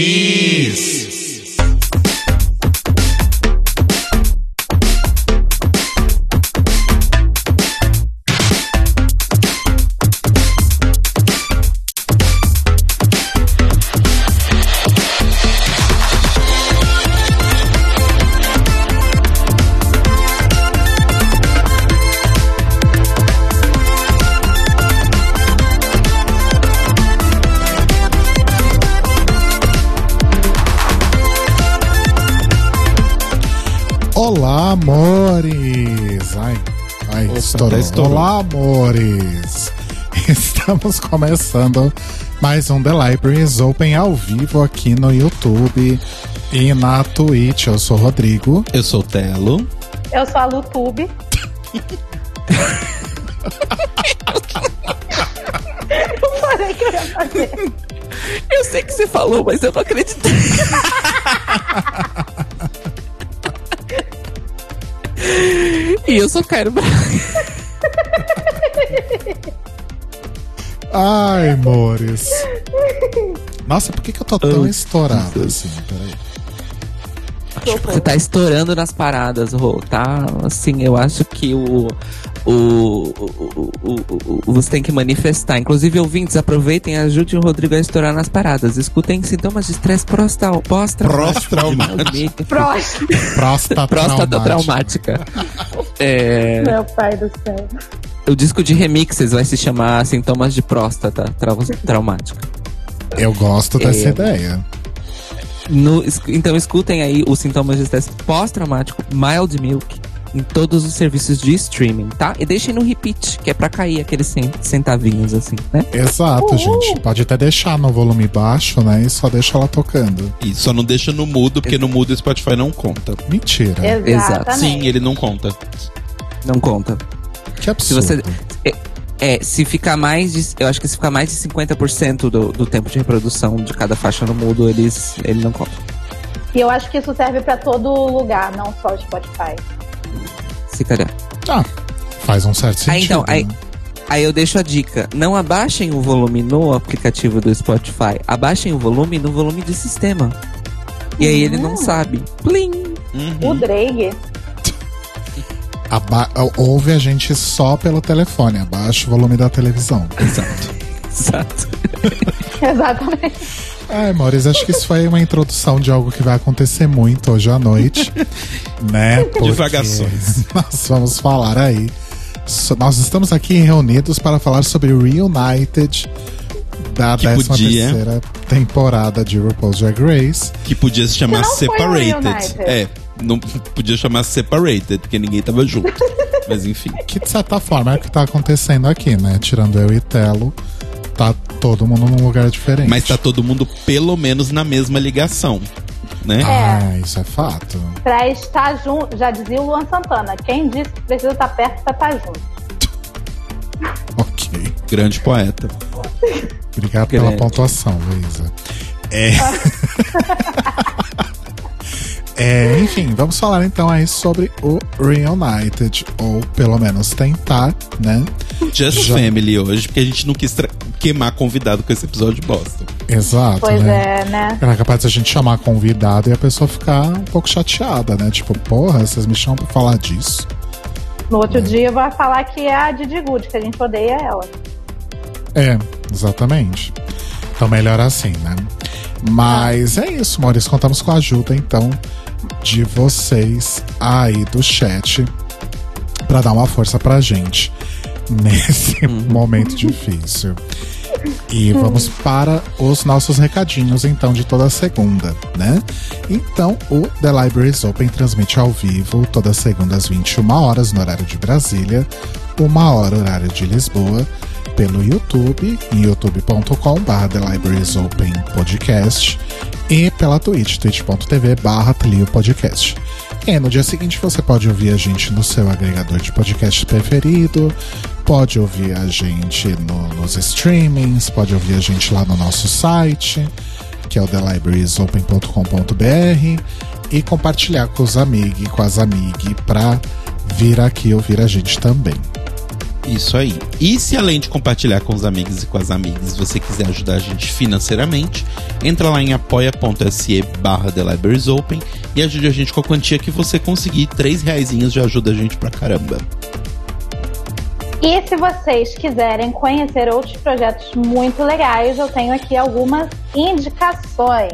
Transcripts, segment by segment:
Amores! Estourou. Olá, amores! Estamos começando mais um The Libraries Open ao vivo aqui no YouTube e na Twitch. Eu sou o Rodrigo. Eu sou o Telo. Eu sou a Lutube. eu falei que eu ia fazer. Eu sei que você falou, mas eu não acreditei. e eu sou Cairo Braga. Ai, amores! Nossa, por que, que eu tô tão Ai, estourado Jesus. assim? Peraí. Você tá estourando nas paradas, Rô, tá? Assim, eu acho que o. O, o, o, o- o- você tem que manifestar. Inclusive, ouvintes, aproveitem e ajudem o Rodrigo a estourar nas paradas. Escutem sintomas de estresse prostal. Pós-traumático. Próximo. Próstata, Próstata traumática. traumática. É, Meu pai do céu. O disco de remixes vai se chamar Sintomas de Próstata trau- Traumática. Eu gosto dessa É. ideia. No- então escutem aí os sintomas de estresse pós-traumático Mild Milk em todos os serviços de streaming, tá? E deixem no repeat, que é pra cair aqueles cen- centavinhos assim, né? Exato, Uhul. gente. Pode até deixar no volume baixo, né? E só deixa ela tocando. E só não deixa no mudo, porque no mudo o Spotify não conta. Mentira. Exatamente. Sim, ele não conta. Não conta. Que Se absurdo. você. É, é, se ficar mais de. Eu acho que se ficar mais de 50% do, do tempo de reprodução de cada faixa no mudo, eles, ele não conta. E eu acho que isso serve pra todo lugar, não só o Spotify. Ficaria. Ah, faz um certo sentido. Aí, então, aí- né? Aí eu deixo a dica: não abaixem o volume no aplicativo do Spotify, abaixem o volume no volume de sistema. E aí ele não Hum. sabe. Plim! Uhum. O Drake. Aba- ouve a gente só pelo telefone, abaixa o volume da televisão. Exato. Exato. Exatamente. Ai, amores, acho que isso foi uma introdução de algo que vai acontecer muito hoje à noite, né? Porque Divagações. Nós vamos falar aí. so- Nós estamos aqui reunidos para falar sobre Reunited da Que 13 podia. terceira temporada de RuPaul's Drag Race. Que podia se chamar Separated. É, não podia chamar Separated, porque ninguém tava junto. Mas enfim. Que de certa forma é o que tá acontecendo aqui, né? Tirando eu e Telo, tá todo mundo num lugar diferente. Mas tá todo mundo pelo menos na mesma ligação. Né? Ah, isso é fato. Pra estar junto, já dizia o Luan Santana. Quem disse que precisa estar perto pra estar junto. Ok. Grande poeta. Obrigado pela Grande. pontuação, Luísa. É... É, enfim, vamos falar então aí sobre o Reunited, ou pelo menos tentar, né? Just Já- Family hoje, porque a gente não quis queimar convidado com esse episódio bosta. Exato, Pois né? é, né? Era capaz de a gente chamar convidado e a pessoa ficar um pouco chateada, né? Tipo, porra, vocês me chamam pra falar disso. No outro dia vai falar que é a Didi Good, que a gente odeia ela. É, exatamente. Então melhor assim, né? Mas é isso, Maurício. Contamos com a ajuda, então, de vocês aí do chat pra dar uma força pra gente nesse momento difícil. E vamos para os nossos recadinhos, então, de toda segunda, né? Então, o The Libraries Open transmite ao vivo toda segunda às 21 horas, no horário de Brasília, uma hora, horário de Lisboa, pelo YouTube, em Open Podcast, e pela Twitch, twitch.tv barra Podcast. E aí, no dia seguinte você pode ouvir a gente no seu agregador de podcast preferido, pode ouvir a gente no- nos streamings, pode ouvir a gente lá no nosso site, que é o thelibrariesopen.com.br, e compartilhar com os amigos e com as amigas pra vir aqui ouvir a gente também. Isso aí. E se além de compartilhar com os amigos e com as amigas, você quiser ajudar a gente financeiramente, entra lá em apoia.se barra The Libraries Open e ajude a gente com a quantia que você conseguir. Três reaisinhos já ajuda a gente pra caramba. E se vocês quiserem conhecer outros projetos muito legais, eu tenho aqui algumas indicações.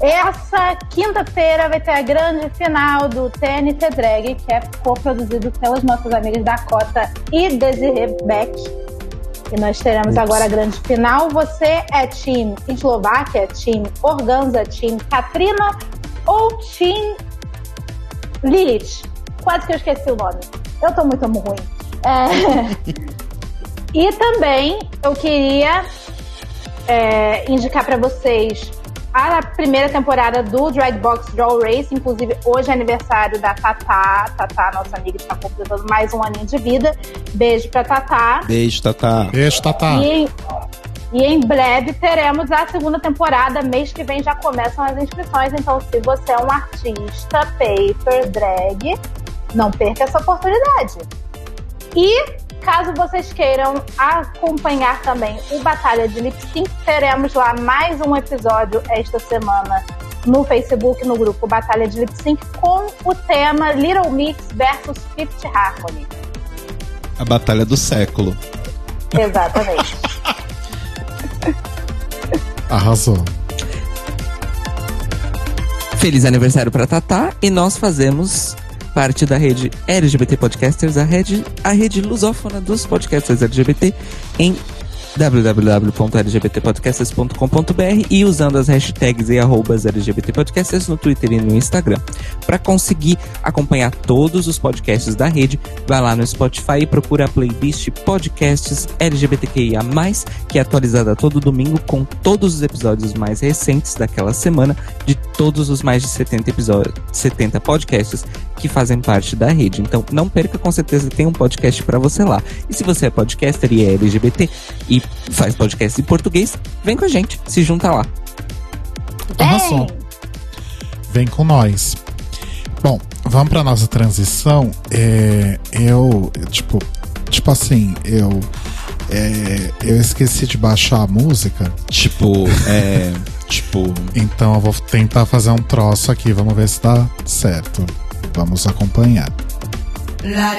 Essa quinta-feira vai ter a grande final do TNT Drag, que é co-produzido pelas nossas amigas Dakota e Desiree Beck. E nós teremos agora a grande final. Você é Team Eslováquia, Team Organza, Team Katrina ou Team Lilith? Quase que eu esqueci o nome. Eu tô muito ruim. É... e também eu queria é, indicar para vocês a primeira temporada do Drag Box Draw Race. Inclusive, hoje é aniversário da Tatá. Tatá, nossa amiga, está completando mais um aninho de vida. Beijo pra Tatá. Beijo, Tatá. Beijo, Tatá. E, em, e em breve teremos a segunda temporada. Mês que vem já começam as inscrições. Então, se você é um artista, paper, drag, não perca essa oportunidade. E caso vocês queiram acompanhar também o Batalha de Lip Sync, teremos lá mais um episódio esta semana no Facebook, no grupo Batalha de Lip Sync, com o tema Little Mix versus Fifth Harmony. A batalha do século. Exatamente. Arrasou. Feliz aniversário pra Tatá e nós fazemos parte da rede LGBT Podcasters, a rede, a rede lusófona dos podcasters LGBT em www.lgbtpodcasters.com.br e usando as hashtags e arrobas LGBTpodcasters no Twitter e no Instagram. Para conseguir acompanhar todos os podcasts da rede, vai lá no Spotify e procura a playlist Podcasts LGBTQIA+, que é atualizada todo domingo com todos os episódios mais recentes daquela semana de todos os mais de 70 episódios, 70 podcasts que fazem parte da rede. Então, não perca, com certeza tem um podcast para você lá. E se você é podcaster e é LGBT e faz podcast em português, vem com a gente, se junta lá. Arrasou. Vem com nós. Bom, vamos pra nossa transição. É, eu, tipo, tipo assim, eu, é, eu esqueci de baixar a música, Tipo, é. tipo. então eu vou tentar fazer um troço aqui. Vamos ver se dá certo. Vamos acompanhar. La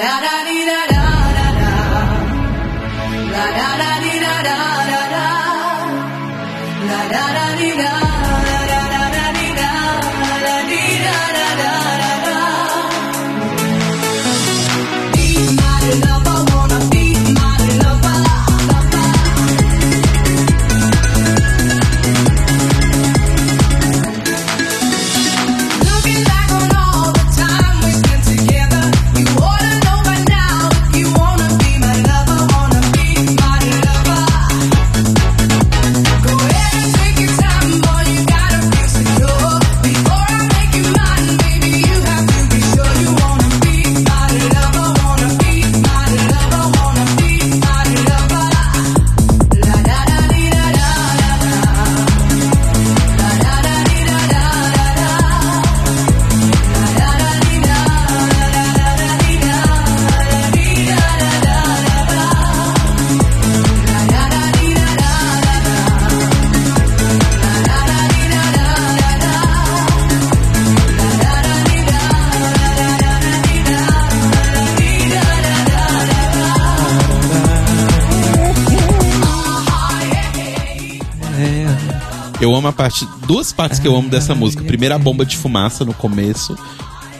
amo a parte. Duas partes que eu amo dessa música. Primeiro, a bomba de fumaça no começo.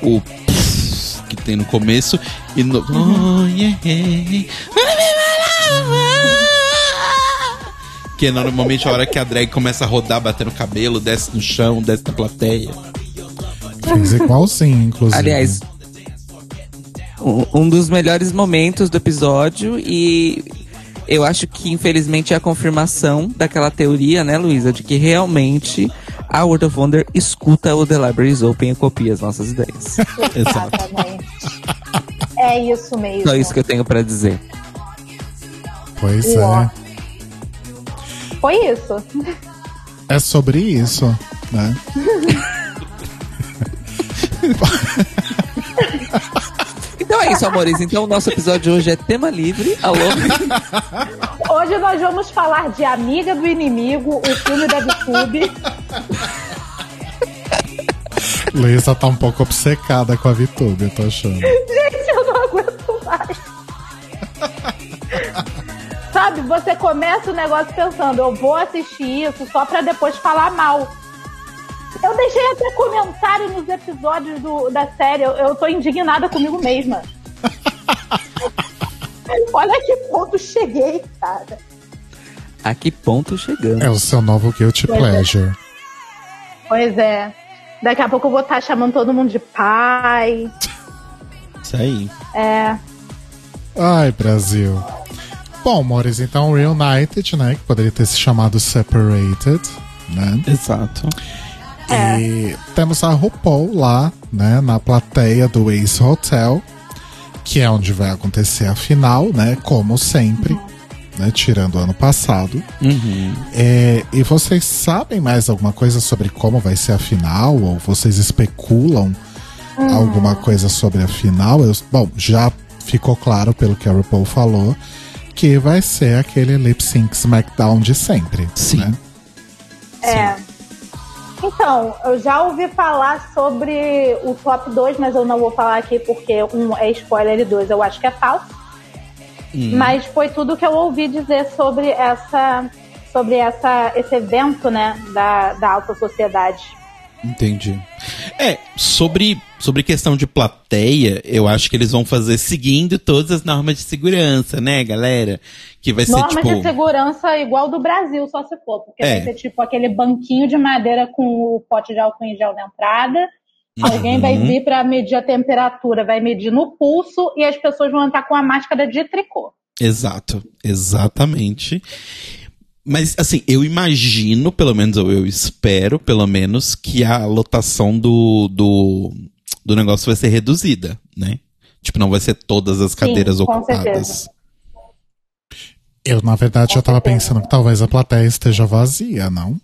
O. pss que tem no começo. E no. Oh, yeah. Que é normalmente a hora que a drag começa a rodar, bater no cabelo, desce no chão, desce na plateia. Fiz igualzinho, inclusive. Aliás, um dos melhores momentos do episódio e eu acho que infelizmente é a confirmação daquela teoria, né, Luísa, de que realmente a World of Wonder escuta o The Libraries Open e copia as nossas ideias. Exatamente. É isso mesmo. Só isso que eu tenho pra dizer. Pois E é. Foi isso. É sobre isso, né? Então é isso, amores. Então o nosso episódio de hoje é tema livre. Alô? Hoje nós vamos falar de Amiga do Inimigo, o filme da VTube. Luísa tá um pouco obcecada com a VTube, eu tô achando. Gente, eu não aguento mais. Sabe, você começa o negócio pensando, eu vou assistir isso só pra depois falar mal. Eu deixei até comentário nos episódios do- da série, eu, eu tô indignada comigo mesma. Olha que ponto cheguei, cara. A que ponto chegamos? É o seu novo Guilty Pois é. Pleasure. Pois é. Daqui a pouco eu vou estar chamando todo mundo de pai. Isso aí. É. Ai, Brasil. Bom, amores, então Reunited, né? Que poderia ter se chamado Separated, né? Exato. E temos a RuPaul lá, né? Na plateia do Ace Hotel, que é onde vai acontecer a final, né? Como sempre, né? Tirando o ano passado. Uhum. É, e vocês sabem mais alguma coisa sobre como vai ser a final? Ou vocês especulam alguma coisa sobre a final? Eu- bom, já ficou claro pelo que a RuPaul falou que vai ser aquele lip sync SmackDown de sempre. Sim. né? É. Então, eu já ouvi falar sobre o top 2, mas eu não vou falar aqui porque um é spoiler e dois eu acho que é falso. Hum. Mas foi tudo que eu ouvi dizer sobre essa sobre essa, esse evento, né, da, da alta sociedade. Entendi. É, sobre, sobre questão de plateia, eu acho que eles vão fazer seguindo todas as normas de segurança, né, galera? Que vai ser Normas tipo. de segurança igual do Brasil, só se for, porque É. vai ser tipo aquele banquinho de madeira com o pote de álcool em gel na entrada. Alguém vai Uhum. vir para medir a temperatura, vai medir no pulso e as pessoas vão entrar com a máscara de tricô. Exato, exatamente. Mas, assim, eu imagino, pelo menos, ou eu espero, pelo menos, que a lotação do, do, do negócio vai ser reduzida, né? Tipo, não vai ser todas as cadeiras com ocupadas. Eu, na verdade, já tava pensando que talvez a plateia esteja vazia, não?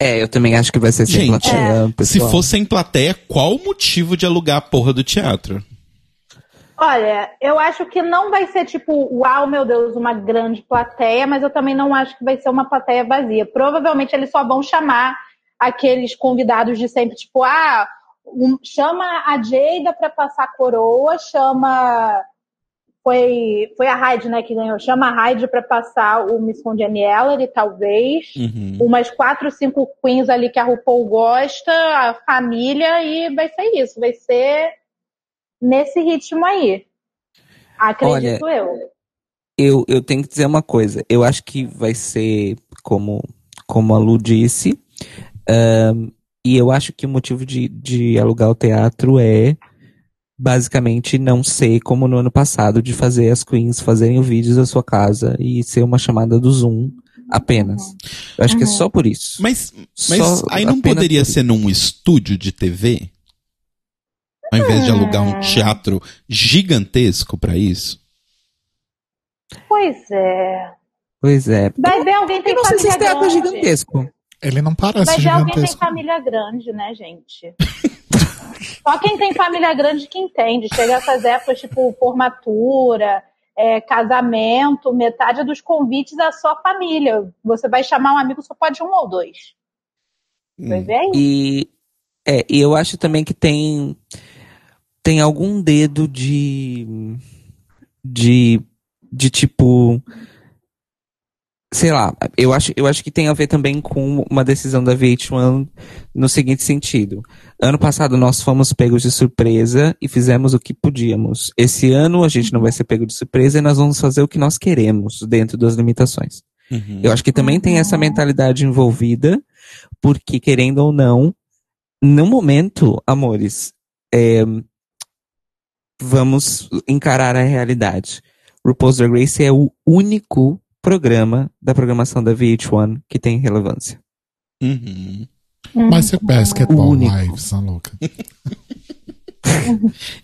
É, eu também acho que vai ser sem Gente, plateia, Se pessoal. fosse sem plateia, qual o motivo de alugar a porra do teatro? Olha, eu acho que não vai ser tipo, uau, meu Deus, uma grande plateia, mas eu também não acho que vai ser uma plateia vazia. Provavelmente eles só vão chamar aqueles convidados de sempre, tipo, ah, um- chama a Jada pra passar a coroa, chama. Foi, foi a Hyde, né, que ganhou. Chama a Hyde pra passar o Miss Congeniality, talvez. Uhum. Umas quatro, cinco queens ali que a RuPaul gosta, a família, e vai ser isso. Vai ser nesse ritmo aí. Acredito eu. eu, eu tenho que dizer uma coisa. Eu acho que vai ser como, como a Lu disse. ahn, e eu acho que o motivo de, de alugar o teatro é basicamente não ser como no ano passado, de fazer as queens fazerem o vídeo da sua casa e ser uma chamada do Zoom apenas. Eu acho que é Uhum. só por isso. Mas, mas Só aí não poderia ser num estúdio de TV? Ao invés de alugar um teatro gigantesco pra isso? Pois é. Pois é. Vai ver alguém tem Eu não sei se esse teatro é grande. gigantesco. Ele não parece Vai ver alguém tem gigantesco. família grande, né, gente? Só quem tem família grande que entende. Chega essas épocas, tipo, formatura, é, casamento, metade dos convites é só família. Você vai chamar um amigo, só pode um ou dois. Vai Hum. ver aí? E, é, e eu acho também que tem tem algum dedo de de de tipo sei lá, eu acho, eu acho que tem a ver também com uma decisão da VH1 no seguinte sentido. Ano passado nós fomos pegos de surpresa e fizemos o que podíamos. Esse ano a gente não vai ser pego de surpresa e nós vamos fazer o que nós queremos dentro das limitações. Uhum. Eu acho que também tem essa mentalidade envolvida, porque querendo ou não, no momento, amores, é, vamos encarar a realidade. RuPaul's Drag Race é o único programa da programação da VH1 que tem relevância. Uhum. Mas é Basketball Único. Wives, a louca.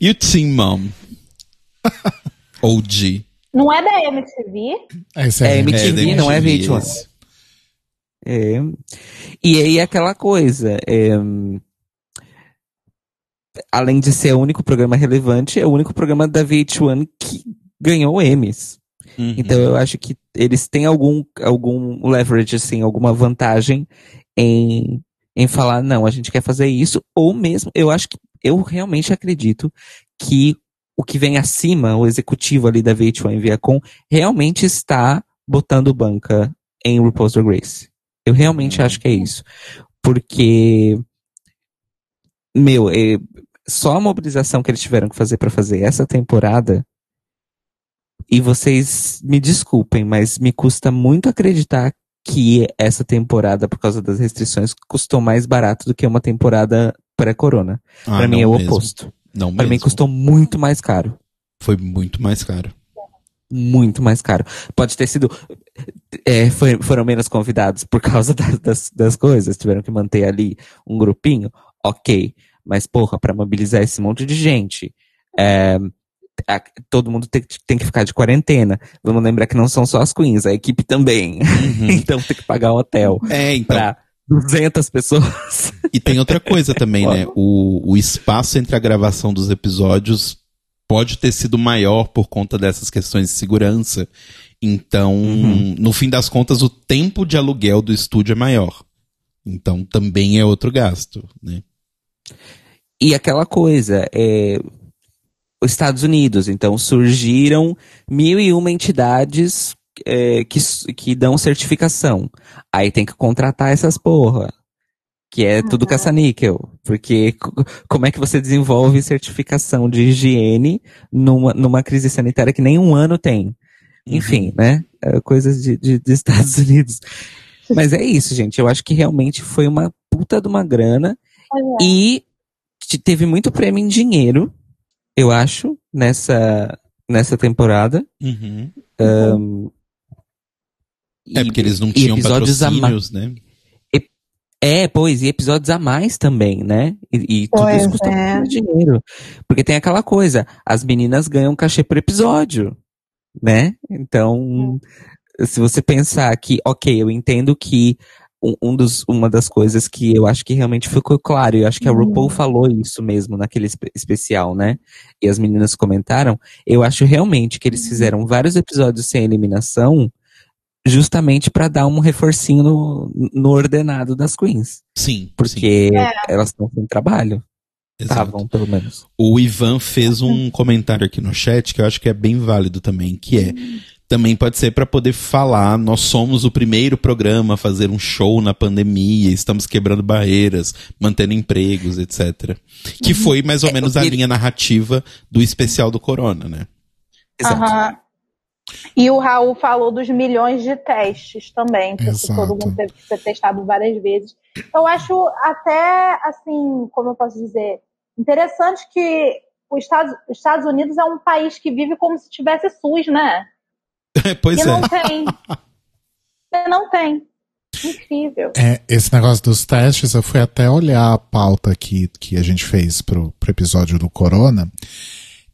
E o Teen Mom? OG. Não é da MTV? Esse É, é, MTV, da não é MTV, VH1. esse. É. E aí aquela coisa, é, além de ser o único programa relevante, é o único programa da VH1 que ganhou Emmys. Uhum. Então eu acho que eles têm algum, algum leverage, assim, alguma vantagem em, em falar, não, a gente quer fazer isso, ou mesmo, eu acho que, eu realmente acredito que o que vem acima, o executivo ali da VH1 Viacom, realmente está botando banca em RuPaul's Drag Race. Eu realmente acho que é isso. Porque, meu, é, só a mobilização que eles tiveram que fazer para fazer essa temporada e vocês me desculpem, mas me custa muito acreditar que essa temporada, por causa das restrições, custou mais barato do que uma temporada pré-corona. Ah, Pra mim é o mesmo. oposto. Não Pra mim mesmo. custou muito mais caro. Foi muito mais caro. Muito mais caro. Pode ter sido. é, foi- foram menos convidados por causa da- das, das coisas. Tiveram que manter ali um grupinho. Ok. Mas, porra, pra mobilizar esse monte de gente. é, a- todo mundo tem, que- tem que ficar de quarentena. Vamos lembrar que não são só as queens, a equipe também. Uhum. então tem que pagar um hotel É, então. pra 200 pessoas. E tem outra coisa também, né? O, o espaço entre a gravação dos episódios pode ter sido maior por conta dessas questões de segurança. Então, no fim das contas, o tempo de aluguel do estúdio é maior. Então, também é outro gasto, né? E aquela coisa, é, os Estados Unidos, então surgiram mil e uma entidades é, que, que dão certificação. Aí tem que contratar essas porra. Que é tudo caça-níquel. Porque co- como é que você desenvolve certificação de higiene numa, numa crise sanitária que nem um ano tem? Enfim, né? É, coisas de, de, dos Estados Unidos. Mas é isso, gente. Eu acho que realmente foi uma puta de uma grana. E te- teve muito prêmio em dinheiro, eu acho, nessa, nessa temporada. Uhum. É E- porque eles não e tinham episódios a ma- patrocínios, né? É, pois, e episódios a mais também, né? E, e tudo Pois isso custa é. muito dinheiro. Porque tem aquela coisa, as meninas ganham cachê por episódio, né? Então, se você pensar que, ok, eu entendo que um, um dos, uma das coisas que eu acho que realmente ficou claro, e eu acho que a RuPaul falou isso mesmo naquele espe- especial, né? E as meninas comentaram, eu acho realmente que eles fizeram vários episódios sem eliminação justamente pra dar um reforcinho no, no ordenado das queens. Sim. sim. Porque É. elas estão sem trabalho. Estavam, pelo menos. O Ivan fez um comentário aqui no chat que eu acho que é bem válido também, que é também pode ser para poder falar, nós somos o primeiro programa a fazer um show na pandemia, estamos quebrando barreiras, mantendo empregos, etc. Que foi mais ou É, menos a ele- linha narrativa do especial do Corona, né? Exato. Aham. E o Raul falou dos milhões de testes também, porque Exato. todo mundo teve que ser testado várias vezes. Eu acho até, assim, como eu posso dizer, interessante que os Estados, os Estados Unidos é um país que vive como se tivesse SUS, né? pois e é. não tem. E não tem. Incrível. É, esse negócio dos testes, eu fui até olhar a pauta aqui que a gente fez pro, pro episódio do Corona.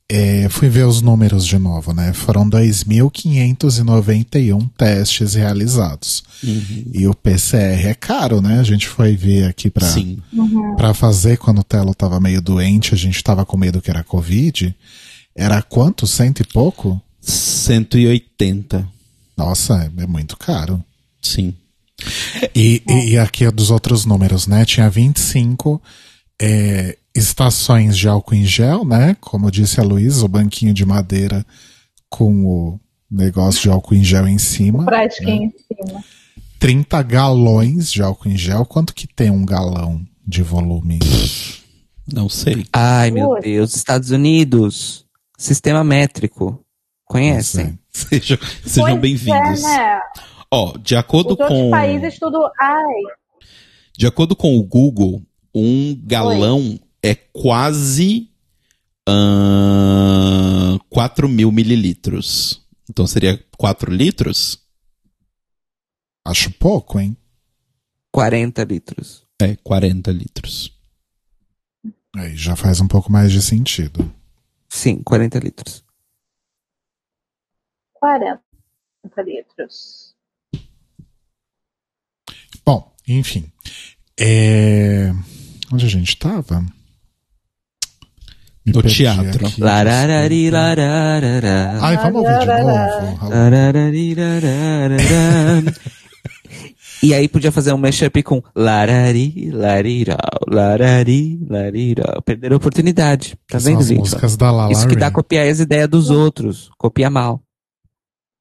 É, fui ver os números de novo, né? Foram 2.591 testes realizados. Uhum. E o PCR é caro, né? A gente foi ver aqui pra, Sim. pra fazer quando o Telo tava meio doente, a gente tava com medo que era Covid. Era quanto? Cento e pouco? 180. Nossa, é, é muito caro. Sim. E, e, e aqui é dos outros números, né? Tinha 25 é, estações de álcool em gel, né? Como disse a Luísa, o banquinho de madeira com o negócio de álcool em gel em cima. Prática em cima. 30 galões de álcool em gel. Quanto que tem um galão de volume? Não sei. Ai, meu. Deus. Estados Unidos. Sistema métrico. Conhecem? Sejam, sejam Pois bem-vindos. É, né? Ó, de acordo Os com países tudo. Ai, De acordo com o Google, um galão é quase ahn, 4 mil mililitros. Então seria 4 litros? Acho pouco, hein? 40 litros. É, 40 litros. Aí já faz um pouco mais de sentido. Sim, 40 litros. 40 litros. Bom, enfim. É... Onde a gente tava? Me No teatro. aqui. Lararari, lararara. Ai, vamos ouvir de novo. Lararari, lararara. E aí podia fazer um mashup com larari, larirau, larari, larirau. Perderam a oportunidade. Tá vendo, as Victor? músicas da Lala Isso que dá copiar as ideias dos outros. Copia mal.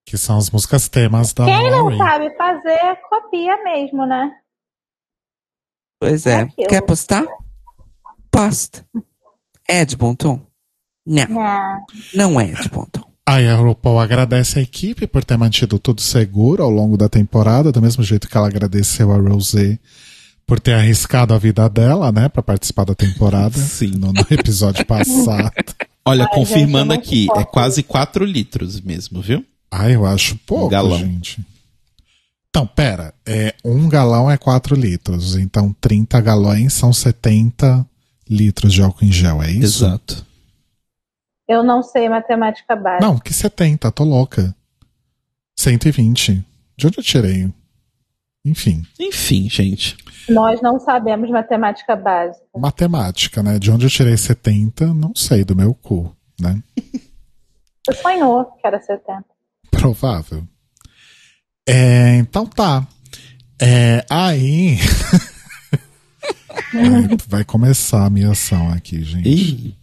Que são as músicas temas da Quem não Ray. sabe fazer, copia mesmo, né? Pois É é. Quer postar? Posta. É de bom tom? Não, Não. não é de bom tom. Aí a RuPaul agradece a equipe por ter mantido tudo seguro ao longo da temporada, do mesmo jeito que ela agradeceu a Rosé por ter arriscado a vida dela, né, pra participar da temporada. Sim. No, no episódio passado. Olha, Ai, confirmando gente, não aqui, é quase 4 litros mesmo, viu? Ai, eu acho pouco, galão. gente. Então, pera. É, um galão é 4 litros. Então, 30 galões são 70 litros de álcool em gel, é isso? Exato. Eu não sei matemática básica. Não, que 70, tô louca. 120. De onde eu tirei? Enfim, Enfim, gente. Nós não sabemos matemática básica. matemática, né? De onde eu tirei 70, não sei, do meu cu, né? Você sonhou que era 70. Provável. É, então tá. É, aí. Ai, vai começar a minha ação aqui, gente. Ih,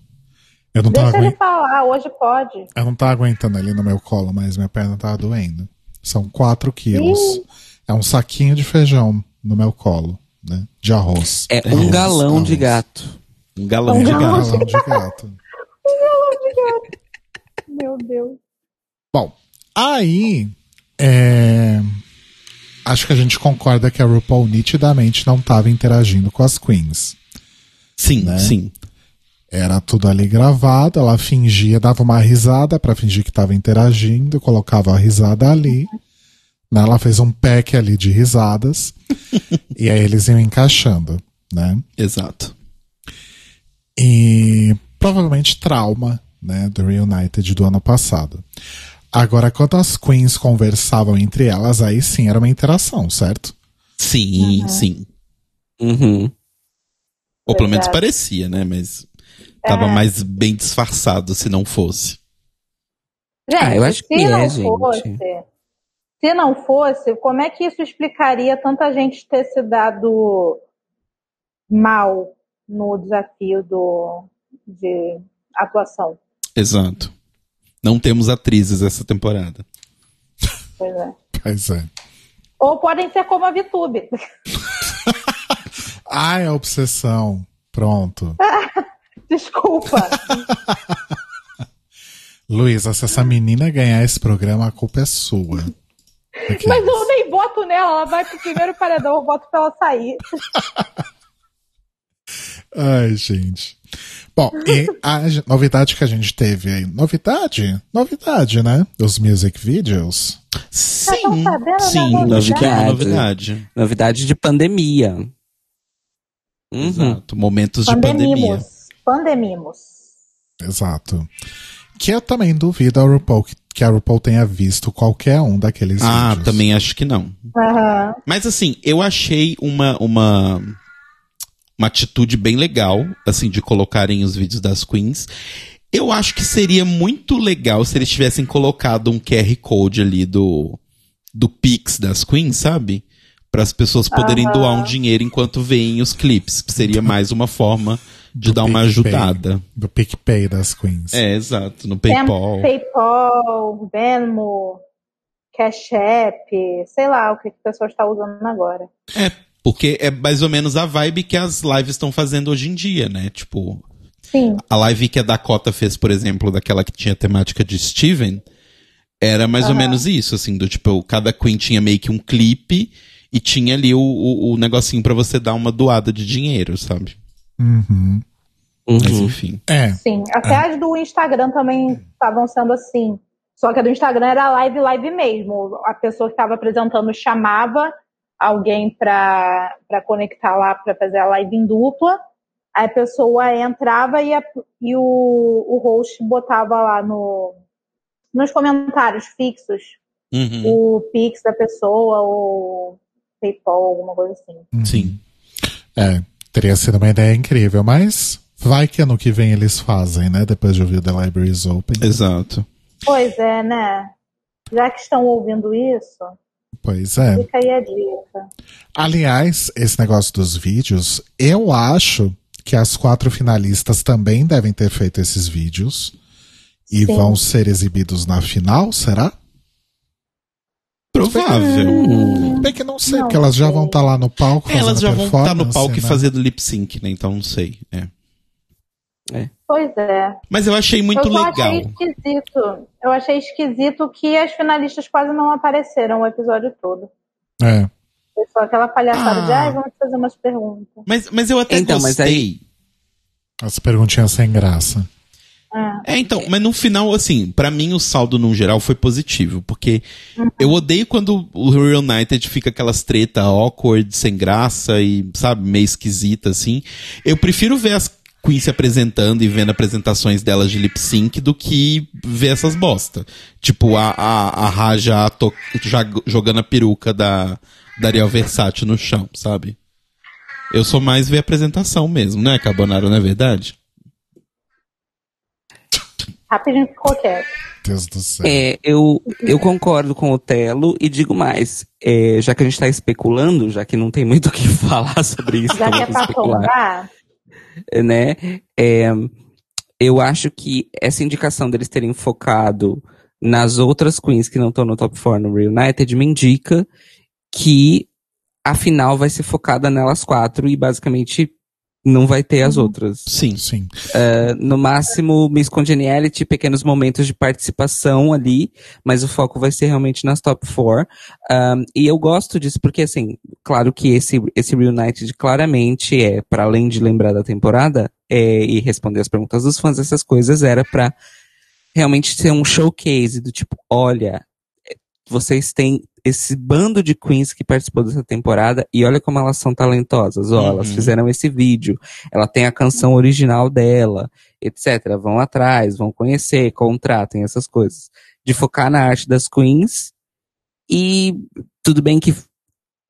Eu não, tava Deixa ele aguen- falar, hoje pode. eu não tava aguentando ali no meu colo, mas minha perna tava doendo. São 4 quilos. Ih. É um saquinho de feijão no meu colo, né? De arroz. É um Arroz, galão de arroz. gato. um galão Um de galão. gás. Galão de gato. Meu Deus. Bom, aí. é, Acho que a gente concorda que a RuPaul nitidamente não estava interagindo com as queens. Sim, Né? sim. Era tudo ali gravado, ela fingia, dava uma risada pra fingir que estava interagindo, colocava a risada ali. né? Ela fez um pack ali de risadas. e aí eles iam encaixando, né? Exato. E provavelmente trauma, né, do Reunited do ano passado. Agora, quando as queens conversavam entre elas, aí sim era uma interação, certo? Sim, sim. Uhum. Ou pelo menos parecia, né? Mas tava É. mais bem disfarçado se não fosse. Gente, Ah, eu acho se que não é, gente. fosse, se não fosse, como é que isso explicaria tanta gente ter se dado mal no desafio do, de atuação? Exato. Não temos atrizes essa temporada. Pois é. Pois é. Ou podem ser como a VTube. Ai, a obsessão. Pronto. Desculpa. Luísa, se essa menina ganhar esse programa, a culpa é sua. Porque- Mas eu nem voto nela, ela vai pro primeiro paredão, eu voto pra ela sair. Ai, gente. Bom, e a novidade que a gente teve aí. Novidade? Novidade, né? Os music videos. Sim, tão sabendo da sim, novidade? Novidade. novidade. De pandemia. Uhum. Exato. Momentos de pandemia. Pandemimos. Pandemimos. Exato. Que eu também duvido a RuPaul, que- a RuPaul tenha visto qualquer um daqueles Ah, vídeos. também acho que não. Aham. Mas assim, eu achei uma, uma, uma atitude bem legal, assim, de colocarem os vídeos das queens. Eu acho que seria muito legal se eles tivessem colocado um QR Code ali do, do Pix das queens, sabe? Para as pessoas poderem Aham. doar um dinheiro enquanto veem os clipes. que Seria mais uma forma de Do dar uma ajudada. Do PicPay das Queens. É, exato. No Tem PayPal. PayPal, Venmo, Cash App, sei lá o que que o pessoal está usando agora. Porque é mais ou menos a vibe que as lives estão fazendo hoje em dia, né? Tipo, Sim. A live que a Dakota fez, por exemplo, daquela que tinha temática de Steven, era mais ou Aham. menos isso, assim, do tipo, cada Queen tinha meio que um clipe e tinha ali o, o, o negocinho pra você dar uma doada de dinheiro, sabe? Uhum. Mas Uhum. enfim. É, Sim. Até as do Instagram também estavam sendo assim. Só que a do Instagram era live, live mesmo. A pessoa que estava apresentando chamava alguém para conectar lá para fazer a live em dupla. Aí a pessoa entrava e, a- e o, o host botava lá no, nos comentários fixos Uhum. o Pix da pessoa ou PayPal, alguma coisa assim. Uhum. Sim. É, teria sido uma ideia incrível, mas Vai que ano que vem eles fazem, né? Depois de ouvir o The Libraries Open. Exato. Pois é, né? Já que estão ouvindo isso, Pois é. fica aí a dica. Aliás, esse negócio dos vídeos, eu acho que as quatro finalistas também devem ter feito esses vídeos e Sim. vão ser exibidos na final, será? Provável. Bem que não sei, Não porque elas já vão estar lá no palco É, elas já vão estar no performance, palco e né? fazendo lip sync, né? Então não sei. é. Pois é. Mas eu achei muito eu legal. achei esquisito. Eu achei esquisito que as finalistas quase não apareceram o episódio todo. É. Foi só aquela palhaçada Ah. de, ai, vamos te fazer umas perguntas. Mas, mas eu até Então, mas gostei. As perguntinhas sem graça. É. É, então, mas no final, assim, pra mim o saldo no geral foi positivo, porque eu odeio quando o Reunited fica aquelas treta awkward, sem graça e, sabe, meio esquisita, assim. Eu prefiro ver as Queen se apresentando e vendo apresentações delas de lip sync do que ver essas bosta. Tipo, a, a, a Raja to- já jogando a peruca da, da Ariel Versace no chão, sabe? Eu sou mais ver a apresentação mesmo, né, Carbonara, não é verdade? Rapidinho ficou quieto. Deus do céu. É, eu, eu concordo com o Telo e digo mais. é, já que a gente tá especulando, já que não tem muito o que falar sobre isso, Já então que é pra especular. tombar, né? É, eu acho que essa indicação deles terem focado nas outras queens que não estão no top 4 no Reunited me indica que a final vai ser focada nelas quatro e basicamente não vai ter as outras. Sim. Sim. É, no máximo, Miss Congeniality, pequenos momentos de participação ali, mas o foco vai ser realmente nas top 4. Um, e eu gosto disso porque, assim, claro que esse, esse Reunited claramente é, para além de lembrar da temporada é, e responder as perguntas dos fãs, essas coisas, era pra realmente ser um showcase do tipo, olha, vocês têm esse bando de queens que participou dessa temporada e olha como elas são talentosas. Ó, elas Uhum. fizeram esse vídeo, ela tem a canção original dela, etc. Vão atrás, vão conhecer, contratem essas coisas. De focar na arte das queens e tudo bem que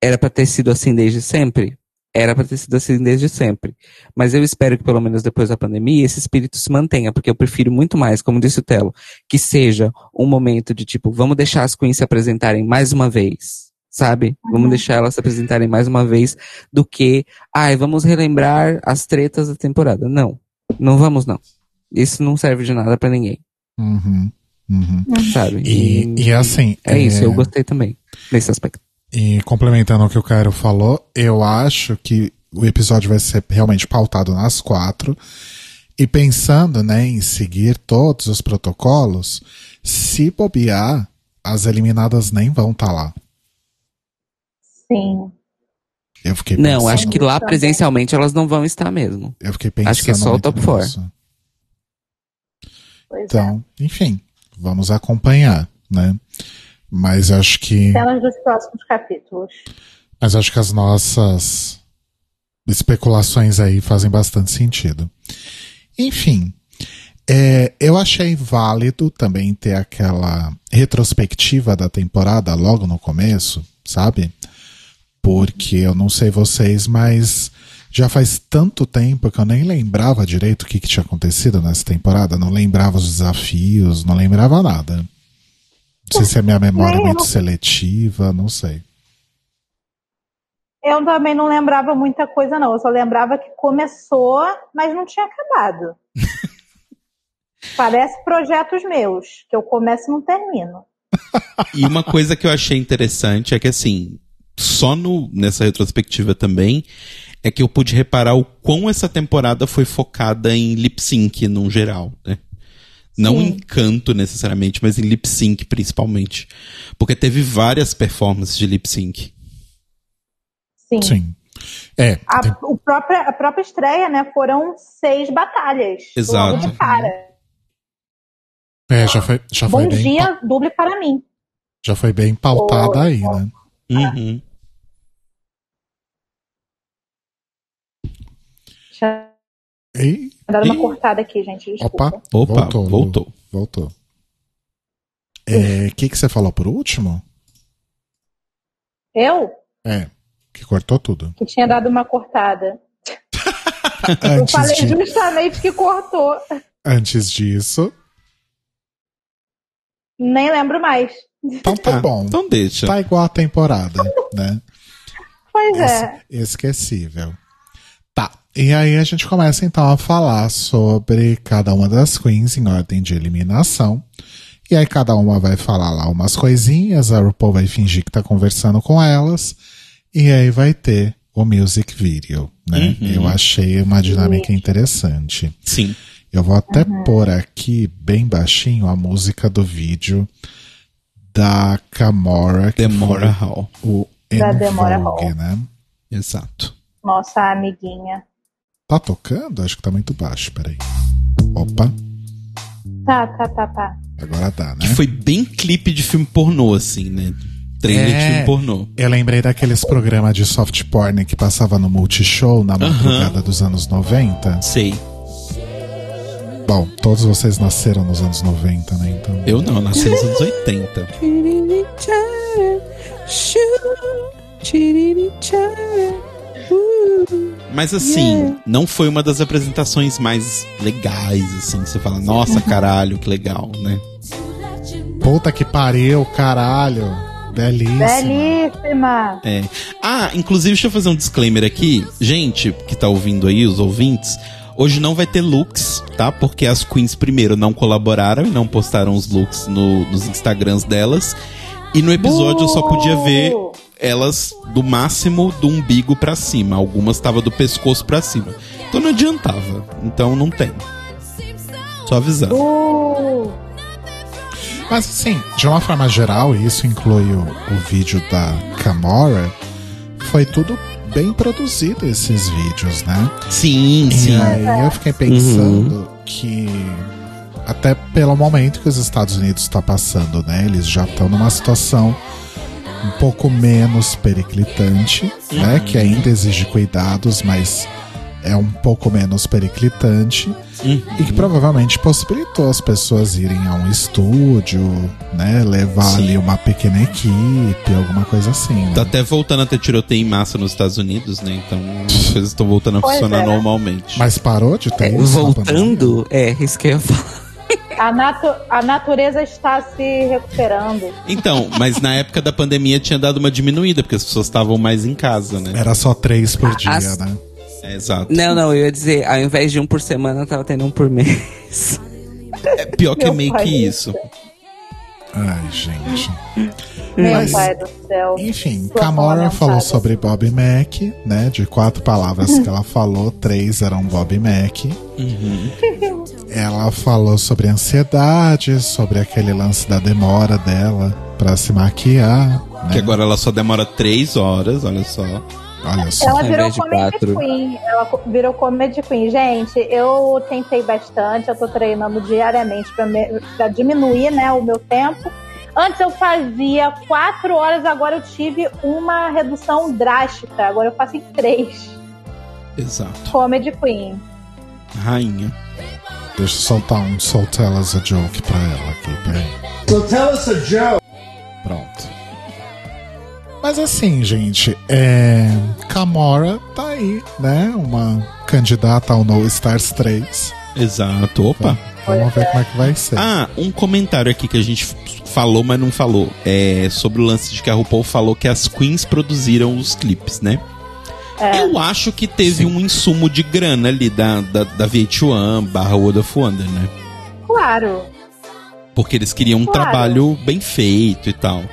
era pra ter sido assim desde sempre. Era pra ter sido assim desde sempre. Mas eu espero que pelo menos depois da pandemia esse espírito se mantenha, porque eu prefiro muito mais, como disse o Telo, que seja um momento de tipo, vamos deixar as queens se apresentarem mais uma vez, sabe? Vamos deixar elas se apresentarem mais uma vez do que, ai, vamos relembrar as tretas da temporada. Não, não vamos não. Isso não serve de nada pra ninguém, Uhum. Uhum. sabe? E, e assim. é isso, eu gostei também desse aspecto. E complementando o que o Cairo falou, eu acho que o episódio vai ser realmente pautado nas quatro. E pensando né, em seguir todos os protocolos, se bobear, as eliminadas nem vão estar lá. sim. Eu fiquei Não, pensando, acho que lá presencialmente elas não vão estar mesmo. eu fiquei pensando acho que é só o top four. nisso. Pois é. Então, enfim, vamos acompanhar, né? Mas acho que. Cenas dos próximos capítulos. Mas acho que as nossas especulações aí fazem bastante sentido. Enfim, é, eu achei válido também ter aquela retrospectiva da temporada logo no começo, sabe? Porque eu não sei vocês, mas já faz tanto tempo que eu nem lembrava direito o que, que tinha acontecido nessa temporada. Não lembrava os desafios, não lembrava nada. Não sei se a minha memória é eu. muito seletiva, não sei. Eu também não lembrava muita coisa, não. Eu só lembrava que começou, mas não tinha acabado. Parece projetos meus, que eu começo e não termino. E uma coisa que eu achei interessante é que, assim, só no, nessa retrospectiva também, é que eu pude reparar o quão essa temporada foi focada em lip sync no geral, né? Não Sim. em canto necessariamente, mas em lip sync principalmente. Porque teve várias performances de lip sync. Sim. Sim. É, A, tem- o própria, a própria estreia, né? Foram seis batalhas. Exato. Logo de cara. é, já foi, já foi Bom bem, dia, duble para mim. já foi bem pautada aí, né? Uhum. Tinha E, dado uma cortada aqui, gente. Desculpa. opa, Opa, voltou. Voltou. Voltou. O que, que você falou por último? Eu? É, que cortou tudo. Que tinha dado uma cortada. Eu falei de, justamente que cortou. antes disso. Nem lembro mais. Então tá Ah, bom. Então deixa. Tá igual a temporada, né? Pois é. Es- Esquecível. E aí a gente começa então a falar sobre cada uma das queens em ordem de eliminação. E aí cada uma vai falar lá umas coisinhas, a RuPaul vai fingir que tá conversando com elas. E aí vai ter o music video, né? Uhum. Eu achei uma dinâmica interessante. Sim. Eu vou até pôr aqui bem baixinho a música do vídeo da Camora, Demora Hall. o Da Demora Vogue, Hall. né? Exato. Nossa amiguinha. Tá tocando? Acho que tá muito baixo, peraí. Opa, Tá, tá, tá, tá. agora dá, Que né? foi bem clipe de filme pornô, assim, né? Trailer de É. filme pornô. Eu lembrei daqueles programas de soft porn que passava no Multishow na madrugada dos anos 90. Sei. Bom, todos vocês nasceram nos anos 90, né? Então. Eu não, nasci nos anos 80. Mas assim, não foi uma das apresentações mais legais, assim. Você fala, nossa, caralho, que legal, né? Puta que pariu, caralho. Belíssimo. Belíssima. É. Ah, inclusive, deixa eu fazer um disclaimer aqui. Gente que tá ouvindo aí, os ouvintes, hoje não vai ter looks, tá? Porque as queens, primeiro, não colaboraram e não postaram os looks no- nos Instagrams delas. E no episódio eu só podia ver Uh! Elas do máximo do umbigo pra cima. Algumas tava do pescoço pra cima. Então não adiantava. Então não tem. Só avisando. Uh, Mas assim, de uma forma geral, e isso inclui o, o vídeo da Camora, foi tudo bem produzido esses vídeos, né? Sim, E sim. aí eu fiquei pensando que até pelo momento que os Estados Unidos está passando, né? Eles já estão numa situação um pouco menos periclitante, né? Que ainda exige cuidados, mas é um pouco menos periclitante Uhum. e que provavelmente possibilitou as pessoas irem a um estúdio, né? Levar Sim. ali uma pequena equipe, alguma coisa assim. Né? Tá até voltando a ter tiroteio em massa nos Estados Unidos, né? Então as coisas estão voltando a Pois funcionar é. normalmente. Mas parou de ter pandemia? Voltando, é, isso que eu ia falar. A, natu- a natureza está se recuperando. Então, mas na época da pandemia tinha dado uma diminuída, porque as pessoas estavam mais em casa, né? Era só três por dia, As- né? É, exato. Não, não, eu ia dizer, ao invés de um por semana, tava tendo um por mês. É pior que é Meu meio que isso. Ai, gente. Meu Mas- pai do céu. Enfim, Sua Camora falou sobre Bob Mac, né? De quatro palavras que ela falou, três eram Bob Mac. Uhum. Ela falou sobre ansiedade, sobre aquele lance da demora dela pra se maquiar, né? Que agora ela só demora três horas, olha só. Olha só. Ela virou comedy quatro. queen. Ela virou comedy queen. Gente, eu tentei bastante. Eu tô treinando diariamente pra, me- pra diminuir né, o meu tempo. Antes eu fazia quatro horas, agora eu tive uma redução drástica. Agora eu faço em três. Exato. Comedy queen. Rainha. Deixa eu soltar um So Tell Us a Joke pra ela aqui, peraí. So tell us a joke. Pronto. Mas assim, gente, é... Camora tá aí, né? Uma candidata ao No Stars 3. Exato. Opa. Vamos ver como é que vai ser. Ah, um comentário aqui que a gente falou, mas não falou. É sobre o lance de que a RuPaul falou que as queens produziram os clipes, né? É. Eu acho que teve um insumo de grana ali da, da, da VH1 barra World of Wonder, né? Claro. Porque eles queriam um Claro. trabalho bem feito e tal.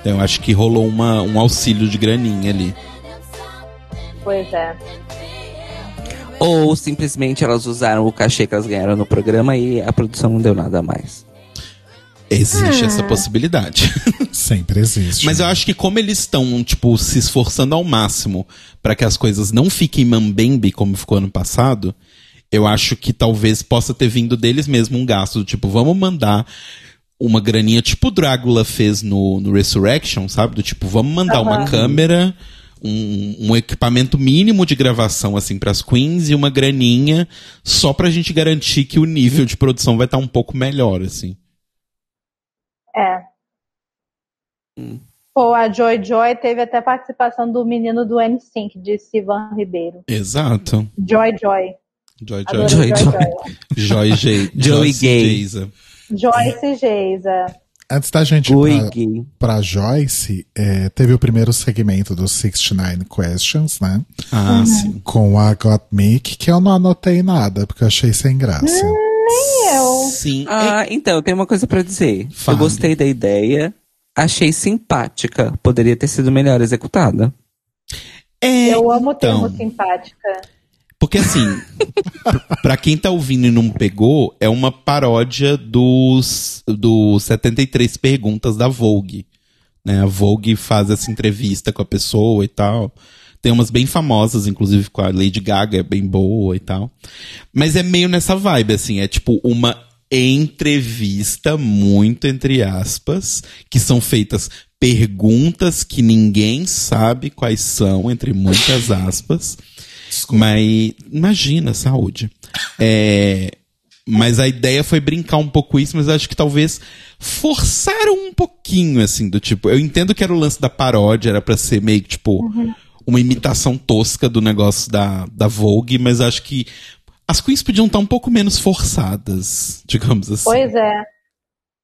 Então eu acho que rolou uma, um auxílio de graninha ali. Pois é. Ou simplesmente elas usaram o cachê que elas ganharam no programa e a produção não deu nada a mais. Existe essa possibilidade. Sempre existe. Mas eu acho que como eles estão, tipo, se esforçando ao máximo para que as coisas não fiquem mambembe como ficou ano passado, eu acho que talvez possa ter vindo deles mesmo um gasto do tipo, vamos mandar uma graninha, tipo o Drácula fez no, no Resurrection, sabe? Do tipo, vamos mandar uma câmera, um, um equipamento mínimo de gravação, assim, pras queens e uma graninha só pra gente garantir que o nível de produção vai estar um pouco melhor, assim. É. Pô, a Joy Joy teve até participação do menino do N5, de Sivan Ribeiro. Exato. Joy Joy. Joy Adoro Joy. Joy, Joy Joy. Joy J. Joey Joyce Gay. Jayza. Joyce Geisa. Antes da gente ir Oi, pra, Joyce, é, teve o primeiro segmento dos 69 Questions, né? Ah, sim. Com a Got Mick, que eu não anotei nada, porque eu achei sem graça. Eu. Sim. Ah, então, eu tenho uma coisa pra dizer. Fale. Eu gostei da ideia, achei simpática. Poderia ter sido melhor executada. É, Eu amo o então, termo simpática. Porque assim, pra quem tá ouvindo e não pegou, é uma paródia dos, dos 73 perguntas da Vogue. Né? A Vogue faz essa entrevista com a pessoa e tal. Tem umas bem famosas, inclusive com a Lady Gaga, é bem boa e tal. Mas é meio nessa vibe, assim, é tipo uma entrevista, muito entre aspas, que são feitas perguntas que ninguém sabe quais são, entre muitas aspas. Mas imagina, saúde. É, mas a ideia foi brincar um pouco isso, mas acho que talvez forçaram um pouquinho, assim, do tipo. Eu entendo que era o lance da paródia, era pra ser meio que, tipo, uma imitação tosca do negócio da, da Vogue, mas acho que as queens podiam estar um pouco menos forçadas, digamos assim. Pois é.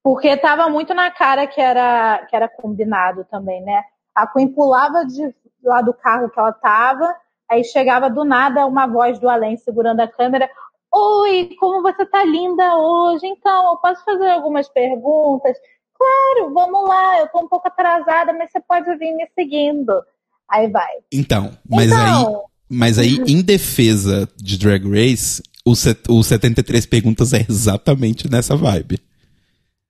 Porque tava muito na cara que era, que era combinado também, né? A Queen pulava de lá do carro que ela tava, aí chegava do nada uma voz do além segurando a câmera. Oi, como você tá linda hoje? Então, eu posso fazer algumas perguntas? Claro, vamos lá, eu tô um pouco atrasada, mas você pode vir me seguindo. Aí vai. Então, mas aí. então, Mas aí, em defesa de Drag Race, o, set, o 73 perguntas é exatamente nessa vibe.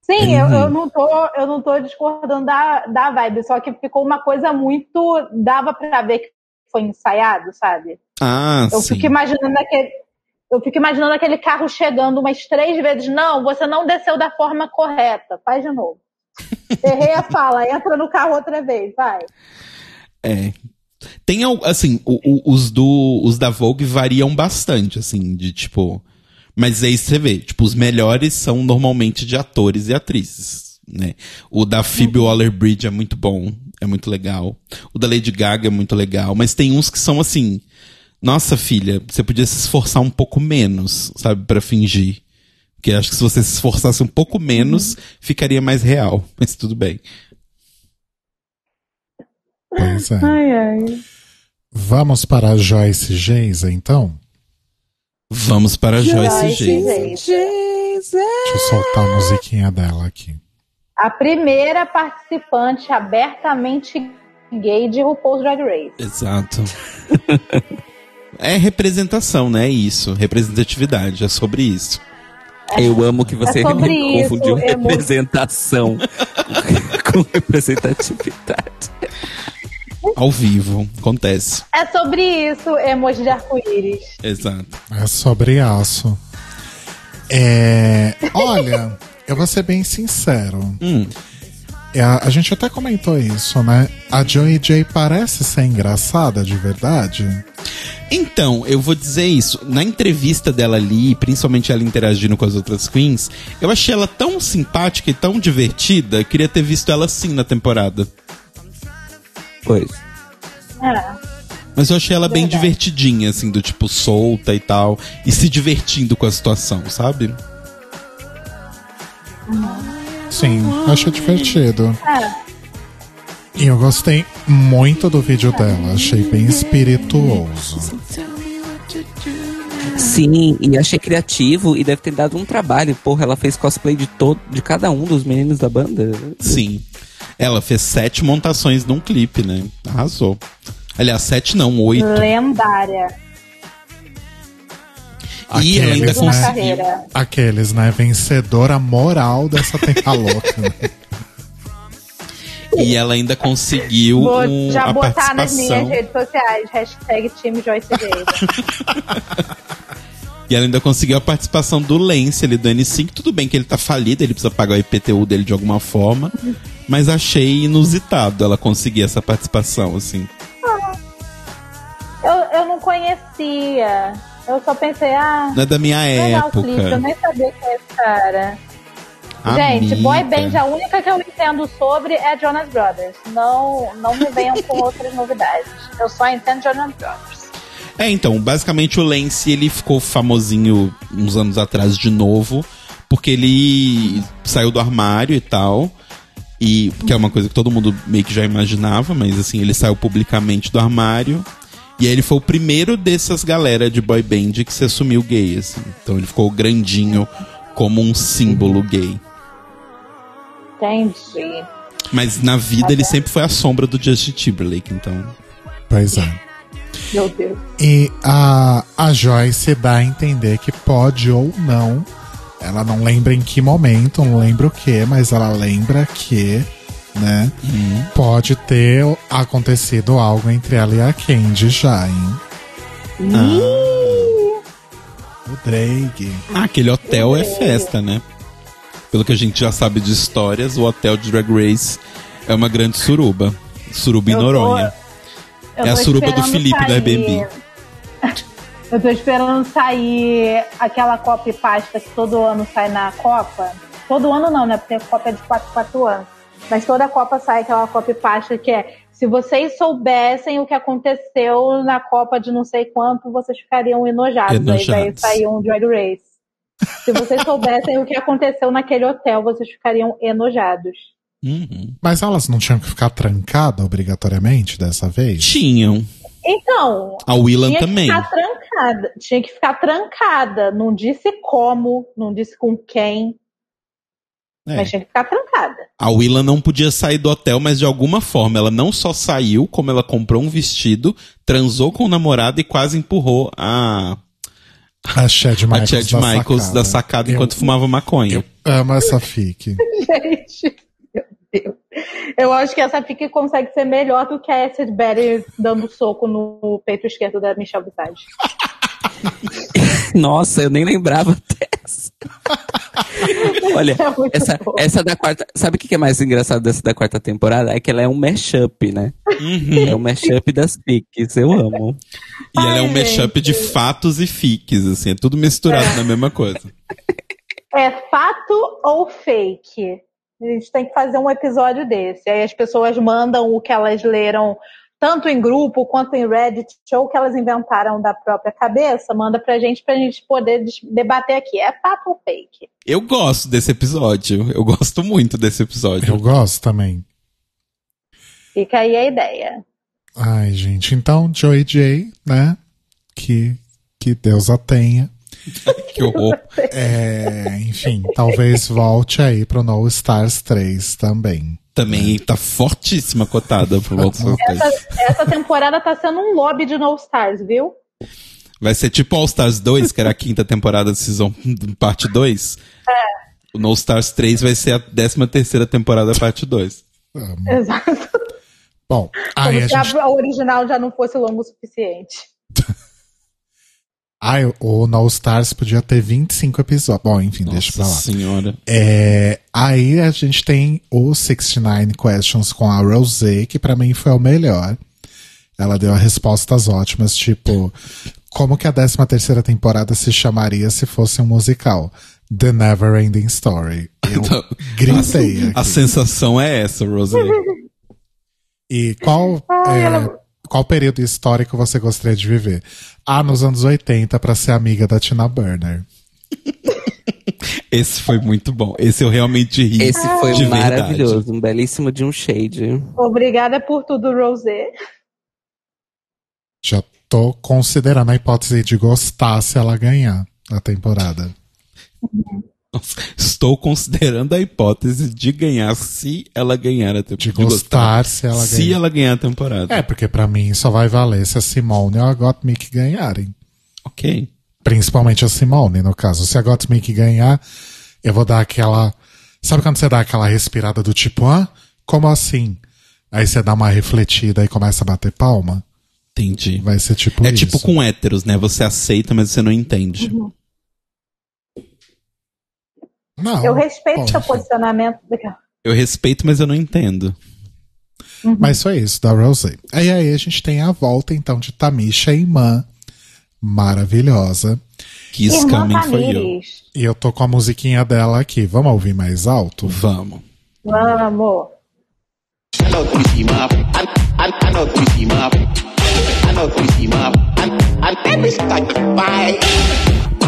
Sim, eu, Uhum. eu não tô, eu não tô discordando da, da vibe, só que ficou uma coisa muito. dava pra ver que foi ensaiado, sabe? Ah, Eu sim. fico imaginando aquele. Eu fico imaginando aquele carro chegando umas três vezes. Não, você não desceu da forma correta. Faz de novo. Errei a fala, entra no carro outra vez, vai. É. Tem, assim, o- o- os, do, os da Vogue variam bastante, assim, de tipo. Mas aí você vê, tipo, os melhores são normalmente de atores e atrizes, né? O da Phoebe Waller-Bridge é muito bom, é muito legal. O da Lady Gaga é muito legal, mas tem uns que são assim, nossa filha, você podia se esforçar um pouco menos, sabe, pra fingir. Porque acho que se você se esforçasse um pouco menos, ficaria mais real, mas tudo bem. Pois é. Ai, ai. Vamos para a Joyce Geisa, então? Vamos para a Joyce Joyce Geisa. Geisa. Deixa eu soltar a musiquinha dela aqui. A primeira participante abertamente gay de RuPaul's Drag Race. Exato. é representação, né? É isso. Representatividade. É sobre isso. Eu amo que você É confundiu isso, emo- representação com representatividade. Ao vivo. Acontece. É sobre isso, emoji de arco-íris. Exato. É sobre aço. É, olha, eu vou ser bem sincero. Hum. É, A, a gente até comentou isso, né? A Joey J parece ser engraçada de verdade. Então, eu vou dizer isso. Na entrevista dela ali, principalmente ela interagindo com as outras queens, eu achei ela tão simpática e tão divertida. eu Queria ter visto ela assim na temporada. Pois. É. Mas eu achei ela bem Verdade. divertidinha, assim, do tipo solta e tal. E se divertindo com a situação, sabe? Sim, achei divertido. É. E eu gostei muito do vídeo dela, achei bem espirituoso. Sim, e achei criativo e deve ter dado um trabalho. Porra, ela fez cosplay de todo, de cada um dos meninos da banda. Sim. Ela fez sete montações num clipe, né? Arrasou. Aliás, sete não, oito. Lendária. E ela ainda né? conseguiu. carreira. Aqueles, né? Vencedora moral dessa terra louca. né? E ela ainda conseguiu Vou um- já a botar nas minhas redes sociais. Hashtag time Joyce. E ela ainda conseguiu a participação do Lance ali do N5. Tudo bem que ele tá falido, ele precisa pagar o IPTU dele de alguma forma. Mas achei inusitado ela conseguir essa participação, assim. eu, eu não conhecia. Eu só pensei, ah, Não é da minha o clipe, eu época. nem sabia quem é esse cara. Gente, Amiga. boy band, a única que eu entendo sobre é Jonas Brothers. Não, não me venham com outras novidades. Eu só entendo Jonas Brothers. É, então, basicamente o Lance ele ficou famosinho uns anos atrás de novo, porque ele saiu do armário e tal. E que é uma coisa que todo mundo meio que já imaginava, mas assim, ele saiu publicamente do armário. E aí ele foi o primeiro dessas galera de boy band que se assumiu gay, assim. Então ele ficou grandinho como um símbolo gay. Entendi. Mas na vida ele sempre foi a sombra do Justin Timberlake, então. Pois é. Meu Deus. E a, a Joyce dá a entender que pode ou não. Ela não lembra em que momento, não lembra o que, mas ela lembra que, né, pode ter acontecido algo entre ela e a Candy já, hein? O Drake. Ah, aquele hotel é festa, né? Pelo que a gente já sabe de histórias, o hotel de Drag Race é uma grande suruba. Suruba em tô- Noronha. Eu É a tô suruba do Felipe da sair- Airbnb. Eu tô esperando sair aquela Copa e pasta que todo ano sai na Copa. Todo ano não, né? Porque a Copa é de 4 4 anos. Mas toda Copa sai aquela Copa e pasta que é se vocês soubessem o que aconteceu na Copa de não sei quanto, vocês ficariam enojados. Aí vai Enojados. sair um Drag Race. Se vocês soubessem o que aconteceu naquele hotel, vocês ficariam enojados. Uhum. Mas elas não tinham que ficar trancadas obrigatoriamente dessa vez? Tinham. Então, A Willan tinha também. que ficar trancada. Tinha que ficar trancada. Não disse como, não disse com quem, É. mas tinha que ficar trancada. A Willan não podia sair do hotel, mas de alguma forma ela não só saiu, como ela comprou um vestido, transou com o namorado e quase empurrou a, A Chad a Michaels, Chad da, Michaels sacada. da sacada Eu- enquanto fumava maconha. Eu amo essa fic. Gente, meu Deus. Eu acho que essa fica consegue ser melhor do que a Acid Betty dando soco no peito esquerdo da Michelle Visage. Nossa, eu nem lembrava dessa. Olha, É essa, bom. essa da quarta. Sabe o que é mais engraçado dessa da quarta temporada? É que ela é um mashup, né? Uhum. É um mashup das piques. Eu amo. E ela é um Ai, mashup de fatos e fiques, assim, é tudo misturado na mesma coisa. É fato ou fake? A gente tem que fazer um episódio desse. Aí as pessoas mandam o que elas leram, tanto em grupo quanto em Reddit, ou que elas inventaram da própria cabeça, manda pra gente pra gente poder debater aqui. É fato ou fake? Eu gosto desse episódio. Eu gosto muito desse episódio. Eu gosto também. Fica aí a ideia. Ai, gente. Então, Joey J, né? Que, que Deus a tenha. Que horror. É, enfim, talvez volte aí pro No Stars 3 também. Também tá fortíssima cotada aos Três. Essa, essa temporada tá sendo um lobby de No Stars, viu? Vai ser tipo All Stars 2, que era a quinta temporada de Season parte 2. O No Stars 3 vai ser a décima terceira temporada parte 2. Amo. Exato. Bom, Como aí a se a, gente. a original já não fosse longo o suficiente. Ai, o No Stars podia ter 25 episódios. Bom, enfim, deixa pra Nossa lá. senhora. É, aí a gente tem o 69 Questions com a Rosé, que pra mim foi o melhor. Ela deu respostas ótimas, tipo, como que a 13 terceira temporada se chamaria se fosse um musical? The Never Ending Story. Eu Não. gritei A aqui. sensação é essa, Rosalie. E qual, Ai, é, ela- qual período histórico você gostaria de viver? Ah, nos anos 80 pra ser amiga da Tina Burner. Esse foi muito bom. Esse eu realmente ri. Esse foi de maravilhoso. verdade. Um belíssimo de um shade. Obrigada por tudo, Rosé. Já tô considerando a hipótese de gostar se ela ganhar a temporada. Nossa, Estou considerando a hipótese de ganhar se ela ganhar a temporada. De gostar se ela se ganhar. ela ganhar a temporada. É, porque pra mim só vai valer se a Simone ou a Gottmik ganharem. Ok. Principalmente a Simone, no caso. Se a Gottmik ganhar, eu vou dar aquela. Sabe quando você dá aquela respirada do tipo, ah, como assim? Aí você dá uma refletida e começa a bater palma? Entendi. Vai ser tipo É isso. tipo com héteros, né? Você aceita, mas você não entende. Não, Eu respeito seu posicionamento. Eu respeito, mas eu não entendo. Mas foi isso, da Rosé. Aí aí a gente tem a volta, então, de Tamisha e Man. Maravilhosa. Coming for You. Tamires. E eu tô com a musiquinha dela aqui. Vamos ouvir mais alto? Vamos. Vamos. I know three C mob. I, I, I know three C mob. I know three C mob. I, I, I was like, bye.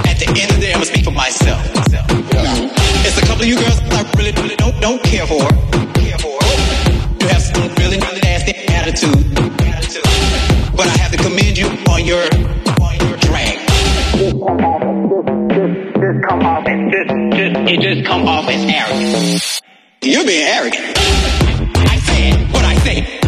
At the end of the day, I'm gonna speak for myself. It's a couple of you girls I really, really don't don't care for. Care for. You have some really, really nasty attitude. But I have to commend you on your on your drag. Just come off and just, just, It just come off as arrogant. You're being arrogant. I said what I say.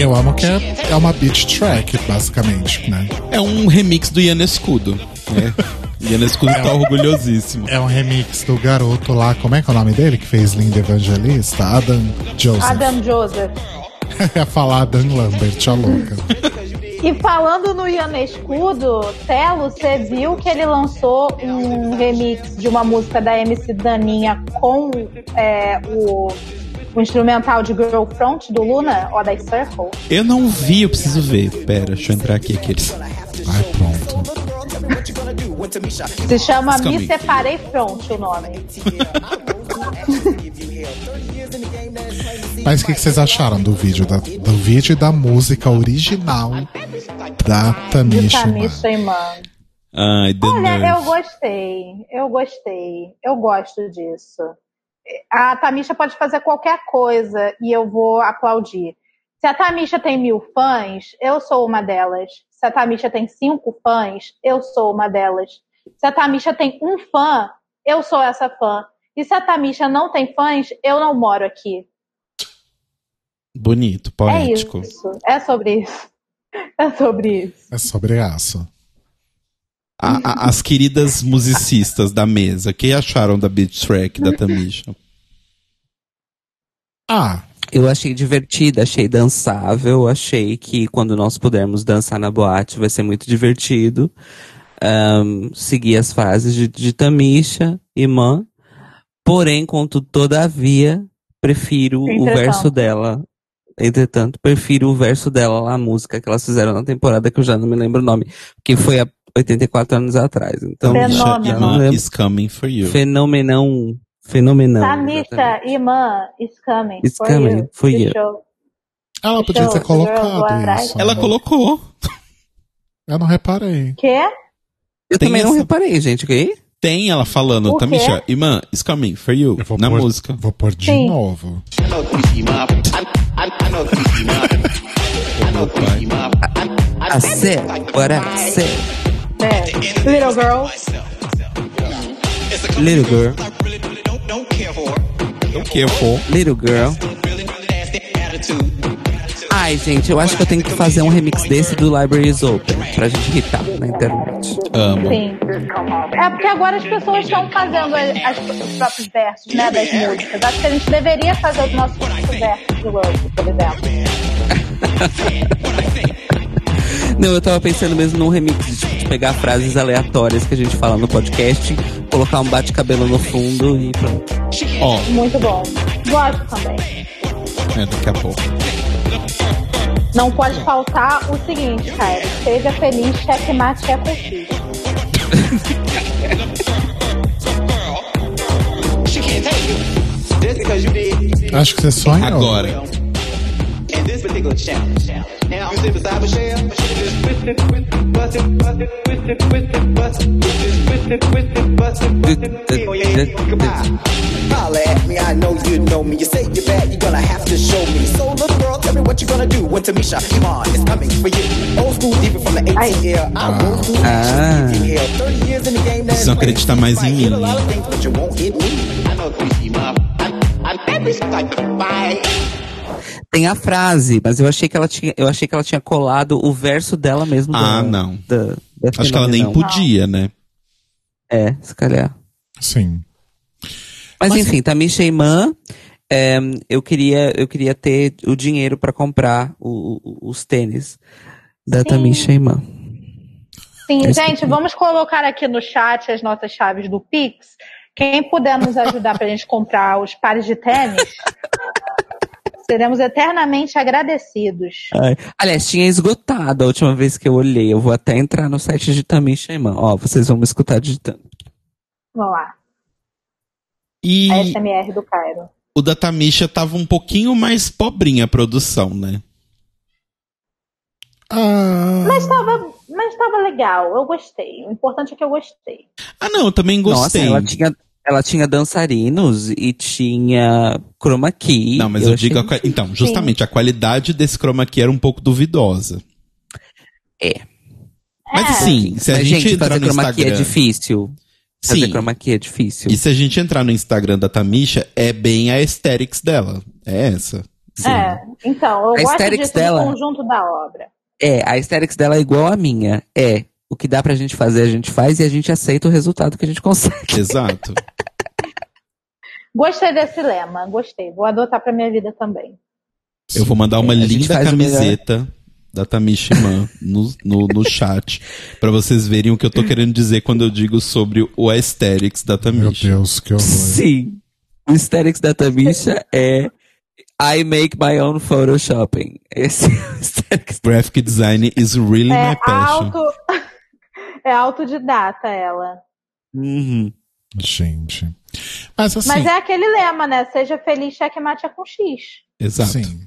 Eu amo que é, é uma beat track, basicamente, né? É um remix do Ian Escudo. Né? Ian Escudo tá orgulhosíssimo. É um remix do garoto lá, como é que é o nome dele que fez Linda Evangelista? Adam Joseph. Adam Joseph. Ia falar Adam Lambert, a louca. E falando no Ian Escudo, Telo, você viu que ele lançou um remix de uma música da MC Daninha com é, o, o instrumental de Girl Front do Luna, Oda Circle? Eu não vi, eu preciso ver. Pera, deixa eu entrar aqui. Aqueles. Ai, pronto. Se chama It's Me. Separei Front o nome. Mas o que, que vocês acharam do vídeo? Da, do vídeo e da música original da De Tamisha. Tamisha e Man. Ai, Olha, eu gostei. Eu gostei. Eu gosto disso. A Tamisha pode fazer qualquer coisa e eu vou aplaudir. Se a Tamisha tem mil fãs, eu sou uma delas. Se a Tamisha tem cinco fãs, eu sou uma delas. Se a Tamisha tem um fã, eu sou essa fã. E se a Tamisha não tem fãs, eu não moro aqui. Bonito, É poético. isso. É sobre isso. É sobre isso. É sobre aço. A- a- as queridas musicistas da mesa, o que acharam da beat track da Tamisha? Ah, Eu achei divertida, achei dançável, achei que quando nós pudermos dançar na boate vai ser muito divertido. Ahn, seguir as fases de, de Tamisha e Man. Porém, contudo, todavia, prefiro o verso dela. Entretanto, prefiro o verso dela lá, a música que elas fizeram na temporada, que eu já não me lembro o nome, que foi há 84 anos atrás. Então, Fenômeno. Não is coming for you. Fenomenão. Fenomenão. Tamisha. Iman is coming. It's for coming you. for you. show. ela podia Show, ter colocado isso. Ela né? colocou. Eu não reparei. Quê? Eu Tem também não essa- reparei, gente, ok? Tem ela falando, quê? Tamisha, Iman is coming for you. Eu vou Na pôr, música. Vou pôr de Sim. novo. I said what I said. É. Little girl. Little girl. don't care for. Don't care for. Little girl. Ai, gente, eu acho que eu tenho que fazer um remix desse do Library is Open pra gente irritar na internet. Amo. Sim. É porque agora as pessoas estão fazendo as- as- os próprios versos, né, das músicas. Acho que a gente deveria fazer os nossos próprios versos de Love, por exemplo. Não, eu tava pensando mesmo num remix de, tipo, de pegar frases aleatórias que a gente fala no podcast, colocar um bate-cabelo no fundo e pronto. Ó, Muito bom. Gosto também. é, daqui a pouco. Não pode faltar o seguinte, cara. Seja feliz, checkmate é did Acho que você sonhou. Agora. in this particular challenge. Now, you sit beside Michelle, but she just twist it, twist it, bust it, bust it, twist it, twist it, bust it, just twist it, twist it, bust it, bust it, feel your head, goodbye. Holla at me, I know you know me. You say you're bad, you're gonna have to show me. So, little girl, tell me what you're gonna do when Tamisha Iman is coming for you. Old school, even from the ATL. I old school, Ah. ATL. 30 years in the game, now Precisam acreditar mais em Hit a mim. lot of things, but you won't hit me. I know Greasy Mob. I, I, I, it's like, bye. Tem a frase, mas eu achei que ela tinha, eu achei que ela tinha colado o verso dela mesmo. Ah, da- não. Da, da Acho que ela nem podia, né? É, se calhar. Sim. Mas, Mas- enfim, Tamisha Iman, é, eu, queria, eu queria ter o dinheiro pra comprar o- o- os tênis da Sim. Tamisha Iman. Sim, É gente, vamos colocar aqui no chat as nossas chaves do Pix, Quem puder nos ajudar pra gente comprar os pares de tênis, seremos eternamente agradecidos. Ai. Aliás, tinha esgotado a última vez que eu olhei. Eu vou até entrar no site de Tamisha Iman. Ó, vocês vão me escutar digitando. Vamos lá. E A SMR do Cairo. o da Tamisha tava um pouquinho mais pobrinha a produção, né? Ah, Mas tava, mas tava legal, eu gostei. O importante é que eu gostei. Ah, não, eu também gostei. Nossa, ela tinha, ela tinha dançarinos e tinha chroma key. Não, mas eu, achei digo. a Então, justamente, a qualidade desse chroma key era um pouco duvidosa. É. Mas É. sim, se a Mas, gente, gente, entrar fazer no chroma key Instagram. é difícil. Fazer Sim. chroma key é difícil. E se a gente entrar no Instagram da Tamisha, é bem a aesthetics dela. É essa. Sim. É, então, eu A gosto aesthetics disso dela- conjunto da obra. É, a aesthetics dela é igual à minha. É. O que dá pra gente fazer, a gente faz e a gente aceita o resultado que a gente consegue. Exato. Gostei desse lema, gostei. Vou adotar pra minha vida também. Eu vou mandar uma gente linda camiseta da Tamisha Man no, no, no chat pra vocês verem o que eu tô querendo dizer quando eu digo sobre o aesthetics da meu Tamisha. Deus, que horror. Sim. O aesthetics da Tamisha é I make my own photoshopping. Esse é. Graphic design is really É my passion. auto. É autodidata ela. Uhum. Gente. Mas assim, Mas é aquele lema, né? Seja feliz, checkmate é com X. Exato. sim.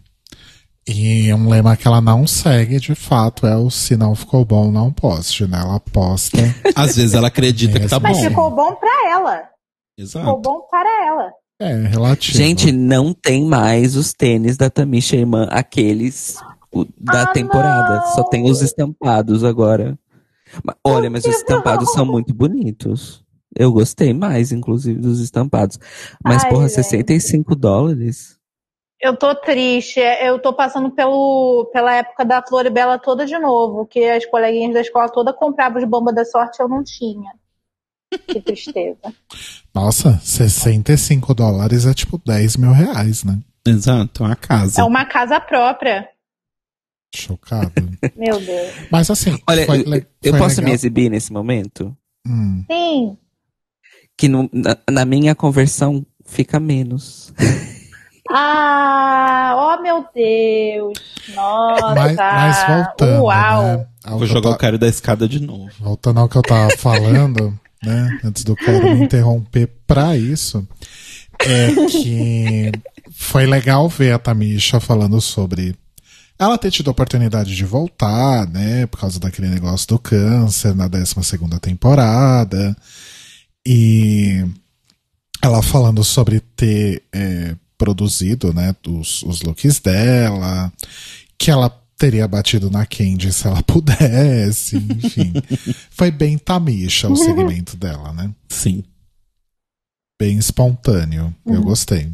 E um lema que ela não segue, de fato, é o se não ficou bom, não poste, né? Ela posta. Às vezes ela acredita que tá Mas Mas bom. ficou bom pra ela. Ficou Exato. bom para ela. É, relativo. Gente, não tem mais os tênis da Tamisha Iman, aqueles o- da Ah, temporada. não! Só tem os estampados agora. Olha, mas os estampados são muito bonitos. Eu gostei mais, inclusive, dos estampados. Mas, Ai, porra, gente. 65 dólares? Eu tô triste. Eu tô passando pelo, pela época da Floribela toda de novo, que as coleguinhas da escola toda compravam os bamba da sorte eu não tinha. Que tristeza. Nossa, 65 dólares é tipo 10 mil reais, né? Exato, a casa. É uma casa própria. Chocado. Meu Deus. Mas assim, Olha, foi eu, le- eu foi posso legal. me exibir nesse momento? Hum. Sim. Que no- na, na minha conversão fica menos. Ah, oh meu Deus. Nossa. Mas, mas voltando, Uau. né? Vou jogar ta- o cara da escada de novo. Voltando ao que eu tava falando, né? Antes do cara me interromper pra isso, é que foi legal ver a Tamisha falando sobre ela ter tido a oportunidade de voltar, né? Por causa daquele negócio do câncer na 12 segunda temporada. E ela falando sobre ter é, produzido, né? Os, os looks dela, que ela teria batido na Candy se ela pudesse, enfim. Foi bem Tamisha o segmento dela, né? Sim. Bem espontâneo. Eu gostei.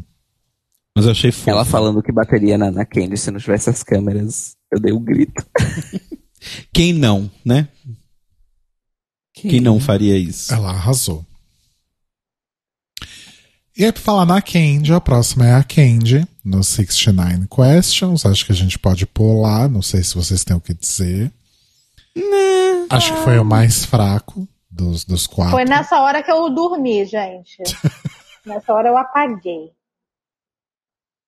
Mas eu achei fofo. Ela falando que bateria na, na Candy se não tivesse as câmeras. Eu dei um grito. Quem não, né? Quem não faria isso? Ela arrasou. E aí, pra falar na Candy, a próxima é a Candy, no 69 Questions. Acho que a gente pode pular, não sei se vocês têm o que dizer. Acho que foi o mais fraco dos, dos quatro. Foi nessa hora que eu dormi, gente. nessa hora eu apaguei.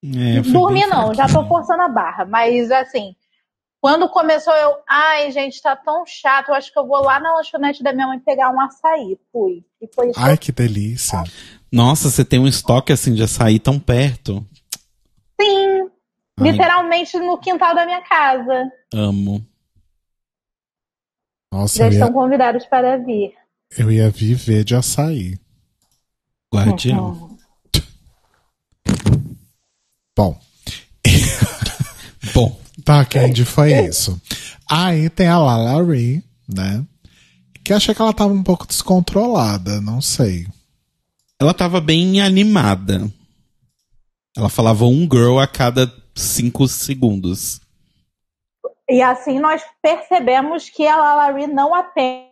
É, Dormi não, já tô forçando a barra. Mas assim, quando começou eu, ai gente, tá tão chato, eu acho que eu vou lá na lanchonete da minha mãe pegar um açaí. Fui. E foi isso. Ai, que delícia. Nossa, você tem um estoque assim de açaí tão perto. Sim, Ai, literalmente no quintal da minha casa. amo. Nossa, Já estão ia, convidados para vir. eu ia viver de açaí. Guardião. Bom, Bom, tá, Candy, foi isso. Aí tem a Lala Ree, né? Que achei que ela tava um pouco descontrolada, não sei. Ela tava bem animada. Ela falava um girl a cada cinco segundos. E assim nós percebemos que a Lalari não apenas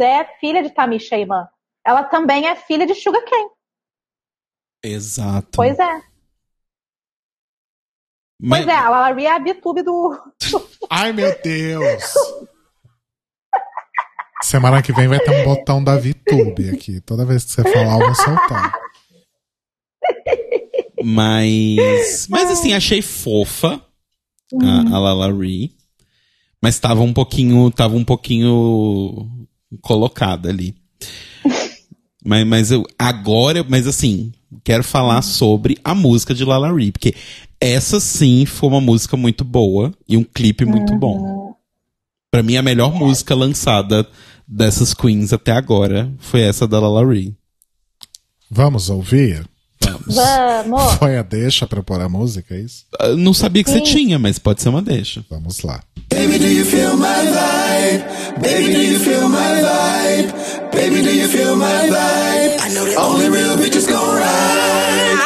é filha de Tamisha Iman. Ela também é filha de Sugar Cane. Exato. Pois é. Mas, Pois é, a Lalari é a bitube do. Ai, meu Deus! Semana que vem vai ter um botão da VTube aqui. Toda vez que você falar, eu vou soltar. Mas. Mas assim, achei fofa a, a Lala Ree. Mas tava um pouquinho. Tava um pouquinho colocada ali. Mas, mas eu agora, mas assim, quero falar sobre a música de Lala Ree, porque essa sim foi uma música muito boa e um clipe muito bom. Pra mim, a melhor música lançada dessas queens até agora foi essa da Lala Ree. Vamos ouvir? Vamos! Foi a deixa pra pôr a música, é isso? Eu não sabia que você tinha, mas pode ser uma deixa. Vamos lá. Baby, do you feel my vibe? Baby, do you feel my vibe? Baby, do you feel my vibe? I know that only real bitches gon' ride.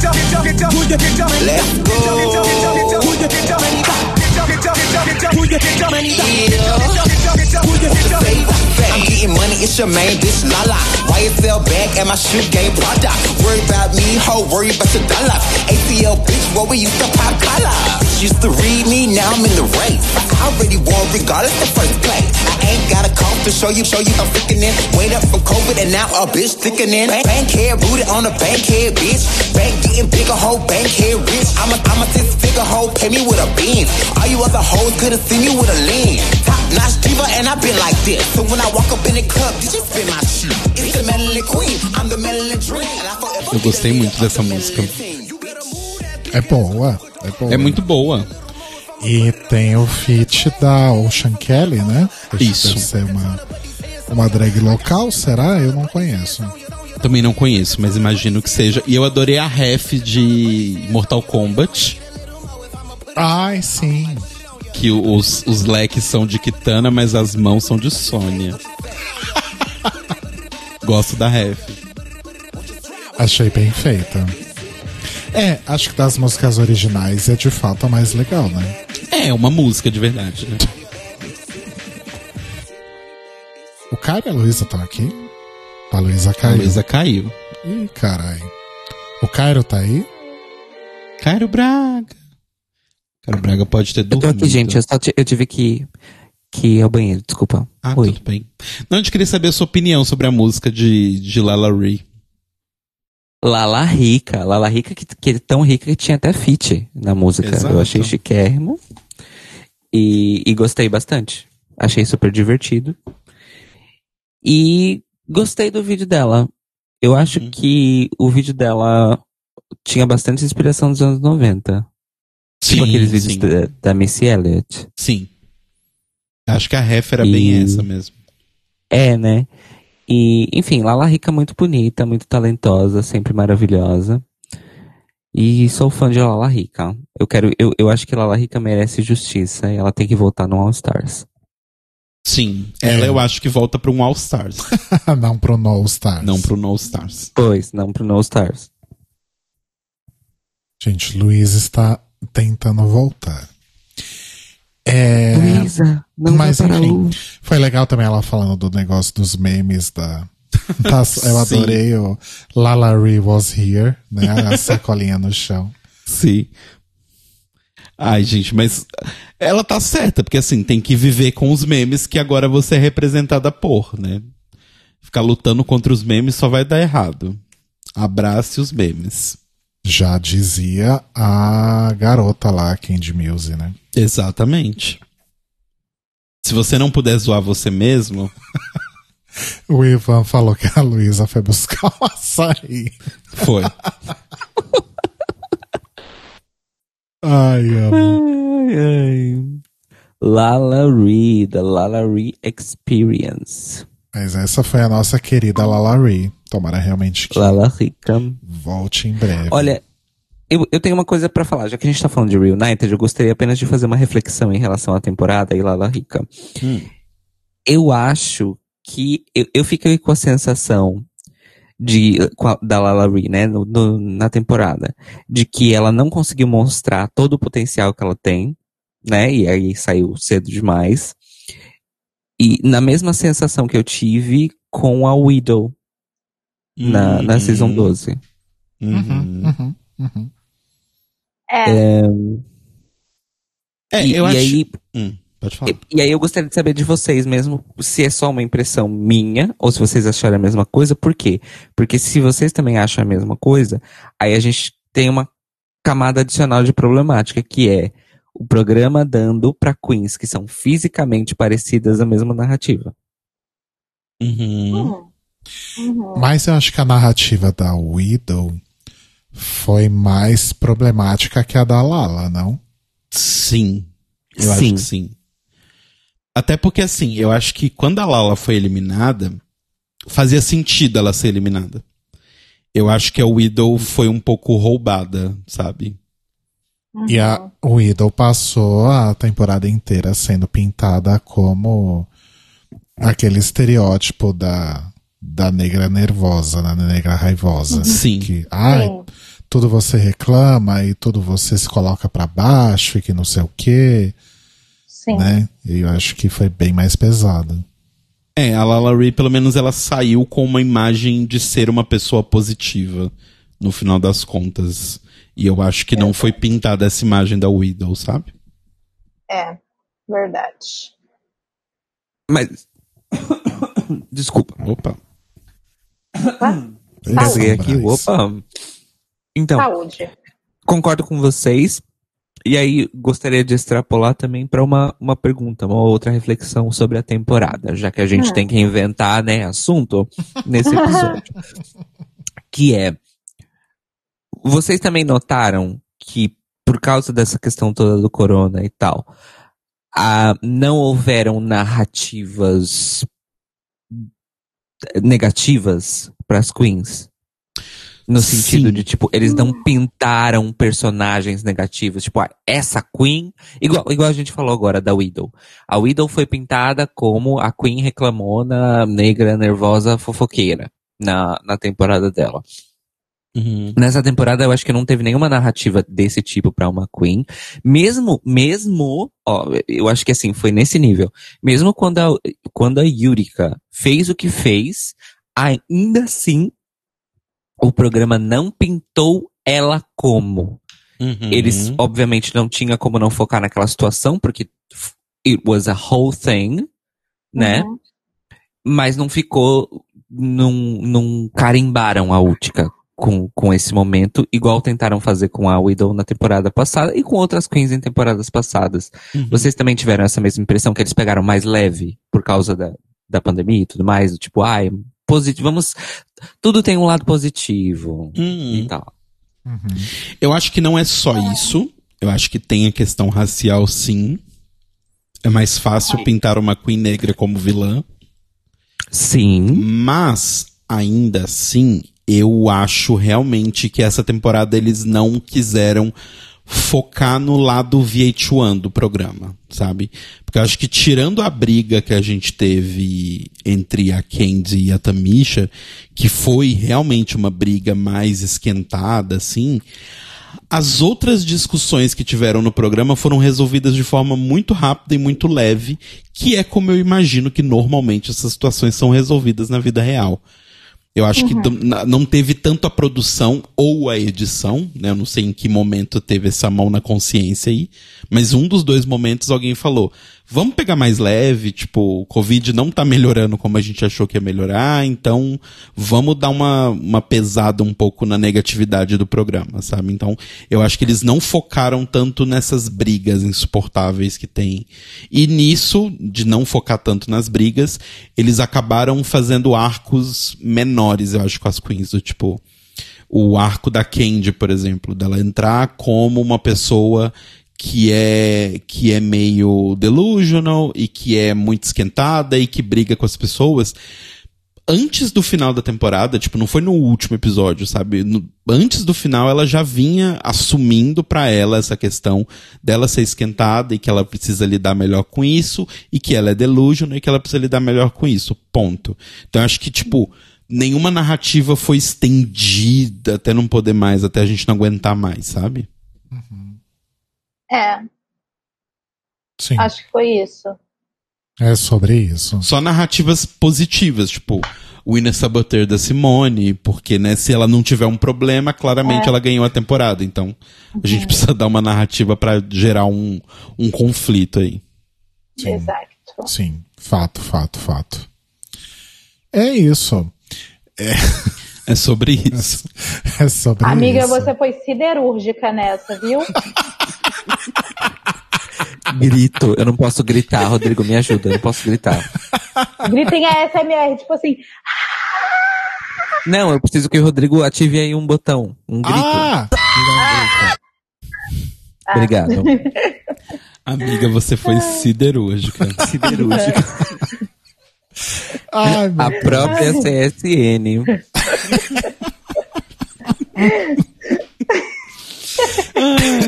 Let's go. I'm getting money, it's your main bitch, Lala. Why you fell back at my shoe game product? Worry about me, ho, worry about your dollar. ACL bitch, what we used to pop collar. Used to read me, now I'm in the race. I already won regardless of first place. I ain't got a call to show you, show you I'm in. Wait up from COVID and now a bitch sticking in. Bank, bank head rooted on a bank head, bitch. Bank getting bigger, whole bank head rich. I'm a, I'm a six figure hoe, pay me with a bean. All you other hoes could've seen me with a lean. Top notch diva and I've been like this. So when I walk up in the club, did you just spin my shit. It's the Madeline Queen, I'm the Madeline Dream. And I forever Eu gostei muito dessa música. É boa. É boa. É muito boa. E tem o feat da Ocean Kelly, né? Que Isso. Deve ser uma, uma drag local, será? Eu não conheço. Também não conheço, mas imagino que seja. E eu adorei a ref de Mortal Kombat. Ai, sim. Que os, os leques são de Kitana, mas as mãos são de Sônia. Gosto da ref. Achei bem feita. É, acho que das músicas originais é de fato a mais legal, né? É, uma música de verdade, né? O Caio e a Luísa estão aqui? A Luísa A caiu. Luísa caiu. Ih, caralho. O Cairo tá aí? Cairo Braga. Cairo Braga pode ter Eu tô aqui, gente. Eu, só eu tive que, que ir ao banheiro, desculpa. Ah, Oi. tudo bem. Não, a gente queria saber a sua opinião sobre a música de, de Lala Ree. Lala Rica. Lala Rica, que, que é tão rica que tinha até feat na música. Exato. Eu achei chiquérrimo. E, e gostei bastante. Achei super divertido. E gostei do vídeo dela. Eu acho Uhum. que o vídeo dela tinha bastante inspiração dos anos 90. tipo aqueles vídeos sim. da, da Missy Elliott. Sim. Acho que a ref era bem E- essa mesmo. É, né? E, enfim, Lala Rica muito bonita, muito talentosa, sempre maravilhosa. E sou fã de Lala Rica. Eu quero, eu, eu acho que Lala Rica merece justiça e ela tem que voltar no All Stars. Sim. Ela É. eu acho que volta para um All Stars. não pro No Stars. não pro No Stars. Pois, não pro No All Stars. Gente, Luísa está tentando voltar. É, Luísa, não mas enfim. foi legal também ela falando do negócio dos memes da. das- eu adorei o Lala Ree was here, né? A sacolinha no chão. Sim. Ai, gente, mas ela tá certa, porque assim, tem que viver com os memes que agora você é representada por, né? Ficar lutando contra os memes só vai dar errado. Abrace os memes. Já dizia a garota lá, Candy Muse, né? Exatamente. Se você não puder zoar você mesmo, O Ivan falou que a Luísa foi buscar um açaí. foi. Ai, amo. Ai, ai. Lala Ree, the Lala Ree Experience. Mas essa foi a nossa querida Lala Ree. Tomara realmente que Lala Rica. volte em breve. Olha, eu, eu tenho uma coisa pra falar. Já que a gente tá falando de Reunited, eu gostaria apenas de fazer uma reflexão em relação à temporada e Lala Rica. Hum. Eu acho que eu, eu fiquei com a sensação de com a- da Lala Ree, né, no- no- na temporada, de que ela não conseguiu mostrar todo o potencial que ela tem, né, e aí saiu cedo demais. E na mesma sensação que eu tive com a Widow na, na Uhum. Season 12. Uhum. Uhum, uhum. É, É, e, eu e acho. aí, Hum. Pode falar. E, e aí eu gostaria de saber de vocês mesmo, se é só uma impressão minha, ou se vocês acharam a mesma coisa, por quê? Porque se vocês também acham a mesma coisa, aí a gente tem uma camada adicional de problemática, que é o programa dando pra queens que são fisicamente parecidas a mesma narrativa. Uhum. Uhum. Mas eu acho que a narrativa da Widow foi mais problemática que a da Lala, não? Sim. Eu acho Sim. que sim. Até porque, assim, eu acho que quando a Lala foi eliminada, fazia sentido ela ser eliminada. Eu acho que a Widow foi um pouco roubada, sabe? E a Widow passou a temporada inteira sendo pintada como aquele estereótipo da, da negra nervosa, da negra raivosa. Sim. Que, ai, Sim. Tudo você reclama e tudo você se coloca pra baixo e que não sei o quê, Sim. né? E eu acho que foi bem mais pesado. É, a Lala Ray, pelo menos, ela saiu com uma imagem de ser uma pessoa positiva, no final das contas. E eu acho que não foi pintada essa imagem da Widow, sabe? É, verdade. Mas. Desculpa. Opa. Engasguei aqui. Braz. Opa. Então, Saúde. concordo com vocês. E aí, gostaria de extrapolar também para uma, uma pergunta, uma outra reflexão sobre a temporada, já que a gente Hum. tem que inventar, né, assunto nesse episódio. que é. Vocês também notaram que, por causa dessa questão toda do corona e tal, ah, não houveram narrativas negativas para as queens? No sentido Sim. de, tipo, eles não pintaram personagens negativos. Tipo, ah, essa Queen. Igual, igual a gente falou agora da Widow. A Widow foi pintada como a Queen reclamona, negra, nervosa, fofoqueira. Na, na temporada dela. Uhum. Nessa temporada eu acho que não teve nenhuma narrativa desse tipo pra uma Queen. Mesmo, mesmo, ó, eu acho que assim, foi nesse nível. Mesmo quando a, quando a Yurika fez o que fez, ainda assim, o programa não pintou ela como. Uhum. Eles, obviamente, não tinha como não focar naquela situação, porque it was a whole thing, né? Uhum. mas não ficou, não, não carimbaram a Utica com, com esse momento, igual tentaram fazer com a Widow na temporada passada e com outras queens em temporadas passadas. Uhum. Vocês também tiveram essa mesma impressão que eles pegaram mais leve por causa da, da pandemia e tudo mais? Do tipo, ai, positivo, vamos, tudo tem um lado positivo Uhum. e tal. Eu acho que não é só isso. Eu acho que tem a questão racial, sim. É mais fácil pintar uma Queen negra como vilã. Sim, Mas, ainda assim, eu acho realmente que essa temporada eles não quiseram focar no lado VH1 do programa, sabe? Porque eu acho que tirando a briga que a gente teve entre a Candy e a Tamisha, que foi realmente uma briga mais esquentada, assim, as outras discussões que tiveram no programa foram resolvidas de forma muito rápida e muito leve, que é como eu imagino que normalmente essas situações são resolvidas na vida real. Eu acho que d- na- não teve tanto a produção ou a edição, né? Eu não sei em que momento teve essa mão na consciência aí, mas um dos dois momentos alguém falou: vamos pegar mais leve, tipo, o Covid não tá melhorando como a gente achou que ia melhorar, então vamos dar uma, uma pesada um pouco na negatividade do programa, sabe? Então, eu acho que eles não focaram tanto nessas brigas insuportáveis que tem. E nisso, de não focar tanto nas brigas, eles acabaram fazendo arcos menores, eu acho, com as queens, do tipo o arco da Candy, por exemplo, dela entrar como uma pessoa que é que é meio delusional e que é muito esquentada e que briga com as pessoas. Antes do final da temporada, tipo, não foi no último episódio, sabe? No- antes do final, ela já vinha assumindo pra ela essa questão dela ser esquentada e que ela precisa lidar melhor com isso e que ela é delusional e que ela precisa lidar melhor com isso. Ponto. Então, acho que, tipo, nenhuma narrativa foi estendida até não poder mais, até a gente não aguentar mais, sabe? É, Sim, acho que foi isso. é sobre isso. Só narrativas positivas, tipo, o Inner Saboteur da Simone, porque, né, se ela não tiver um problema, claramente ela ganhou a temporada. Então, a gente precisa dar uma narrativa pra gerar um, um conflito aí. Sim. Exato. Sim, fato, fato, fato. É isso. É sobre isso. É sobre Amiga, isso. você foi siderúrgica nessa, viu? Grito. Eu não posso gritar, Rodrigo, me ajuda. Eu não posso gritar. Gritem a SMR, tipo assim. Não, eu preciso que o Rodrigo ative aí um botão. Um grito. Ah! Obrigado. Amiga, você foi siderúrgica. Siderúrgica. Ai, A própria CSN.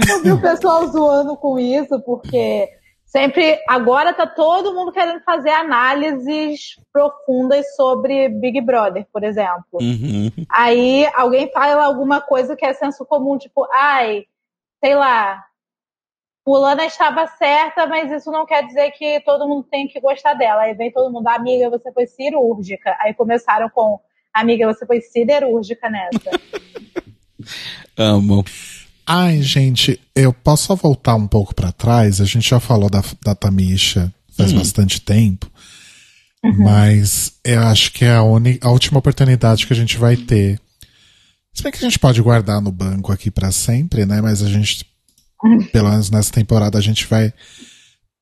Eu vi o pessoal zoando com isso, porque sempre. Agora tá todo mundo querendo fazer análises profundas sobre Big Brother, por exemplo. Uhum. Aí alguém fala alguma coisa que é senso comum, tipo, ai, sei lá, Fulana estava certa, mas isso não quer dizer que todo mundo tem que gostar dela. Aí vem todo mundo, amiga, você foi cirúrgica. Aí começaram com, amiga, você foi siderúrgica nessa. Amo. Ai, gente, eu posso só voltar um pouco pra trás? A gente já falou da, da Tamisha faz bastante tempo. Mas eu acho que é a, uni- a última oportunidade que a gente vai ter. Se bem que a gente pode guardar no banco aqui pra sempre, né? Mas a gente, pelo menos nessa temporada, a gente vai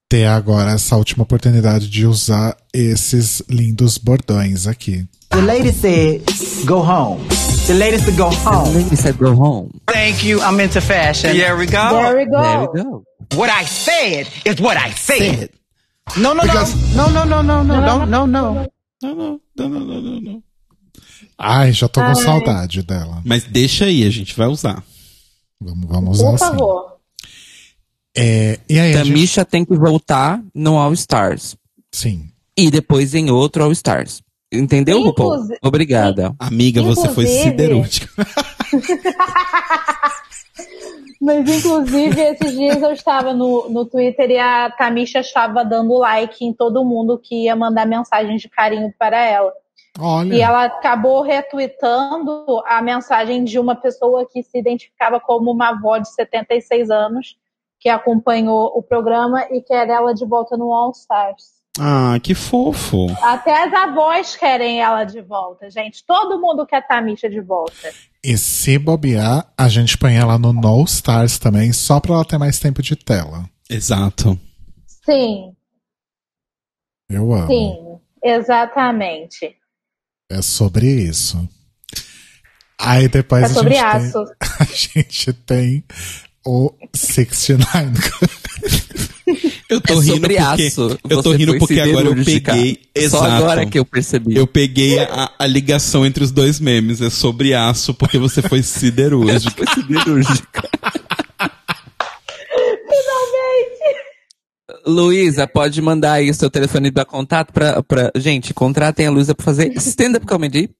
ter agora essa última oportunidade de usar esses lindos bordões aqui. The lady said, go home. The lady said, go home. Lady said go home. Thank you. I'm into fashion. There we go. There we go. There we go. What I said is what I said. No, no, no. No, no, no, no, no, no, no, no. Não, não, não, não, não, não, não. Ai, já tô com saudade dela. Mas deixa aí, a gente vai usar. Vamos, vamos usar Por assim. favor. É, e aí, a gente, Tamisha tem que voltar no All Stars. sim. E depois em outro All Stars. Entendeu, RuPaul? Inclusi- Obrigada. Amiga, você foi siderúrgica. Mas, inclusive, esses dias eu estava no, no Twitter e a Tamisha estava dando like em todo mundo que ia mandar mensagens de carinho para ela. Olha. E ela acabou retweetando a mensagem de uma pessoa que se identificava como uma avó de 76 anos, que acompanhou o programa e quer ela de volta no All Stars. Ah, que fofo. Até as avós querem ela de volta, gente. Todo mundo quer Tamisha de volta. E se bobear, a gente põe ela no No Stars também, só pra ela ter mais tempo de tela. Exato. Sim, Eu amo. sim, exatamente. É sobre isso. Aí depois É a, sobre gente aço. tem, a gente tem o 69. Eu tô É rindo sobre porque aço. eu tô Você rindo porque agora eu peguei Só exato. agora que eu percebi. Eu peguei a, a ligação entre os dois memes. É sobre aço porque você foi siderúrgica. Foi siderúrgica. Luísa, pode mandar aí o seu telefone para contato pra, pra. Gente, contratem a Luísa pra fazer stand-up comedy.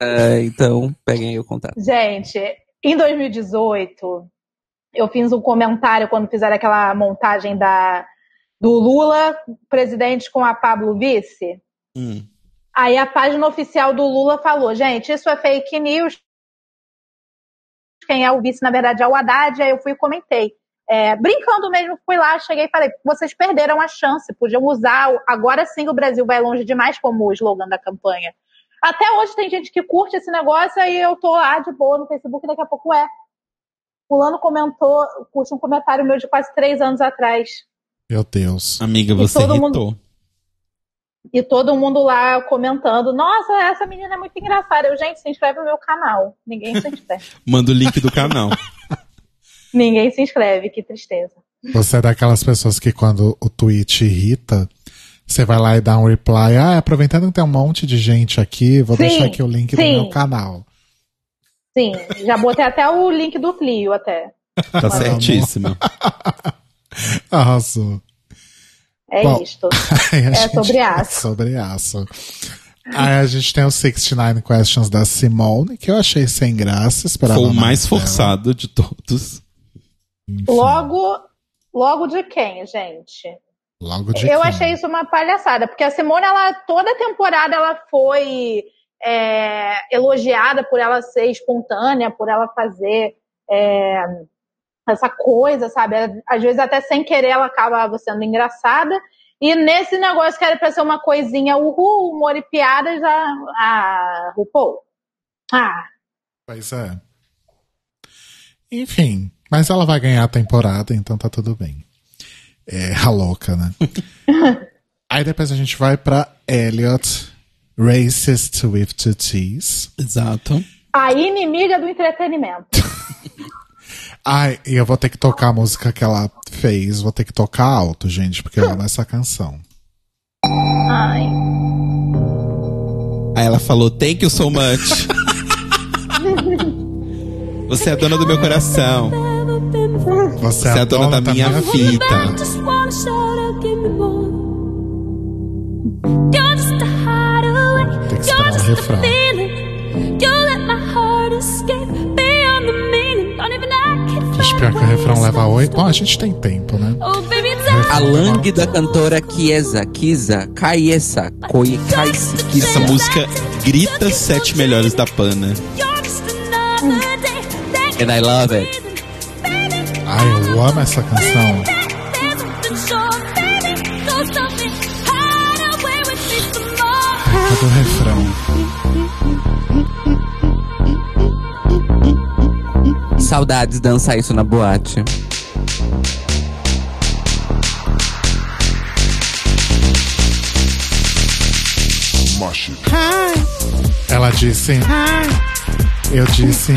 É, então, peguem aí o contato. Gente, em 2018, eu fiz um comentário quando fizeram aquela montagem da, do Lula, presidente com a Pablo vice. Hum. Aí a página oficial do Lula falou, gente, isso é fake news. Quem é o vice, na verdade, é o Haddad. Aí eu fui e comentei. É, brincando mesmo, fui lá, cheguei e falei, vocês perderam a chance, podiam usar, agora sim o Brasil vai longe demais como o slogan da campanha. Até hoje tem gente que curte esse negócio e eu tô lá de boa no Facebook, daqui a pouco é. Fulano comentou, curte um comentário meu de quase três anos atrás. Meu Deus. Amiga, você todo irritou. mundo- E todo mundo lá comentando, nossa, essa menina é muito engraçada. Eu, gente, se inscreve no meu canal. Ninguém se inscreve. Manda o link do canal. Ninguém se inscreve, que tristeza. Você é daquelas pessoas que quando o tweet irrita, você vai lá e dá um reply. Ah, aproveitando que tem um monte de gente aqui, vou Sim, deixar aqui o link do sim. meu canal. Sim, já botei até o link do Clio até. Tá certíssima. Arrasou. É Bom, isto. É gente- sobre aço. sobre aço. Aí a gente tem os 69 Questions da Simone, que eu achei sem graça. Esperava Foi o mais dela. forçado de todos. Enfim, Logo, logo de quem, gente? logo de Eu quem? achei isso uma palhaçada, porque a Simone, ela, toda temporada, ela foi é, elogiada por ela ser espontânea, por ela fazer é, essa coisa, sabe? Às vezes, até sem querer, ela acaba sendo engraçada. E nesse negócio que era pra ser uma coisinha uhul, humor e piada, já. Ah, RuPaul. Ah, Pois é. Enfim, mas ela vai ganhar a temporada, então tá tudo bem. É a louca, né? Aí depois a gente vai pra Elliot, Racist with Two T's. Exato. a inimiga do entretenimento. Ai, e eu vou ter que tocar a música que ela fez, vou ter que tocar alto, gente, porque eu amo essa canção. Ai. Aí ela falou, thank you so much. Você é a dona do meu coração. Você, Você é a dona da minha vida. Tem que esperar o refrão. Pior que o refrão leva oito. Bom, a gente tem tempo, né? A Lang da cantora Kiesa, Kisa, Kaiesa, Koi, Kaisi, Kisa. Essa música grita sete melhores da pana. And I love it. Ai, eu amo essa canção. Cadê o refrão? Saudades dançar isso na boate. Ela disse. Eu disse.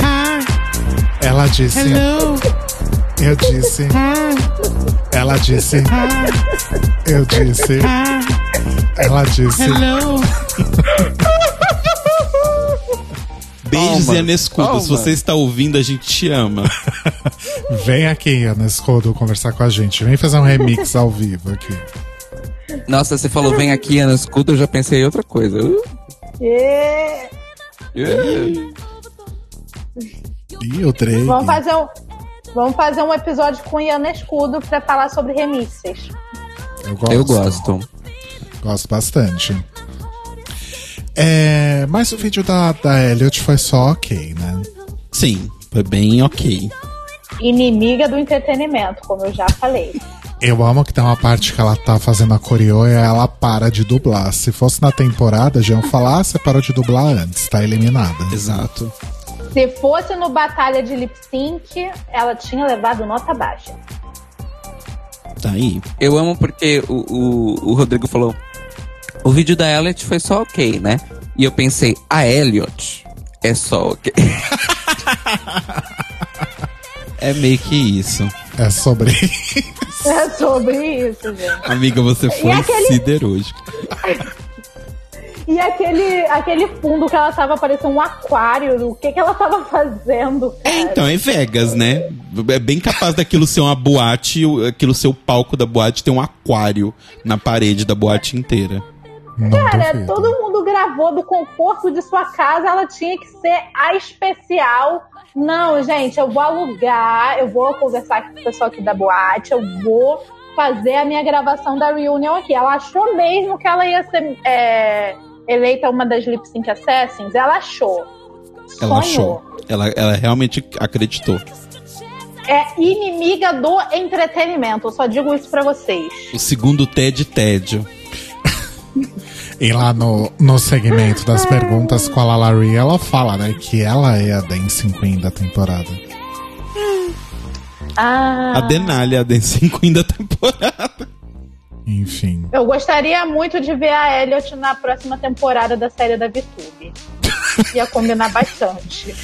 Ela disse. Eu disse. Ela disse. Eu disse. Ela disse. Beijos Calma, e Anescudo. Se você está ouvindo, a gente te ama. Vem aqui, Ana Escodo, conversar com a gente. Vem fazer um remix ao vivo aqui. Nossa, você falou vem aqui, Ana Escuta, eu já pensei em outra coisa. Uh, E... uh. Ih, o Drake. Vamos fazer um. Vamos fazer um episódio com Iana Escudo pra falar sobre remixes. Eu gosto. Eu gosto. Gosto bastante. É, mas o vídeo da, da Elliot foi só ok, né? Sim, foi bem ok. Inimiga do entretenimento, como eu já falei. Eu amo que tem uma parte que ela tá fazendo a coreô e ela para de dublar. Se fosse na temporada, já iam falar, ah, você parou de dublar antes, tá eliminada. Exato. Se fosse no Batalha de Lip Sync, ela tinha levado nota baixa. Tá aí. Eu amo porque o, o, o Rodrigo falou. O vídeo da Elliot foi só ok, né? E eu pensei, a Elliot é só ok. É meio que isso. É sobre. É sobre isso, gente. Amiga, você foi aquele- siderúrgica. E aquele, aquele fundo que ela tava parecendo um aquário, o que que ela tava fazendo? cara? Então, é Vegas, né? É bem capaz daquilo ser uma boate, aquilo ser o palco da boate, ter um aquário na parede da boate inteira. Não Cara, todo mundo gravou do conforto de sua casa, ela tinha que ser a especial. Não, gente, eu vou alugar, eu vou conversar com o pessoal aqui da boate, eu vou fazer a minha gravação da reunião aqui. Ela achou mesmo que ela ia ser é, eleita uma das Lip Sync Assassins? Ela achou. Ela Sonhou. achou. Ela, ela realmente acreditou. É inimiga do entretenimento, eu só digo isso pra vocês. O segundo Ted Tédio. E lá no, no segmento das perguntas com a Lalari, ela fala, né, que ela é a Dancing Queen da temporada. Ah, A Denali, a Dancing Queen da temporada. Enfim. eu gostaria muito de ver a Elliot na próxima temporada da série da VTube. Ia combinar bastante.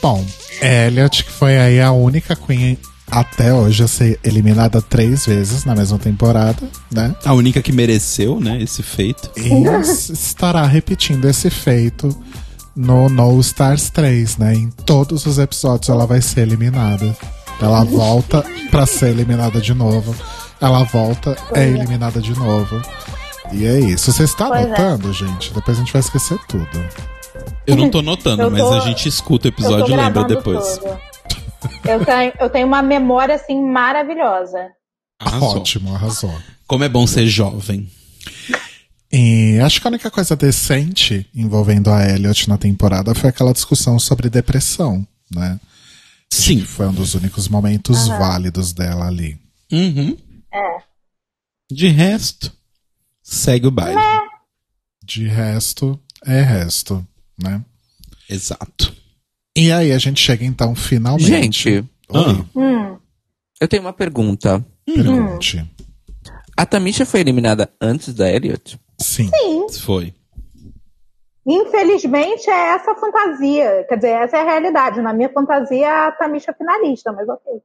Bom, Elliot, que foi aí a única Queen até hoje a ser eliminada três vezes na mesma temporada, né? A única que mereceu, né, esse feito. E estará repetindo esse feito no No Stars 3, né? Em todos os episódios ela vai ser eliminada. Ela volta pra ser eliminada de novo. Ela volta, é eliminada de novo. E é isso. Você está Pois é. notando, gente? Depois a gente vai esquecer tudo. Eu não tô notando, Eu mas tô- a gente escuta o tô episódio e lembra depois. tudo. Eu tenho, eu tenho uma memória assim maravilhosa. Arrasou. Ótimo, arrasou. Como é bom ser jovem. E acho que a única coisa decente envolvendo a Elliot na temporada foi aquela discussão sobre depressão, né? Sim. Foi um dos únicos momentos válidos dela ali. Uhum. É. De resto, segue o baile. De resto, é resto, né? Exato. E aí a gente chega então finalmente. Gente, Ah. Hum. eu tenho uma pergunta. pergunte. A Tamisha foi eliminada antes da Elliot? Sim. Sim, Foi. infelizmente é essa a fantasia. Quer dizer, essa é a realidade. Na minha fantasia, a Tamisha é finalista, mas ok.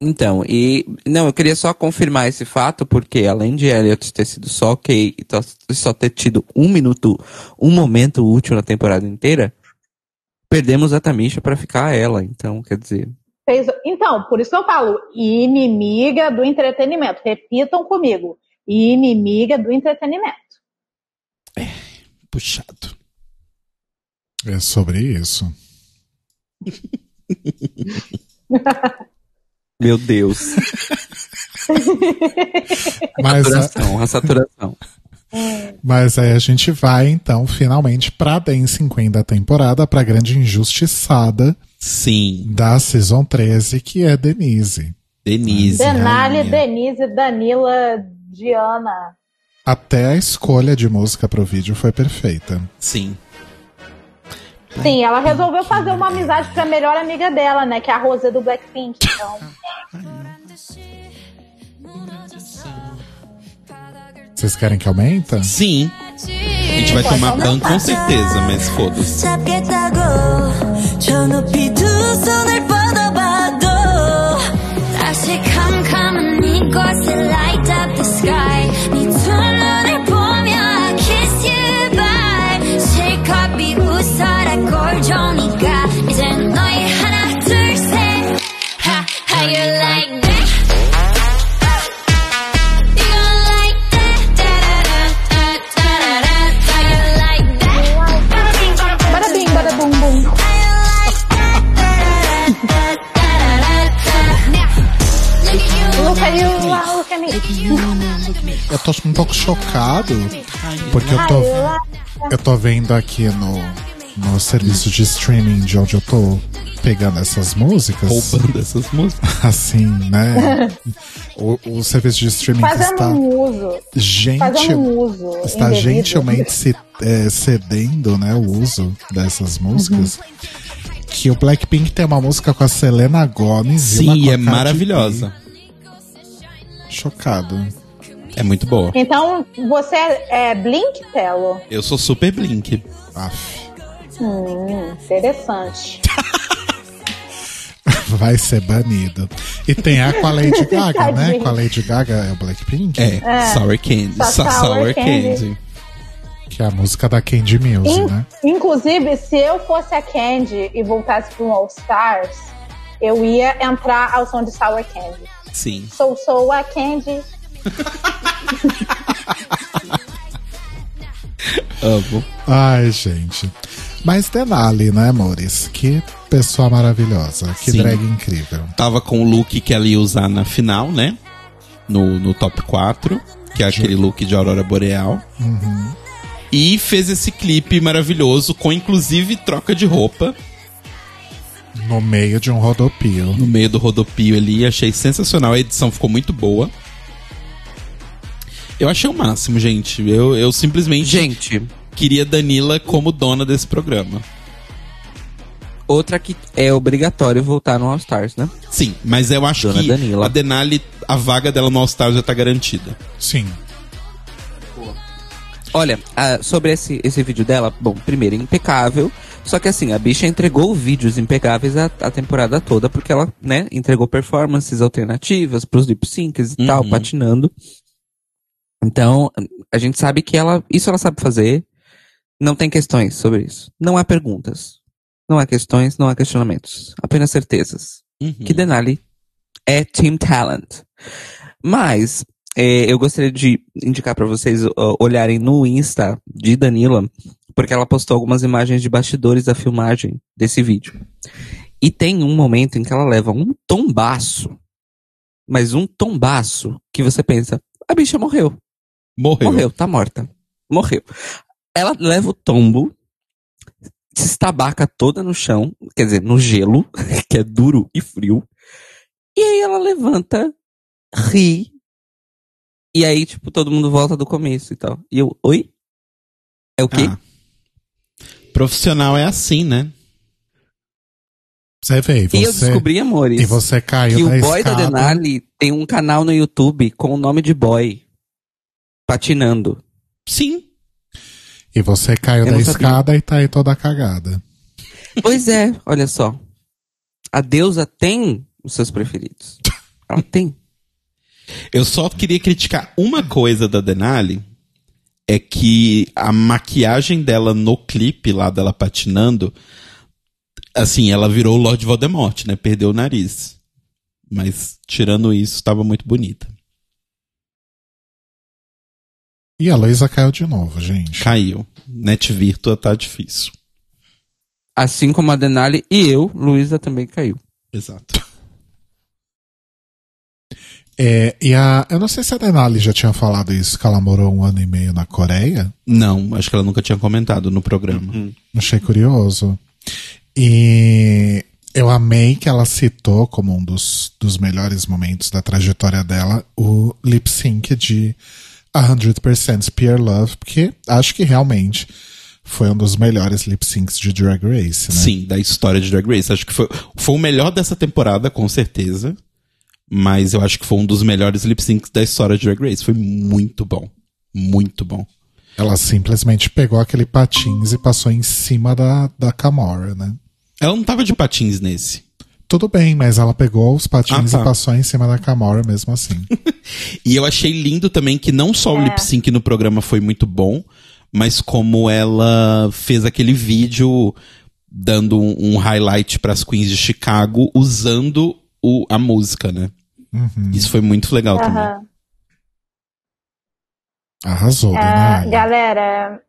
Então, e. Não, eu queria só confirmar esse fato, porque além de Elliot ter sido só ok e só ter tido um minuto, um momento útil na temporada inteira, perdemos a Tamisha pra ficar ela. Então, quer dizer. Fez- Então, por isso que eu falo, inimiga do entretenimento. Repitam comigo. Inimiga do entretenimento. Puxado. É sobre isso. Meu Deus. Mas, a- saturação, a saturação. Mas aí a gente vai então finalmente pra Dancing Queen da temporada, pra grande injustiçada Sim. da Season 13, que é Denise. Denise. Denali. Denise, Danila, Diana. Até a escolha de música pro vídeo foi perfeita. Sim. Sim, ela resolveu fazer uma amizade com a melhor amiga dela, né? Que é a Rosé do Blackpink. Então, Vocês querem que aumenta? Sim. A gente vai tomar ban com certeza, mas foda-se. 잡겠 Eu tô um pouco chocado, porque eu tô, eu tô vendo aqui no, no serviço de streaming de onde eu tô pegando essas músicas. Roubando essas músicas. Assim, né? o, o serviço de streaming Fazendo está, um uso. um uso. está indevido. gentilmente se, é, cedendo né, o uso dessas músicas. Que o Blackpink tem uma música com a Selena Gomez e uma Sim, a é maravilhosa. Chocado. É muito boa. Então, você é, é Blink, Telo? Eu sou super Blink. Aff. Hum, interessante. Vai ser banido. E tem a com a Lady Gaga, né? Com a Lady Gaga é o Blackpink? É, Sour Candy. Sour Sour Candy. Candy. Que é a música da Candy Music, In- né? Inclusive, se eu fosse a Candy e voltasse para um All Stars, eu ia entrar ao som de Sour Candy. Sim. Sou, sou a Candy. Amo. Ai, gente. Mas Denali, né, amores? Que pessoa maravilhosa. Que Sim. drag incrível. Tava com o look que ela ia usar na final, né? No, no top 4. Que é aquele look de Aurora Boreal. E fez esse clipe maravilhoso, com inclusive troca de roupa. No meio de um rodopio. no meio do rodopio ali. Achei sensacional. A edição ficou muito boa. Eu achei o máximo, gente. Eu, eu simplesmente Gente, queria Danila como dona desse programa. outra que é obrigatório voltar no All Stars, né? Sim, mas eu acho Dona que Danila. a Denali, a vaga dela no All Star já tá garantida. Sim. Olha, ah, sobre esse, esse vídeo dela, bom, primeiro, impecável. Só que assim, a bicha entregou vídeos impecáveis a, a temporada toda, porque ela, né, entregou performances alternativas pros lip syncs e tal, Uhum. patinando. Então, a gente sabe que ela, isso ela sabe fazer. Não tem questões sobre isso. Não há perguntas. Não há questões, não há questionamentos. Apenas certezas. Uhum. que Denali é Team Talent. Mas eh, eu gostaria de indicar para vocês ó, olharem no Insta de Danila, porque ela postou algumas imagens de bastidores da filmagem desse vídeo. E tem um momento em que ela leva um tombaço, mas um tombaço que você pensa, a bicha morreu. Morreu. Morreu, tá morta. Morreu. Ela leva o tombo, se estabaca toda no chão, quer dizer, no gelo, que é duro e frio. E aí ela levanta, ri E aí, tipo, todo mundo volta do começo e tal. E eu, oi? É o quê? Ah. Profissional é assim, né? Você vê, e você, e eu descobri, amores, e você caiu que da o boy da escada. Denali tem um canal no YouTube com o nome de boy. Patinando. Sim. E você caiu Eu da sabia. escada e tá aí toda cagada. Pois é, olha só. A deusa tem os seus preferidos. Ela tem. Eu só queria criticar uma coisa da Denali. É que a maquiagem dela no clipe lá dela patinando. Assim, ela virou o Lord Voldemort, né? Perdeu o nariz. Mas, tirando isso, estava muito bonita. E a Luísa caiu de novo, gente. Caiu. Net Virtua tá difícil. Assim como a Denali e eu, Luísa também caiu. Exato. É, e a. Eu não sei se a Denali já tinha falado isso, que ela morou um ano e meio na Coreia. Não, acho que ela nunca tinha comentado no programa. Achei curioso. E eu amei que ela citou como um dos, dos melhores momentos da trajetória dela o lip sync de 100% Pure Love, porque acho que realmente foi um dos melhores lip syncs de Drag Race, né? Sim, da história de Drag Race. Acho que foi, foi o melhor dessa temporada, com certeza. Mas eu acho que foi um dos melhores lip syncs da história de Drag Race. Foi muito bom. Muito bom. Ela simplesmente pegou aquele patins e passou em cima da, da Camora, né? Ela não tava de patins nesse. Tudo bem, mas ela pegou os patins Ah, tá. e passou em cima da Camora mesmo assim. E eu achei lindo também que não só o É. lip sync no programa foi muito bom, mas como ela fez aquele vídeo dando um, um highlight para as queens de Chicago usando o, a música, né? Uhum. Isso foi muito legal também. Aham. Arrasou, Ah, Denali. galera,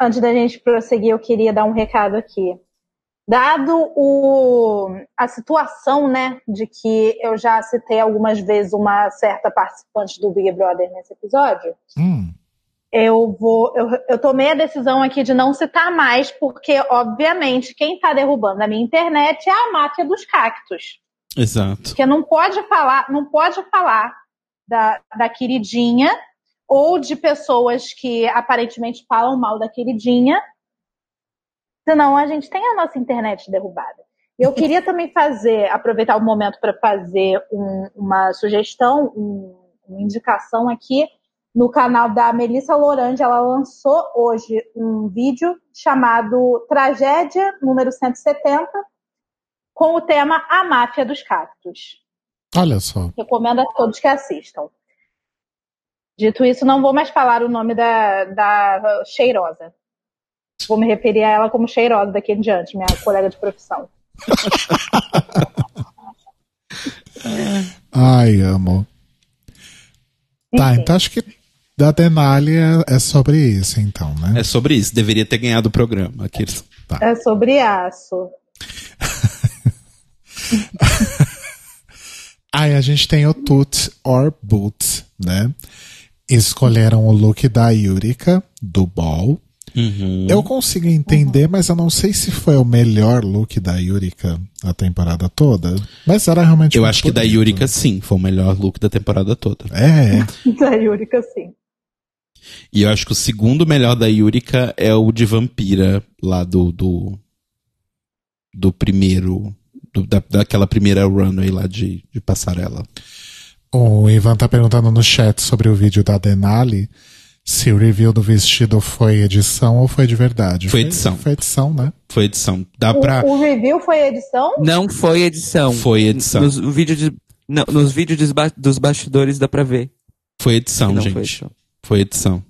antes da gente prosseguir, eu queria dar um recado aqui. Dado o, a situação, né, de que eu já citei algumas vezes uma certa participante do Big Brother nesse episódio, Hum, eu vou, eu, eu tomei a decisão aqui de não citar mais, porque, obviamente, quem está derrubando a minha internet é a máfia dos cactos. Exato. Porque não pode falar, não pode falar da, da queridinha ou de pessoas que aparentemente falam mal da queridinha, senão a gente tem a nossa internet derrubada. Eu queria também fazer, aproveitar o momento para fazer um- uma sugestão, um- uma indicação aqui no canal da Melissa Lorande. Ela lançou hoje um vídeo chamado Tragédia número 170, com o tema A Máfia dos Cactos. olha só. Recomendo a todos que assistam. Dito isso, não vou mais falar o nome da, da cheirosa. Vou me referir a ela como cheirosa daqui em diante, minha colega de profissão. Ai, amo. Tá, Enfim. então acho que da Denali é, é sobre isso, então, né? É sobre isso. Deveria ter ganhado o programa. Aqueles. É sobre aço. Aí a gente tem o Toot or Boot, né? Escolheram o look da Yurika, do Ball. Uhum. Eu consigo entender, mas eu não sei se foi o melhor look da Yurika a temporada toda. Mas era realmente Eu acho que da bonito. Yurika, sim, foi o melhor look da temporada toda. É, Da Yurika, sim. E eu acho que o segundo melhor da Yurika é o de Vampira, lá do. do, do primeiro. do- da, daquela primeira runway lá de, de passarela. o Ivan tá perguntando no chat sobre o vídeo da Denali se o review do vestido foi edição ou foi de verdade. Foi edição. Foi edição, né? Foi edição. Dá pra. O, o review foi edição? Não foi edição. Foi edição. Nos vídeos de, não, nos vídeos dos, ba- dos bastidores dá pra ver. Foi edição, Não gente. foi edição. Foi edição.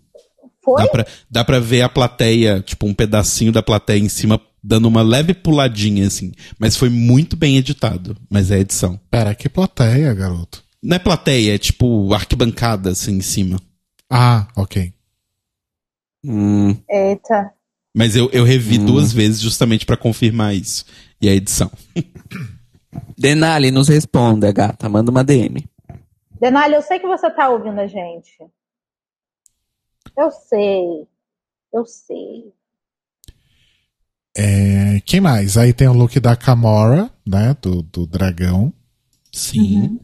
Foi? Dá pra, dá pra ver a plateia, tipo, um pedacinho da plateia em cima, dando uma leve puladinha, assim. Mas foi muito bem editado. Mas é edição. Pera, que plateia, garoto. Não é plateia, é tipo arquibancada, assim, em cima. Ah, ok. Hum, Eita. Mas eu, eu revi duas vezes justamente pra confirmar isso. E a edição. Denali, nos responda, gata. Manda uma DM. Denali, eu sei que você tá ouvindo a gente. Eu sei. Eu sei. É, quem mais? Aí tem o look da Camora, né? Do, do dragão. Sim.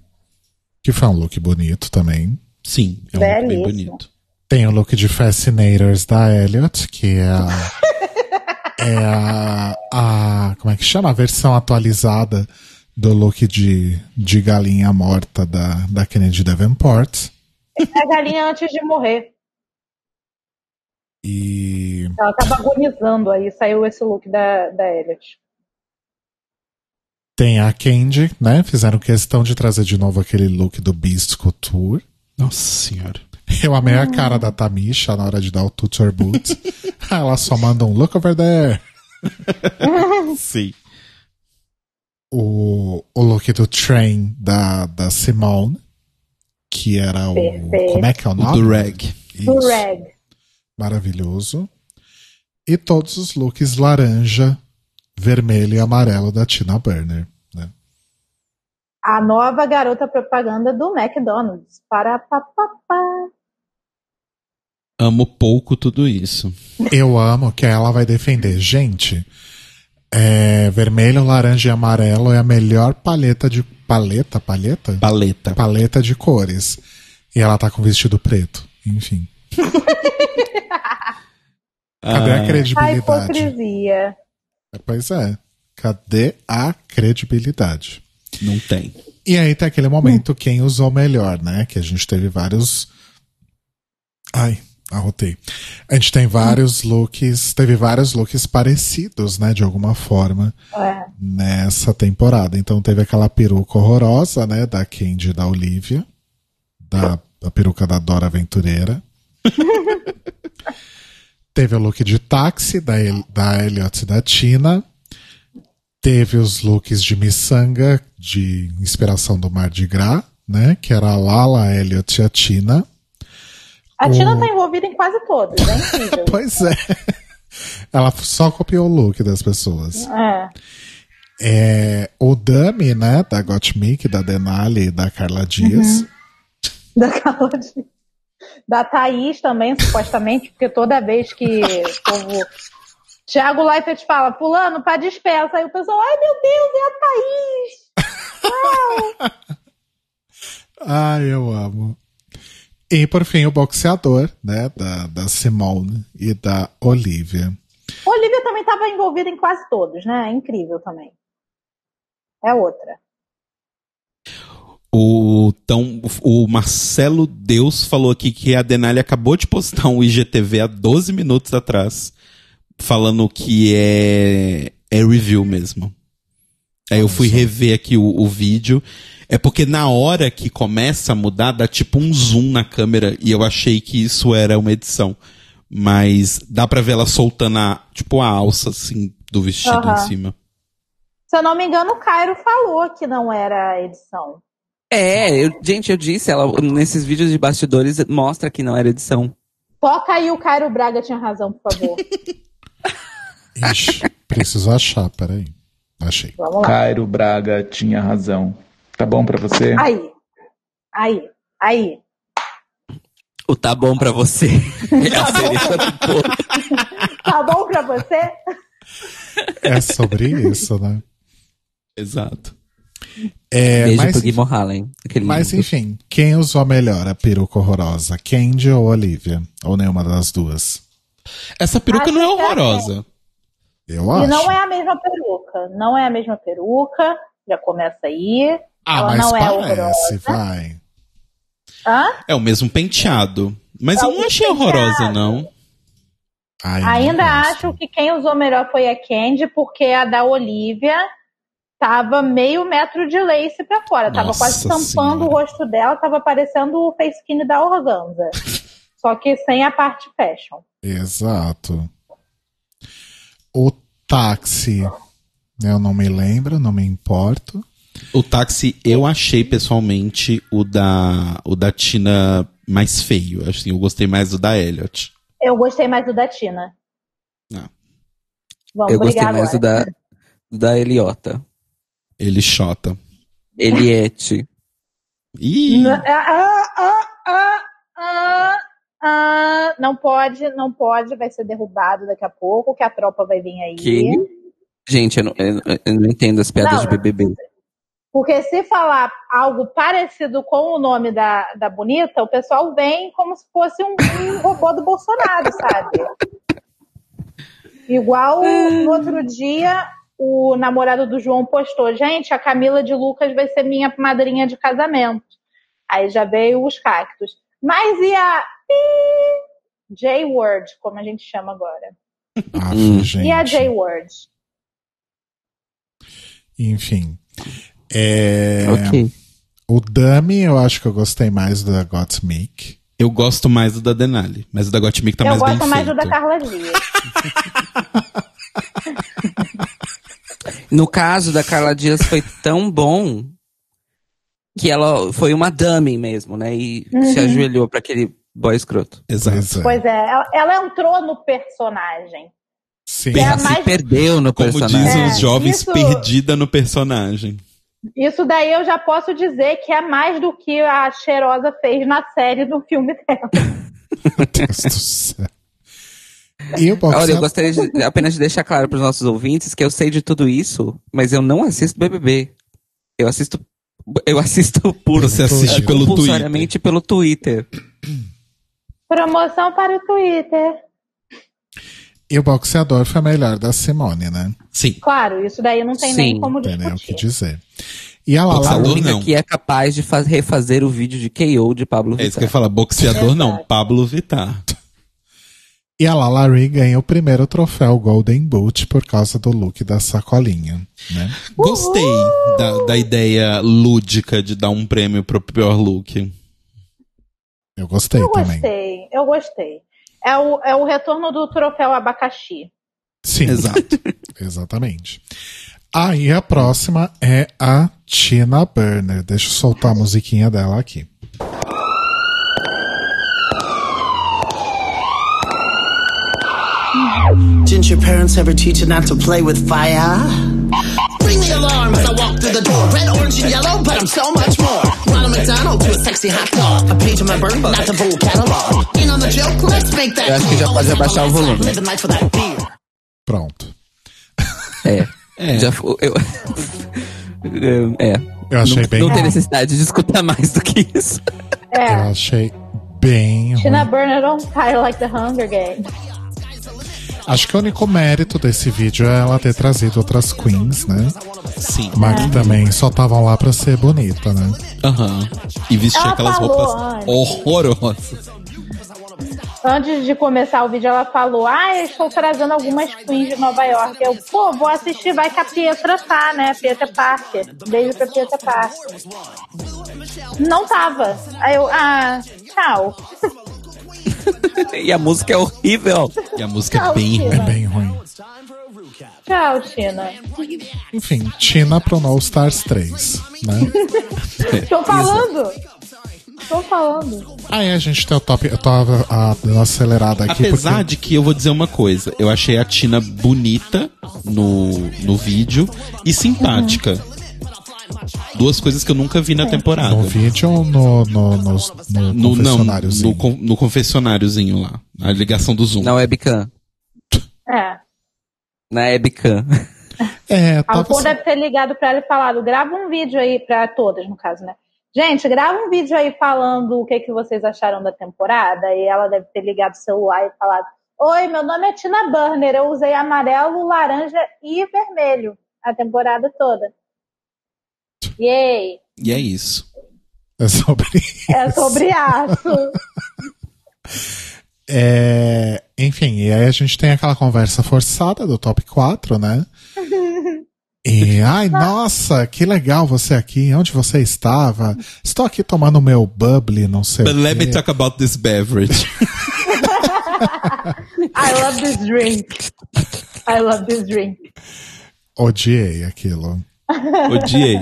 Que foi um look bonito também. Sim, é um look bem Belíssimo. bonito. Tem o look de Fascinators da Elliot, que é a. é a, a. Como é que chama? A versão atualizada do look de, de galinha morta da, da Kennedy Davenport. É a galinha antes de morrer. E Ela tava agonizando aí, saiu esse look da, da Elliot. tem a Candy, né? Fizeram questão de trazer de novo aquele look do Beast Couture. Nossa senhora. Eu amei a cara da Tamisha na hora de dar o tutor boot. Ela só manda um look over there. Sim. O, o look do Train da, da Simone, que era o. Perfeito. Como é que é o O nome? do rag. Do Isso. Reg. Maravilhoso. E todos os looks laranja, vermelho e amarelo da Tina Burner. A nova garota propaganda do McDonald's. Para papapá. Amo pouco tudo isso. Eu amo que ela vai defender. Gente, é, vermelho, laranja e amarelo é a melhor paleta de. Paleta? Paleta? Paleta. Paleta de cores. E ela tá com vestido preto. Enfim. Cadê a Ah, A credibilidade? hipocrisia. Pois é. Cadê a credibilidade? Não tem. E aí tem aquele momento quem usou melhor, né? Que a gente teve vários. Ai, arrotei. A gente tem vários looks, teve vários looks parecidos, né? De alguma forma, É. nessa temporada. Então teve aquela peruca horrorosa, né? Da Candy e da Olivia. Da, da peruca da Dora Aventureira. teve o look de táxi da, El- da Elliot e da Tina. Teve os looks de miçanga, de inspiração do Mardi Gras, né? Que era a Lala, a Elliot e a Tina. A O- Tina tá envolvida em quase todos, é incrível. Pois é. Ela só copiou o look das pessoas. é. É, o Dummy, né? Da Gottmik, da Denali e da Carla Dias. Da Carla de- Da Thaís também, supostamente, porque toda vez que o povo. Tiago Leifert fala, fulano, pra dispensa. Aí o pessoal, ai meu Deus, é a Thaís! Ai, eu amo. E por fim, o boxeador, né? Da, da Simone e da Olivia. Olivia também estava envolvida em quase todos, né? É incrível também. É outra. O, então, o Marcelo Deus falou aqui que a Denali acabou de postar um IGTV há 12 minutos atrás, falando que é, é review mesmo. Aí eu fui rever aqui o, o vídeo. É porque na hora que começa a mudar, dá tipo um zoom na câmera e eu achei que isso era uma edição. Mas dá pra ver ela soltando a, tipo, a alça, assim, do vestido Aham. em cima. Se eu não me engano, o Cairo falou que não era edição. É, eu- gente, eu disse, ela, nesses vídeos de bastidores mostra que não era edição. Toca aí o Cairo Braga tinha razão, por favor. Ixi, preciso achar, peraí. Achei. Vamos lá. Cairo Braga tinha razão. Tá bom pra você? Aí. Aí. Aí. O tá bom pra você. É a cereja do bolo. Tá bom pra você? É sobre isso, né? Exato. É, Beijo mas, pro Gui Mohallen. Aquele mas lindo. enfim, quem usou melhor a peruca horrorosa? Candy ou Olivia? Ou nenhuma das duas? Essa peruca Acho não é é horrorosa. Eu E acho. não é a mesma peruca. Não é a mesma peruca. Já começa aí. ah, ela mas não é parece, horrorosa. vai. Hã? É o mesmo penteado. Mas É eu não achei penteado. horrorosa, não. Ai, Ainda acho que quem usou melhor foi a Candy, porque a da Olivia tava meio metro de lace pra fora. tava Nossa quase tampando Senhora. o rosto dela, tava parecendo o face skin da Organza. Só que sem a parte fashion. Exato. O táxi, eu não me lembro, não me importo. O táxi, eu achei pessoalmente o da, o da Tina mais feio. Assim, eu gostei mais do da Elliot. Eu gostei mais do da Tina. Ah. Vamos Eu gostei brigar mais do agora. da, da Eliota. Ele chota. Eliette. Ih, N- ah, ah, ah, ah, ah, não pode, não pode, vai ser derrubado daqui a pouco, que a tropa vai vir aí. Que? Gente, eu não, eu, eu não entendo as piadas Não. de BBB. Porque se falar algo parecido com o nome da, da bonita, o pessoal vem como se fosse um, um robô do Bolsonaro, sabe? Igual no outro dia, o namorado do João postou: gente, a Camila de Lucas vai ser minha madrinha de casamento. Aí já veio os cactos. Mas e a J-Word, como a gente chama agora? Ah, gente. E a J-Word? Enfim. É, Ok. O Dummy, eu acho que eu gostei mais do da Gottmik. Eu gosto mais do da Denali, mas o da Gottmik tá Eu mais bem gosto mais do da Carla Dias. No caso da Carla Dias foi tão bom que ela foi uma dummy mesmo, né? E se Uhum. ajoelhou pra aquele boy escroto. Exato. Pois é. É, ela, entrou no personagem. Sim. É Ela se mais- perdeu no Como personagem. dizem É, os jovens, isso- perdida no personagem. Isso daí eu já posso dizer que é mais do que a Cheirosa fez na série do filme dela. Meu Deus do céu. E boxeador? Olha, eu gostaria de- apenas de deixar claro para os nossos ouvintes que eu sei de tudo isso, mas eu não assisto BBB. Eu assisto, eu assisto por Você assiste Twitter. pelo Twitter. compulsoriamente pelo Twitter. Promoção para o Twitter. E o boxeador foi melhor da Simone, né? Sim. Claro, isso daí não tem Sim, nem como Não tem nem o que discutir. dizer. E a Lala Boxeador A única não. que é capaz de faz- refazer o vídeo de KO de Pablo É isso que eu Vittar. falar. Boxeador não, Exato. Pablo Vittar. e a Lala Ri ganha o primeiro troféu Golden Boot por causa do look da sacolinha, né? Gostei da, da ideia lúdica de dar um prêmio pro pior look. Eu gostei Eu também. gostei, eu gostei. É o, é o retorno do troféu abacaxi. Sim, Exato. exatamente. Aí a próxima é a Tina Burner. Deixa eu soltar a musiquinha dela aqui. Didn't your parents ever teach you not to play with fire? Ring the alarm as I walk through the door. Red, orange, and yellow, but I'm so much more. Ronald McDonald to a sexy hot dog. A page of my bird, not the full catalog. In on the joke, let's make that Eu acho que já pode abaixar o volume. Pronto. É. É. Já fo- eu, é. Eu achei não, bem não tem necessidade de escutar mais do que isso. Eu É. achei bem Tina. Burner don't fight like the Hunger Games. Acho que o único mérito desse vídeo é ela ter trazido outras queens, né? Sim. Mas que também só estavam lá pra ser bonita, né? Aham. E vestir Ela aquelas falou roupas antes. horrorosas. Antes de começar o vídeo, ela falou: Ah, eu estou trazendo algumas queens de Nova York. Eu, pô, vou assistir, vai que a Pietra tá, né? Pietra Parker. Beijo pra Pietra Parker. Não tava. Aí eu, ah, tchau. e a música é horrível. E a música é Tchau, bem Tina. É bem ruim. Tchau, Tina. Enfim, Tina pro No Stars 3, né? Tô falando. Tô falando. Aí a gente tem o top. Eu tava a, dando uma acelerada aqui. Apesar porque, de que eu vou dizer uma coisa, eu achei a Tina bonita no, no vídeo e simpática. Duas coisas que eu nunca vi na temporada. no vídeo ou no, no, no, no, No, não, confessionáriozinho? no, con- no confessionáriozinho lá. A ligação do Zoom. Na webcam. É. Na webcam. É, A tava Alcor assim, deve ter ligado pra ela e falado: grava um vídeo aí, pra todas, no caso, né? Gente, grava um vídeo aí falando o que, que vocês acharam da temporada. E ela deve ter ligado o celular e falado: Oi, meu nome é Tina Burner. Eu usei amarelo, laranja e vermelho a temporada toda. Yay! E é isso. é sobre É sobre aço. É, enfim, e aí a gente tem aquela conversa forçada do top 4, né? E, ai, nossa, que legal você aqui. Onde você estava? Estou aqui tomando meu bubbly, não sei But o let me talk about this beverage. I love this drink. I love this drink. Odiei aquilo. Odiei.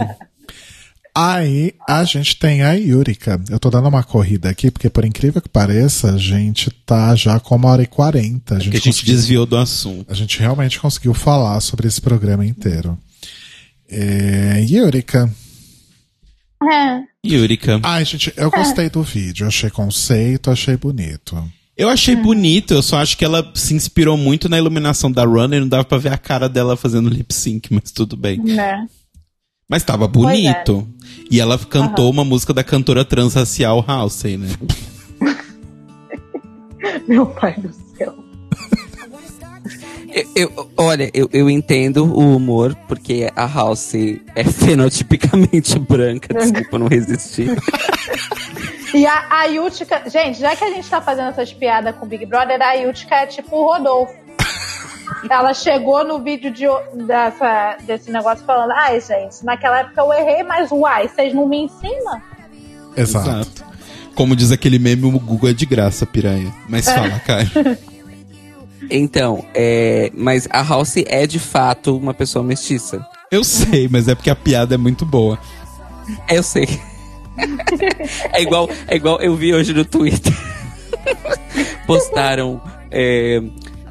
Aí a gente tem a Yurika. Eu tô dando uma corrida aqui, porque por incrível que pareça, a gente tá já com uma hora e quarenta. A Porque a gente, gente conseguiu- desviou do assunto. a gente realmente conseguiu falar sobre esse programa inteiro. É, Yurika. É. Yurika. Ai, gente, eu gostei do vídeo. Achei conceito, achei bonito. Eu achei bonito, eu só acho que ela se inspirou muito na iluminação da Runner, não dava pra ver a cara dela fazendo lip sync, mas tudo bem. Né? Mas tava bonito. E ela cantou uma música da cantora transracial Halsey, né? Meu pai do céu. Eu, eu- olha, eu, eu entendo o humor, porque a House é fenotipicamente branca, desculpa não resistir. E a, a Yutka, gente, já que a gente tá fazendo essas piadas com o Big Brother, a Yutka é tipo o Rodolfo. Ela chegou no vídeo de, dessa, desse negócio falando: ai, gente, naquela época eu errei, mas uai, vocês não me ensinam? Exato. Como diz aquele meme, o Google é de graça, piranha. Mas fala, Caio. Então, é, mas a House é de fato uma pessoa mestiça. Eu sei, mas é porque a piada é muito boa. Eu sei. é igual, é igual eu vi hoje no Twitter. Postaram é,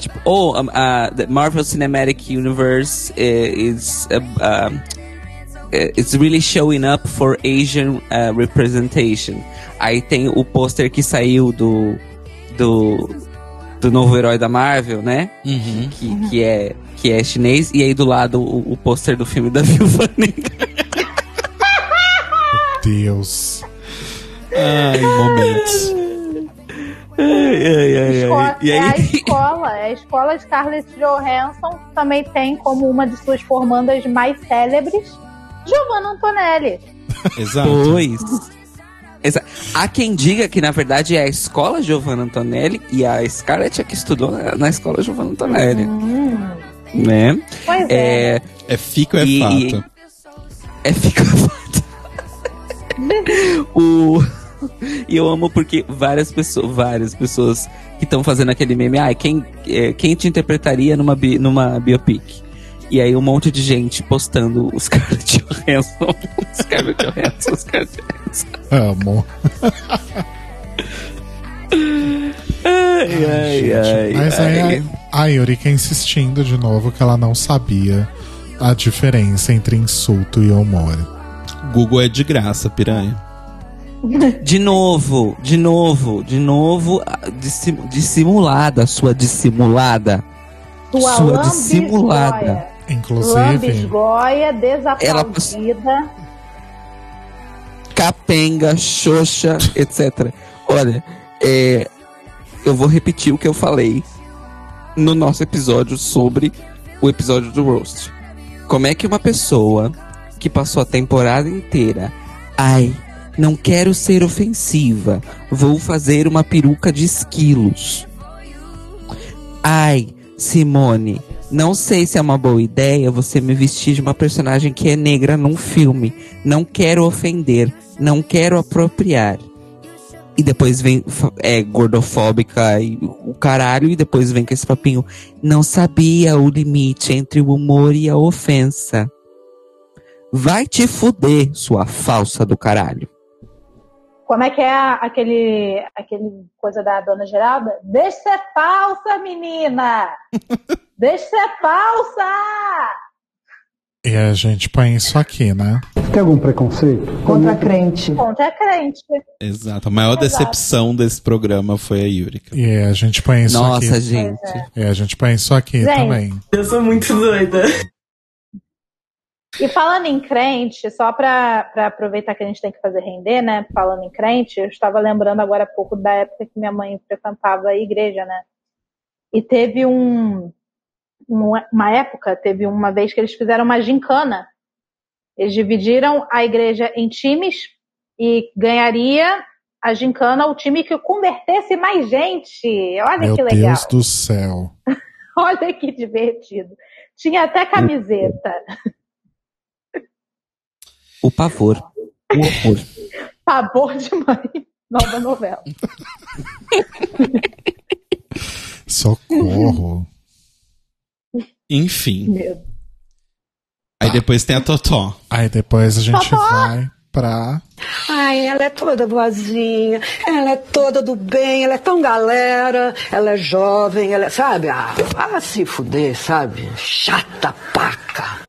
tipo, oh, um, uh, the Marvel Cinematic Universe eh, is uh, it's really showing up for Asian uh, representation. Aí tem o pôster que saiu do do do novo herói da Marvel, né? Uhum. Que, que é que é chinês e aí do lado o, o pôster do filme da Viúva Negra. Deus. Ai, momentos. E É a aí, escola, é a escola de Scarlett Johansson também tem como uma de suas formandas mais célebres Giovanna Antonelli. Exato. Pois. Exa- Há quem diga que, na verdade, é a escola Giovanna Antonelli e a Scarlett é que estudou na, na escola Giovanna Antonelli. Né? Pois é. É, É fico é E- fato. é fica fato. o E eu amo porque várias pessoas, várias pessoas que estão fazendo aquele meme, ah, quem, é, quem te interpretaria numa, bi- numa biopic? E aí um monte de gente postando os Scarlett Johansson, Scarlett Johansson, Scarlett Johansson. Amo. Ai, ai, ai. Mas aí a, a Yurika insistindo de novo que ela não sabia a diferença entre insulto e humor. Google é de graça, piranha. De novo, de novo, de novo, dissimulada, sua dissimulada. Sua, Sua dissimulada. Inclusive, Lambisgoia, desaplaudida. Capenga, xoxa, etc. Olha, é, eu vou repetir o que eu falei no nosso episódio sobre o episódio do Roast. Como é que uma pessoa que passou a temporada inteira, ai, não quero ser ofensiva, vou fazer uma peruca de esquilos. Ai, Simone, não sei se é uma boa ideia você me vestir de uma personagem que é negra num filme. Não quero ofender, não quero apropriar. E depois vem é gordofóbica e o caralho e depois vem com esse papinho. Não sabia o limite entre o humor e a ofensa. Vai te fuder, sua falsa do caralho. Como é que é a- aquele, aquele coisa da dona Geralda? Deixa ser falsa, menina! Deixa ser falsa! e a gente põe isso aqui, né? Tem algum preconceito? Contra crente. Contra a crente. Exato. A maior decepção desse programa foi a Yurika. E a gente põe isso aqui. Nossa, gente. E a gente põe isso aqui Gente. também. Eu sou muito doida. E falando em crente, só para aproveitar que a gente tem que fazer render, né? Falando em crente, eu estava lembrando agora há pouco da época que minha mãe frequentava a igreja, né? E teve um, um- uma época, teve uma vez que eles fizeram uma gincana. Eles dividiram a igreja em times e ganharia a gincana o time que convertesse mais gente. Olha Meu que legal. Deus do céu. Olha que divertido. Tinha até camiseta. O pavor. O horror. Pavor de mãe. Nova novela. Socorro. Enfim. Meu Aí depois tem a Totó. Aí depois a gente Totó! vai pra. Ai, ela é toda boazinha, ela é toda do bem, ela é tão galera, ela é jovem, ela é, sabe? Ah, ah se fuder, sabe? Chata paca.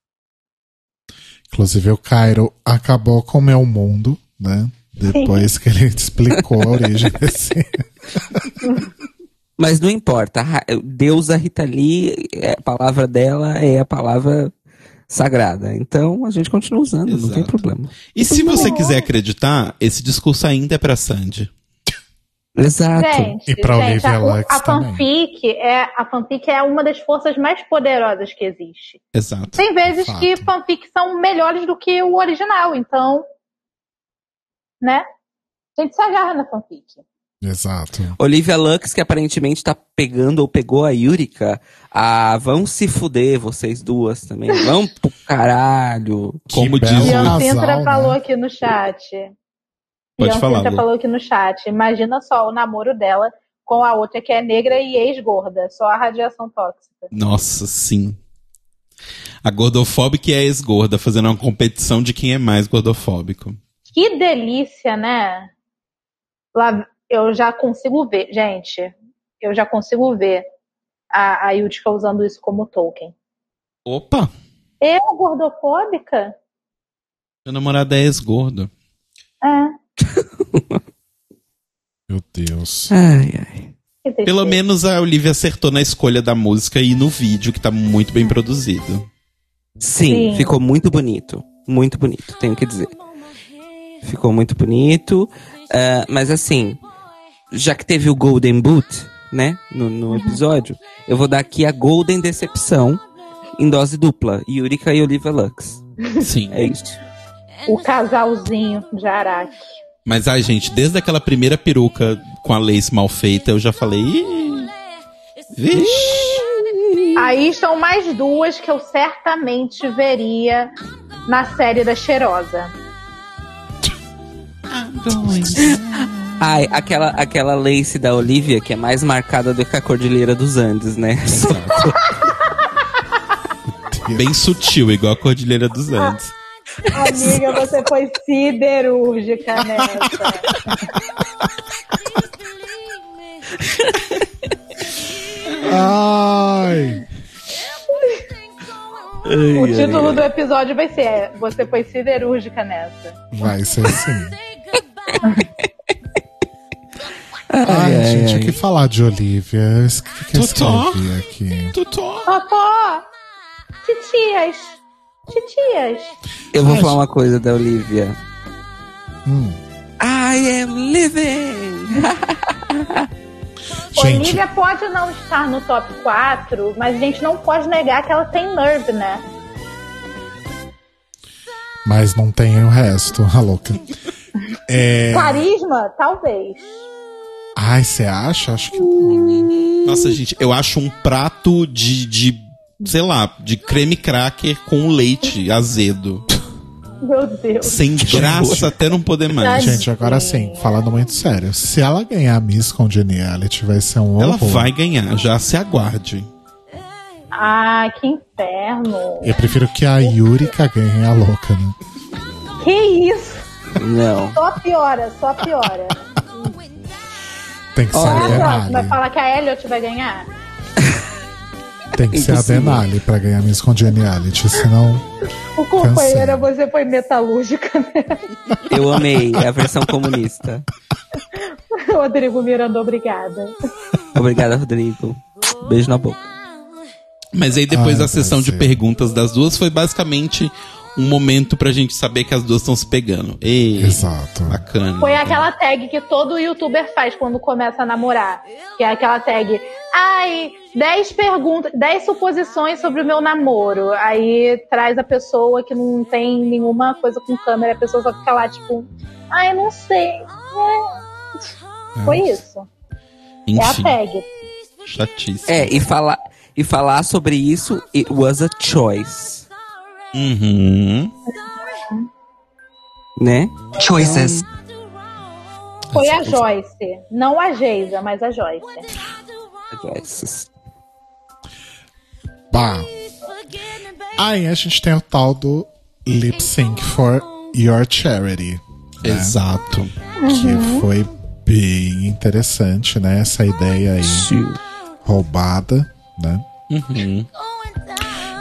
Inclusive o Cairo acabou com o meu mundo, né? Depois que ele explicou a origem desse. Mas não importa. a Ra- Deusa Rita Lee, é, a palavra dela é a palavra sagrada. Então a gente continua usando, não tem Exato. problema. E se você quiser acreditar, esse discurso ainda é pra Sandy. Exato. Gente, E pra gente, Olivia a, Lux a também. fanfic é a fanfic é uma das forças mais poderosas que existe. Exato. Tem vezes Fato. que fanfics são melhores do que o original, então, né? A gente se agarra na fanfic. Exato. Olivia Lux, que aparentemente tá pegando ou pegou a Yurika. Ah, vão se fuder, vocês duas também. Vão pro caralho. Como Que diz belo o- casal, Sintra né? falou aqui no chat. Pode falar, Lu. falou aqui no chat. Imagina só o namoro dela com a outra que é negra e ex-gorda. Só a radiação tóxica. Nossa, sim. A gordofóbica e a ex-gorda fazendo uma competição de quem é mais gordofóbico. Que delícia, né? Lá, eu já consigo ver, gente. Eu já consigo ver a, a Yutka usando isso como token. Opa! Eu, gordofóbica? Meu namorado é ex-gordo. É. Meu Deus. Ai, ai. Pelo menos a Olivia acertou na escolha da música e no vídeo, que tá muito bem produzido. Sim, Sim. ficou muito bonito. Muito bonito, tenho que dizer. Ficou muito bonito. Ah, mas assim, já que teve o Golden Boot, né, no, no episódio, eu vou dar aqui a Golden Decepção em dose dupla. Yurika e Olivia Lux. Sim. É isso. O casalzinho de Araque. Mas, ai, gente, desde aquela primeira peruca com a lace mal feita, eu já falei. "Ih, Vixe. Aí estão mais duas que eu certamente veria na série da Cheirosa. Ai, aquela, aquela lace da Olivia que é mais marcada do que a Cordilheira dos Andes, né? Bem sutil, igual a Cordilheira dos Andes. Amiga, você foi siderúrgica nessa. Ai. O título do episódio vai ser Você foi siderúrgica nessa. Vai ser assim. Ai, Ai, gente, ai. o que falar de Olivia? O que, que eu Totó. aqui? Tutó. Totó! Titias! Titias! Eu vou Ai, falar uma coisa da Olivia. Hum. I am living! Gente, Olivia pode não estar no top 4, mas a gente não pode negar que ela tem nerve, né? mas não tem o resto, a louca. É... Carisma? Talvez. Ai, você acha? Acho que. Nossa, gente, eu acho um prato de, de sei lá, de creme cracker com leite azedo. Meu Deus. Sem graça até não poder mais. Gente, agora sim, falando muito sério. Se ela ganhar a Miss Congeniality, vai ser um Ela horror. vai ganhar, já se aguarde. Ah, que inferno. Eu prefiro que a Yurika ganhe a louca, né? Que isso? Não. Só piora, só piora. Tem que ser Qual a é a próxima? Denali. Falar que a Elliot vai ganhar? Tem que ser a. Denali pra ganhar Miss Congeniality, senão. O companheiro, você foi metalúrgica, né? Eu amei é a versão comunista. Rodrigo Miranda, obrigada. Obrigada, Rodrigo. Beijo na boca. Mas aí depois Ai, a sessão de perguntas das duas foi basicamente um momento pra gente saber que as duas estão se pegando. Ei, Exato. bacana. Foi aquela tag que todo youtuber faz quando começa a namorar. Que é aquela tag. Ai, 10 perguntas, 10 suposições sobre o meu namoro. Aí traz a pessoa que não tem nenhuma coisa com câmera, a pessoa só fica lá, tipo, ai, não sei. É. Foi isso. É a Enfim, tag. chatíssimo. É, e falar, e falar sobre isso, it was a choice. Uhum. Né? Choices. Foi a Joyce. Não a Geisa, mas a Joyce. Choices. Bah. Aí a gente tem o tal do Lip Sync for Your Charity. né? Exato. Que foi bem interessante, né? Essa ideia aí roubada, né? Uhum.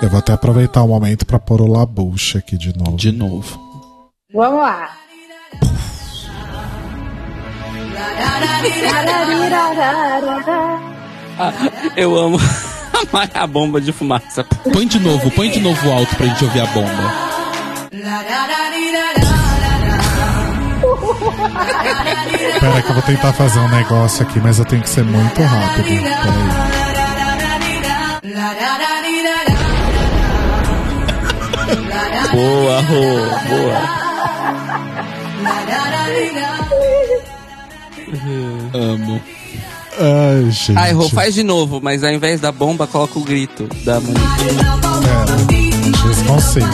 Eu vou até aproveitar o momento pra pôr o Labucha aqui de novo. De novo. Vamos lá. Ah, eu amo Vai a bomba de fumaça. Põe de novo, põe de novo alto pra gente ouvir a bomba. Pera que eu vou tentar fazer um negócio aqui, mas eu tenho que ser muito rápido. Peraí. Boa, Rô, boa. Amo. Ai, gente. Ai, Rô, faz de novo, mas ao invés da bomba, coloca o grito da Monique. Pera, vocês consigo.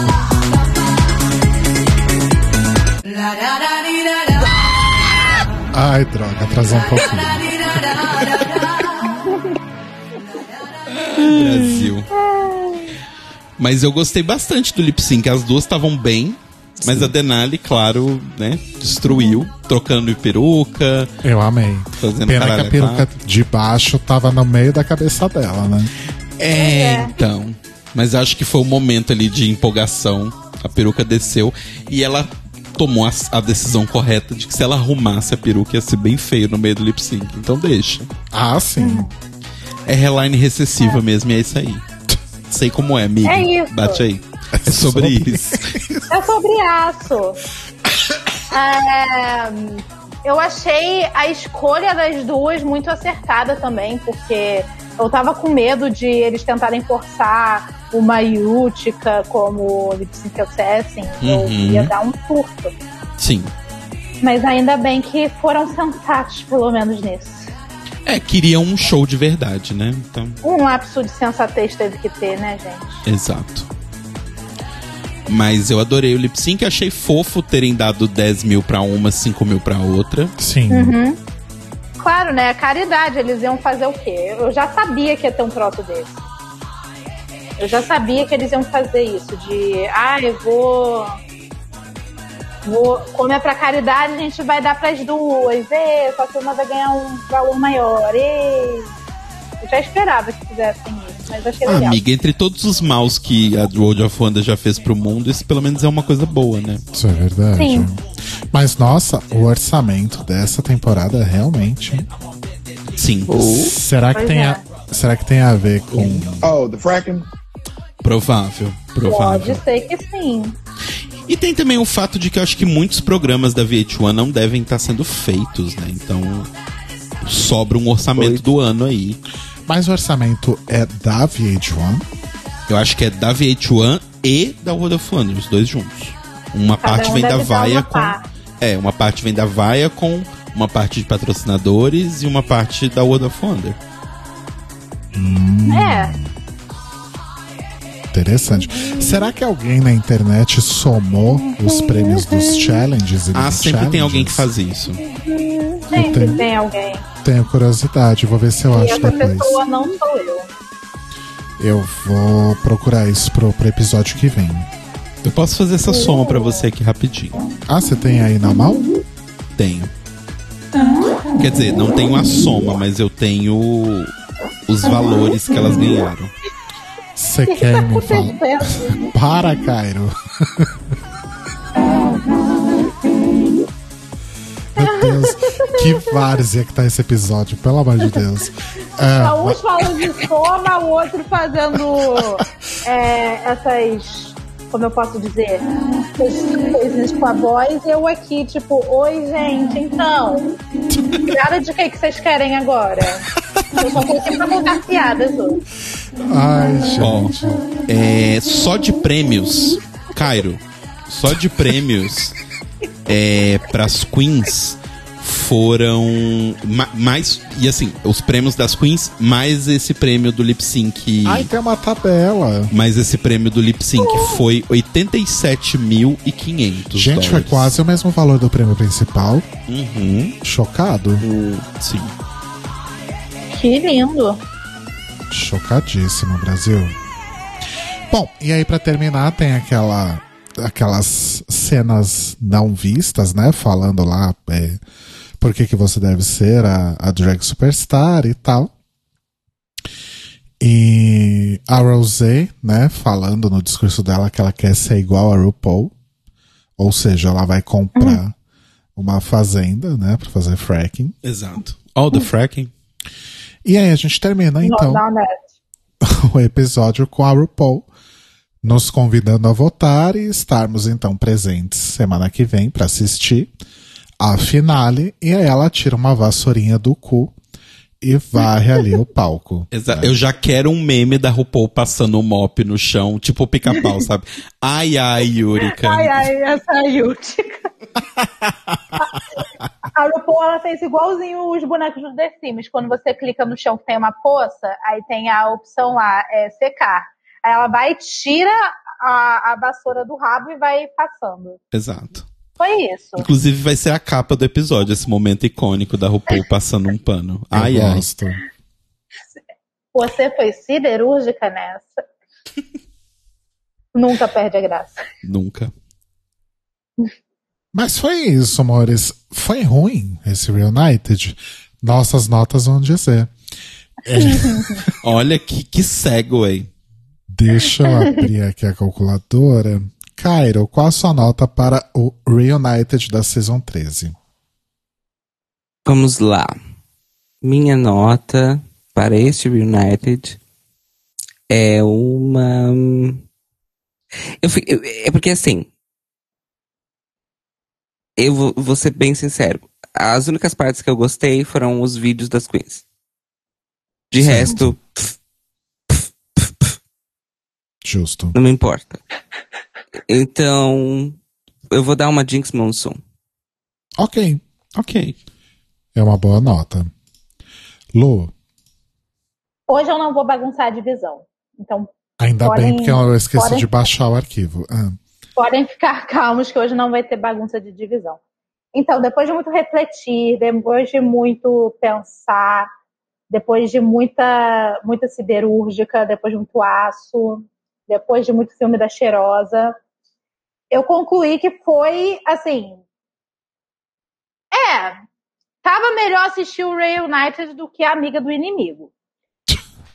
Ai, droga, atrasou um pouquinho. Brasil. Mas eu gostei bastante do lip sync. As duas estavam bem. Mas a Denali, claro, né? Destruiu, trocando de peruca. Eu amei. Fazendo Pena que a peruca de baixo tava no meio da cabeça dela, né? É, então. Mas acho que foi o momento ali de empolgação. A peruca desceu e ela tomou a, a decisão correta de que se ela arrumasse a peruca ia ser bem feio no meio do lip sync. Então deixa. Ah, sim. É hairline recessiva mesmo, e é isso aí. Sei como é, amiga. É isso. Bate aí. É sobre isso. É sobre aço. É, eu achei a escolha das duas muito acertada também, porque eu tava com medo de eles tentarem forçar uma Yutica como Lip Sync Assassin. Eu Uhum. ia dar um surto. Sim. Mas ainda bem que foram sensatos, pelo menos nisso. É, queria um show de verdade, né? Então, Um lapso de sensatez teve que ter, né, gente? exato. Mas eu adorei o lip sync, achei fofo terem dado 10 mil pra uma, 5 mil pra outra. Sim. Uhum. Claro, né? Caridade, eles iam fazer o quê? Eu já sabia que ia ter um troço desse. Eu já sabia que eles iam fazer isso, de ah, eu vou. Vou, como é pra caridade, a gente vai dar pras duas. E, só que uma vai ganhar um valor maior. E, eu já esperava que fizessem isso, mas achei legal. Amiga, entre todos os maus que a World of Wonder já fez pro mundo, esse pelo menos é uma coisa boa, né? Isso é verdade. Sim. Mas nossa, o orçamento dessa temporada realmente. Sim. Será que Pois tem é. a, será que tem a ver com Oh, the fracking? Provável, Pode provável. ser que sim. E tem também o fato de que eu acho que muitos programas da VH1 não devem estar sendo feitos, né? Então sobra um orçamento do ano aí. Mas o orçamento é da VH1? Eu acho que é da VH1 e da World of Wonder, os dois juntos. Uma Cada parte um vem da vaia uma com. parte. É, uma parte vem da vaia com uma parte de patrocinadores e uma parte da World of Wonder. É, Interessante. Será que alguém na internet somou os prêmios dos challenges? e Ah, sempre tem challenges? alguém que faz isso. sempre tem alguém. Tenho curiosidade, vou ver se eu E acho essa depois. pessoa não sou eu. Eu vou procurar isso pro, pro episódio que vem. Eu posso fazer essa soma pra você aqui rapidinho. Ah, você tem aí na mão? Tenho. Quer dizer, não tenho a soma, mas eu tenho os valores que elas ganharam. Você quer me falar? Para, Cairo. Que várzea que tá esse episódio, pelo amor de Deus. É, Uns falando de soma, o outro fazendo é, essas. Como eu posso dizer? Essas coisas com a voz. E eu aqui, tipo, oi, gente, então. Piada de que, que vocês querem agora? Eu só tô aqui pra contar piadas hoje. Ai, Ó, gente. é, só de prêmios, Cairo, só de prêmios é, pras queens foram ma- mais. E assim, os prêmios das queens, mais esse prêmio do lip sync. Ai, tem uma tabela. Mais esse prêmio do lip sync foi 87.500 Gente, foi dólares. quase o mesmo valor do prêmio principal. Uhum. Chocado. Sim. Que lindo. Chocadíssimo, Brasil. Bom, e aí pra terminar tem aquela aquelas cenas não vistas, né? Falando lá é, por que, que você deve ser a, a drag superstar e tal. E a Rosé, né, falando no discurso dela que ela quer ser igual a RuPaul. Ou seja, ela vai comprar uma fazenda, né, pra fazer fracking. Exato. All the fracking. E aí a gente termina, então. Né? o episódio com a RuPaul, nos convidando a votar e estarmos então presentes semana que vem para assistir a finale. E aí ela tira uma vassourinha do cu e varre ali o palco. Exa- Eu já quero um meme da RuPaul passando o mop no chão, tipo o pica-pau, sabe? Ai, ai, Yurika. Ai, ai, essa é Yutica. A RuPaul, ela fez igualzinho os bonecos do The Sims. Quando você clica no chão que tem uma poça, aí tem a opção lá, é secar. Aí ela vai, tira a, a vassoura do rabo e vai passando. Exato. Foi isso. Inclusive vai ser a capa do episódio, esse momento icônico da RuPaul passando um pano. Ai, Eu ai. gosto. Você foi siderúrgica nessa. Nunca perde a graça. Nunca. Mas foi isso, amores. Foi ruim esse Reunited. Nossas notas vão dizer. É, Olha que, que segue. deixa eu abrir aqui a calculadora. Cairo, qual a sua nota para o Reunited da Season 13? Vamos lá. Minha nota para este United é uma. Eu, é porque assim. Eu vou, vou ser bem sincero. As únicas partes que eu gostei foram os vídeos das queens. De Certo. resto, Justo. não me importa. Então, eu vou dar uma Jinx Monsoon. Ok. Ok. É uma boa nota. Lu, Hoje eu não vou bagunçar a divisão. Então, ainda Podem- bem porque eu esqueci podem- de baixar o arquivo. Ah, podem ficar calmos que hoje não vai ter bagunça de divisão. Então, depois de muito refletir, depois de muito pensar, depois de muita, muita siderúrgica, depois de muito aço, depois de muito filme da cheirosa, eu concluí que foi assim. É, tava melhor assistir o Ray United do que a amiga do inimigo.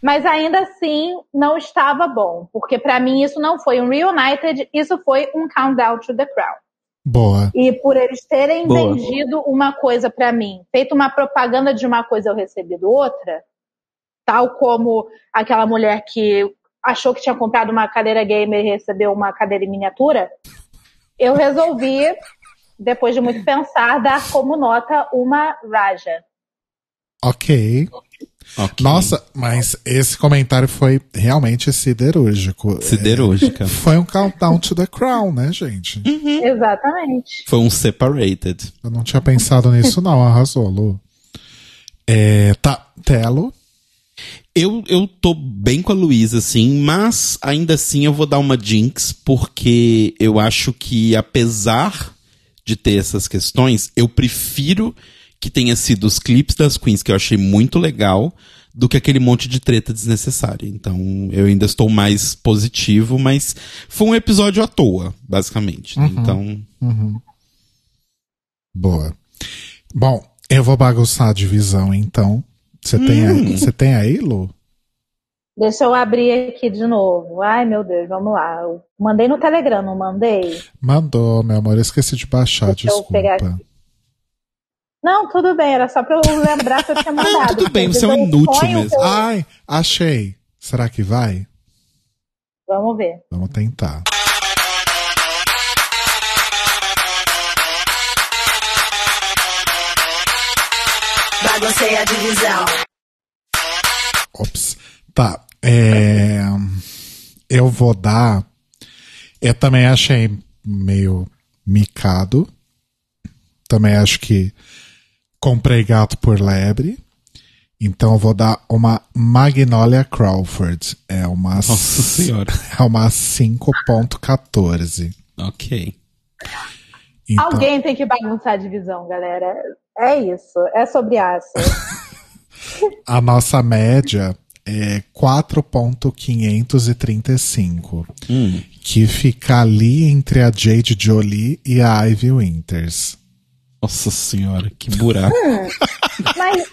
Mas ainda assim não estava bom, porque pra mim isso não foi um Reunited, isso foi um Countdown to the Crown. boa. E por eles terem Boa. vendido uma coisa pra mim, feito uma propaganda de uma coisa eu recebido outra, tal como aquela mulher que achou que tinha comprado uma cadeira gamer e recebeu uma cadeira em miniatura, eu resolvi, depois de muito pensar, dar como nota uma Raja. Ok. Ok. Nossa, mas esse comentário foi realmente siderúrgico. Siderúrgica. É, foi um countdown to the crown, né, gente? Exatamente. Foi um separated. Eu não tinha pensado nisso, não. Arrasou, Lu. É, tá, Telo. Eu, eu tô bem com a Luísa, assim, mas ainda assim eu vou dar uma Jinx, porque eu acho que, apesar de ter essas questões, eu prefiro que tenha sido os clipes das Queens, que eu achei muito legal, do que aquele monte de treta desnecessária. Então, eu ainda estou mais positivo, mas foi um episódio à toa, basicamente. né? Uhum. Então, Uhum. Boa. Bom, eu vou bagunçar a divisão, então. Você tem, aí, você tem aí, Lu? Deixa eu abrir aqui de novo. Ai, meu Deus, vamos lá. Eu mandei no Telegram, não mandei? Mandou, meu amor. Eu esqueci de baixar, Deixa eu pegar desculpa. aqui. Não, tudo bem, era só pra eu lembrar que eu tinha mandado. tudo bem, você é um inútil mesmo. eu- Ai, achei. Será que vai? Vamos ver. Vamos tentar. Baguncei a divisão. Ops. Tá. É, eu vou dar. Eu também achei meio micado. Também acho que comprei gato por lebre. Então eu vou dar uma Magnolia Crawford. É uma. Nossa Senhora. É uma 5.14. ok. Então, Alguém tem que bagunçar a divisão, galera. É isso. É sobre aço. a nossa média é 4.535. Hum. Que fica ali entre a Jade Jolie e a Ivy Winters. Nossa senhora, que buraco. Hum, mas,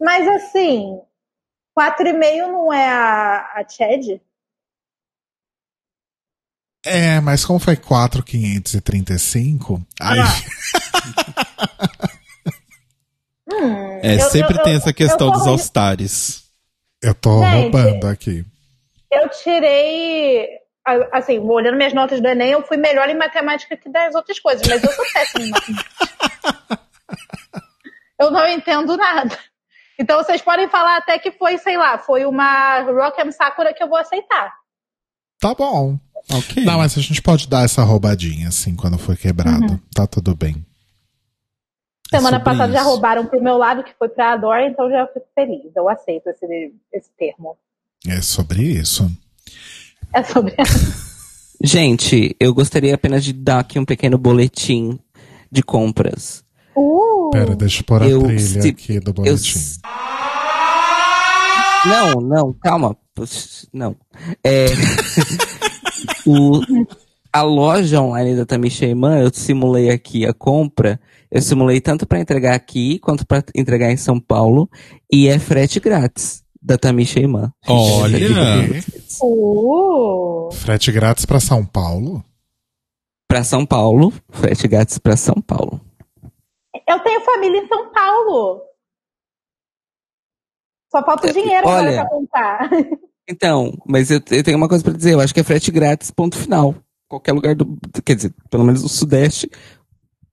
mas assim, 4,5 não é a, a Chad? É, mas como foi 4,535, aí Hum, É, eu- sempre eu- tem eu- essa questão dos All-Stars. eu tô Gente. roubando aqui. Eu tirei. Assim, olhando minhas notas do Enem, eu fui melhor em matemática que das outras coisas, mas eu sou péssima em matemática. Eu não entendo nada. Então vocês podem falar até que foi, sei lá, foi uma Rock'em Sakura que eu vou aceitar. Tá bom. Ok. Não, mas a gente pode dar essa roubadinha, assim, quando for quebrado. Uhum. Tá tudo bem. Semana sobre passada já isso. roubaram pro meu lado, que foi pra Adore, então já fico feliz. Eu aceito esse, esse termo. É sobre isso. É sobre. Gente, eu gostaria apenas de dar aqui um pequeno boletim de compras. Uh! Pera, deixa eu pôr a Eu trilha se- aqui do eu boletim. s- Não, não, calma. Não. É... o... A loja online da Tamisha Iman, eu simulei aqui a compra. Eu simulei tanto para entregar aqui quanto para entregar em São Paulo. E é frete grátis da Tamisha Iman. Olha. Uh! Frete grátis pra São Paulo? Para São Paulo, frete grátis para São Paulo. Eu tenho família em São Paulo. Só falta o dinheiro agora olha. pra contar. Então, mas eu, eu tenho uma coisa pra dizer. Eu acho que é frete grátis, ponto final. Qualquer lugar do. Quer dizer, pelo menos do Sudeste.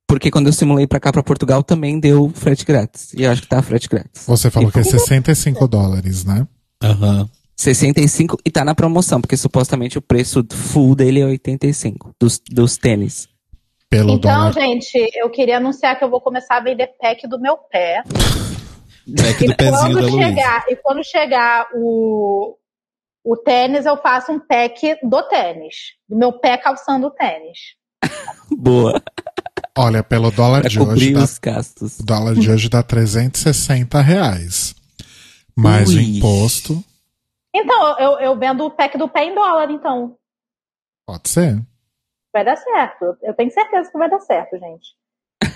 Porque quando eu simulei pra cá, pra Portugal, também deu frete grátis. E eu acho que tá frete grátis. Você falou E- que é 65 dólares, né? Aham. 65 e tá na promoção, porque supostamente o preço full dele é 85 dos, dos tênis. Pelo Então, dólar. gente, eu queria anunciar que eu vou começar a vender pack do meu pé. Pack do E pezinho da quando Luísa. chegar, e quando chegar o, o tênis, eu faço um pack do tênis. Do meu pé calçando o tênis. Boa. Olha, pelo dólar Pra de hoje, cobrir dá, os gastos. o dólar de hoje dá 360 reais. Mais o Ui. imposto, Então, eu, eu vendo o pack do pé em dólar, então. pode ser. Vai dar certo. Eu tenho certeza que vai dar certo, gente.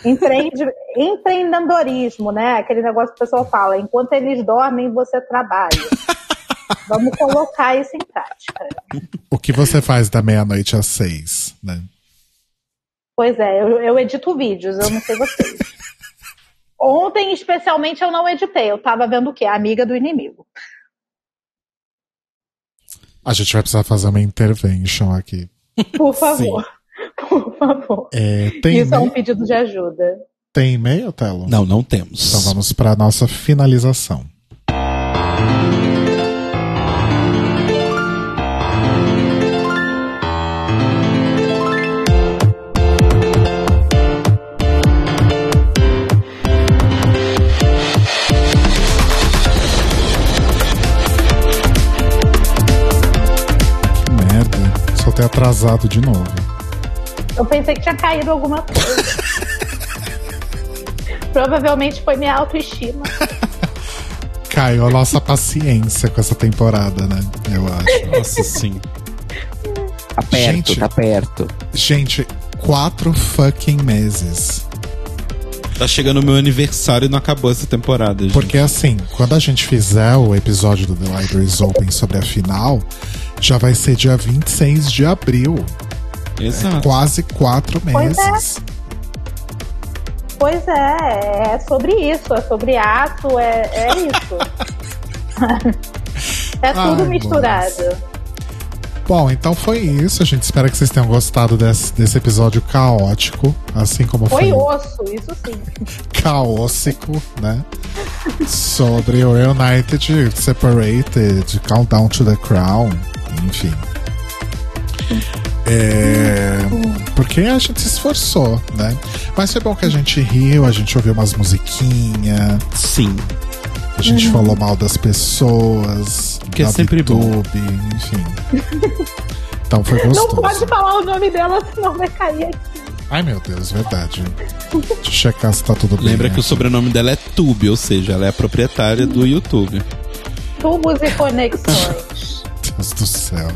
Empreende, empreendedorismo, né? Aquele negócio que o pessoal fala. Enquanto eles dormem, você trabalha. Vamos colocar isso em prática. O que você faz da meia-noite às seis, né? Pois é, eu, eu edito vídeos, eu não sei vocês. Ontem, especialmente, eu não editei. Eu tava vendo o quê? A amiga do inimigo. A gente vai precisar fazer uma intervention aqui. Por favor. Por favor. É, tem, Isso é um pedido de ajuda. tem e-mail, Telo? Não, não temos. Então vamos para nossa finalização. Ter atrasado de novo. Eu pensei que tinha caído alguma coisa. Provavelmente foi minha autoestima. Caiu a nossa paciência com essa temporada, né? Eu acho. Nossa, sim. Tá perto, Gente. tá perto. Gente, quatro fucking meses. Tá chegando o meu aniversário e não acabou essa temporada, gente. Porque assim, quando a gente fizer o episódio do The Libraries Open sobre a final, já vai ser dia 26 de abril. Exato. Quase quatro Pois é. meses. Pois é, é sobre isso, é sobre ato, é, é isso. é tudo Ai, misturado. Bom, então foi isso. A gente espera que vocês tenham gostado desse, desse episódio caótico, assim como Foi foi, osso, isso sim. caótico, né? Sobre o United Separated, Countdown to the Crown, enfim. É, porque a gente se esforçou, né? Mas foi bom que a gente riu, a gente ouviu umas musiquinhas. Sim. A gente Uhum. falou mal das pessoas. Que é da sempre bom. YouTube, enfim. Então foi Não gostoso. pode falar o nome dela, senão vai cair aqui. Ai meu Deus, verdade. Deixa eu checar se tá tudo bem. Lembra que o aqui. sobrenome dela é Tube, ou seja, ela é a proprietária do YouTube. Tubos e conexões. Deus do céu.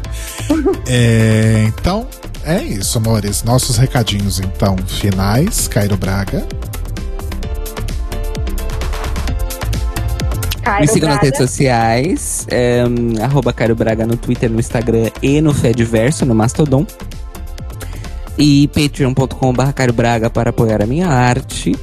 É, então, é isso, amores. Nossos recadinhos, então, finais. Cairo Braga. Cairo Me sigam nas redes sociais, é, arroba Cairo Braga no Twitter, no Instagram e no Fediverso, no Mastodon. E patreon.com.br Cairo Braga para apoiar a minha arte.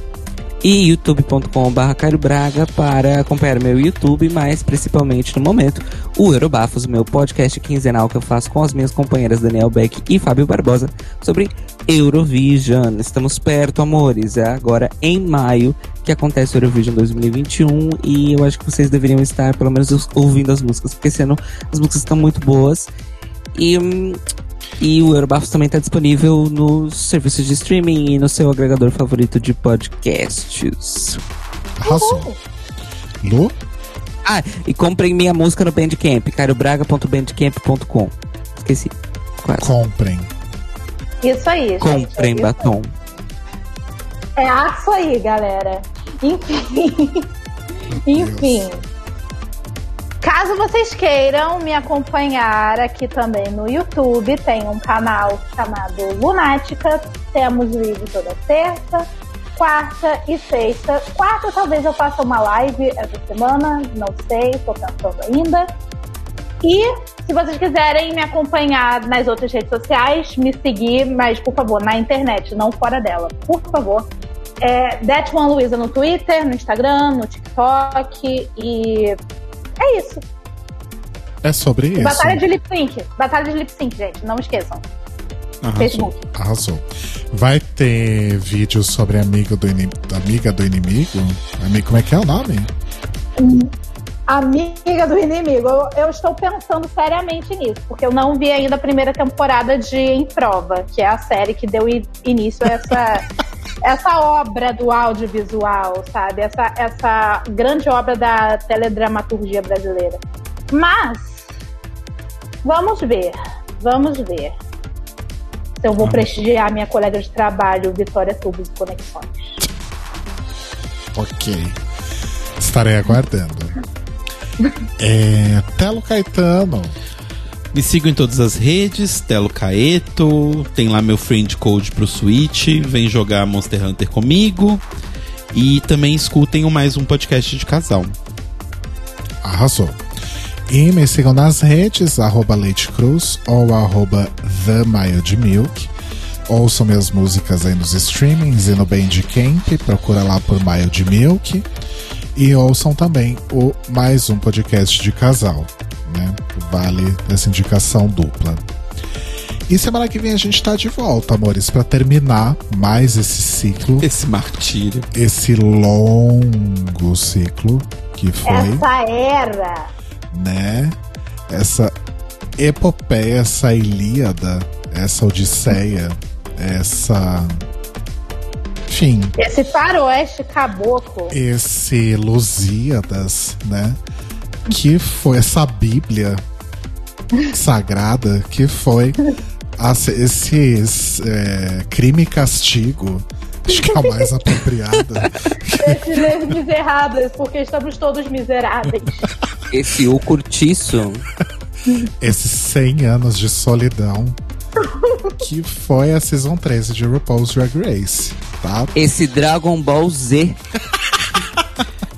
E youtube.com.br Cairo Braga para acompanhar meu YouTube, mas principalmente no momento o Eurobafos, meu podcast quinzenal que eu faço com as minhas companheiras Daniel Beck e Fábio Barbosa sobre Eurovision. Estamos perto, amores. É agora em maio que acontece o Eurovision 2021 e eu acho que vocês deveriam estar pelo menos ouvindo as músicas, porque ano as músicas estão muito boas. E hum, e o Eurobafos também está disponível nos serviços de streaming e no seu agregador favorito de podcasts. Arrasou. Lu? Ah, e comprem minha música no Bandcamp, carobraga.bandcamp.com. Esqueci. Quase. Comprem. Isso aí, gente. Comprem isso. batom. É isso aí, galera. Enfim. Enfim. Caso vocês queiram me acompanhar aqui também no YouTube, tem um canal chamado Lunática. Temos vídeo toda terça, quarta e sexta. Quarta talvez eu faça uma live essa semana, não sei, tô pensando ainda. E se vocês quiserem me acompanhar nas outras redes sociais, me seguir, mas por favor, na internet, não fora dela. Por favor. É That One Luiza no Twitter, no Instagram, no TikTok e é isso. É sobre isso. Batalha de lip sync. Batalha de lip sync, gente. Não esqueçam. Arrasou. Facebook. Arrasou. Vai ter vídeo sobre amigo do amiga do inimigo? Ami- Como é que é o nome? Amiga do inimigo. Eu, eu estou pensando seriamente nisso, porque eu não vi ainda a primeira temporada de Em Prova, que é a série que deu início a essa, essa obra do audiovisual, sabe? Essa, essa grande obra da teledramaturgia brasileira. Mas, vamos ver. Vamos ver. Se eu vou prestigiar minha colega de trabalho, Vitória Tubos e Conexões. Ok. Estarei aguardando. É, Telo Caetano. Me sigam em todas as redes, Telo Caeto, tem lá meu friend code pro Switch, vem jogar Monster Hunter comigo. E também escutem o mais um podcast de casal. Arrasou. E me sigam nas redes, arroba Leite Cruz ou arroba The Mild Milk. Ouçam minhas músicas aí nos streamings e no Bandcamp, procura lá por Mild Milk. E ouçam também o mais um podcast de casal, né? Vale essa indicação dupla. E semana que vem a gente tá de volta, amores, para terminar mais esse ciclo. Esse martírio. Esse longo ciclo que foi Essa era. né? Essa epopeia, essa Ilíada, essa Odisseia, essa. Enfim, Esse faroeste caboclo. esse Lusíadas, né? Que foi essa Bíblia sagrada que foi a- esse é, crime e castigo. Acho que é o mais apropriado. Esses miseráveis, porque estamos todos miseráveis. Esse o curtiço. esses 100 anos de solidão que foi a Season 13 de RuPaul's Drag Race, tá? Esse Dragon Ball Z.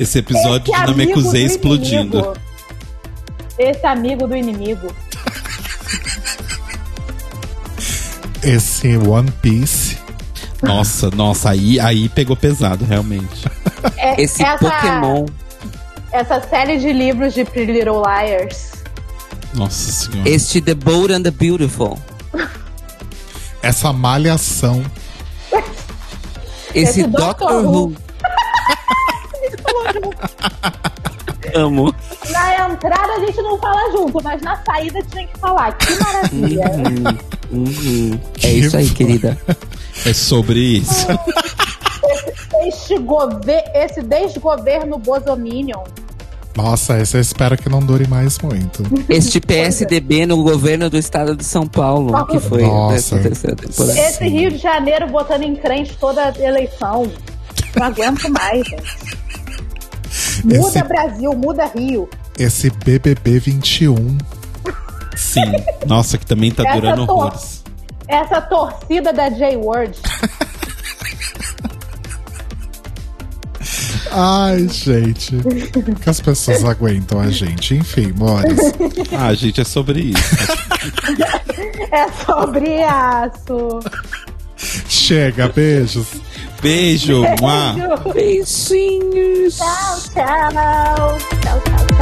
Esse episódio Esse de Namekusei do explodindo. inimigo. Esse amigo do inimigo. Esse One Piece. Nossa, nossa, aí, aí pegou pesado, realmente. É- Esse essa, Pokémon. Essa série de livros de Pretty Little Liars. Nossa senhora. Este The Bold and the Beautiful. Essa malhação. Esse, Esse Doctor, Doctor Who. Who. Amo. Na entrada a gente não fala junto, mas na saída tinha que falar. Que maravilha. Uhum, uhum. É isso aí, querida. É sobre isso. Este gover esse desgoverno Bosominion. Nossa, esse eu espero que não dure mais muito. Este PSDB no governo do estado de São Paulo, que foi Nossa. terceira temporada. Esse Rio de Janeiro botando em crente toda a eleição. Não aguento mais, gente. Muda Esse- Brasil, muda Rio. Esse BBB 21. Sim. Nossa, que também tá Essa durando tor- horrores. Essa torcida da J-Word. Ai, gente. Que as pessoas aguentam a gente. Enfim, Mores. Ah, gente, é sobre isso. É sobre aço. Chega, beijos. Beijo. Mua. Beijinhos. Tchau, tchau, tchau, tchau.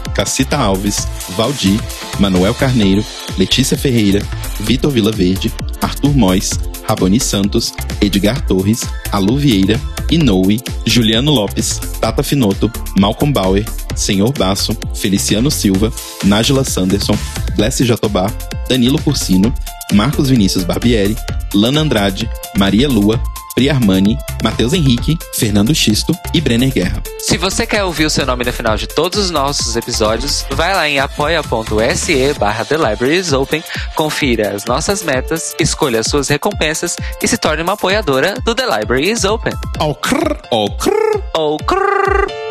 Cacita Alves, Valdir, Manuel Carneiro, Letícia Ferreira, Vitor Vilaverde, Arthur Mois, Raboni Santos, Edgar Torres, Alu Vieira, Inoue, Juliano Lopes, Tata Finoto, Malcolm Bauer, Senhor Basso, Feliciano Silva, Nájila Sanderson, Blesse Jatobá, Danilo Cursino, Marcos Vinícius Barbieri, Lana Andrade, Maria Lua, Pri Armani, Matheus Henrique, Fernando Xisto e Brenner Guerra. Se você quer ouvir o seu nome no final de todos os nossos episódios, vai lá em apoia.se barra The Libraries Open, confira as nossas metas, escolha as suas recompensas e se torne uma apoiadora do The Library is Open. Ao crrr, Ó, crrr. Ou crrr.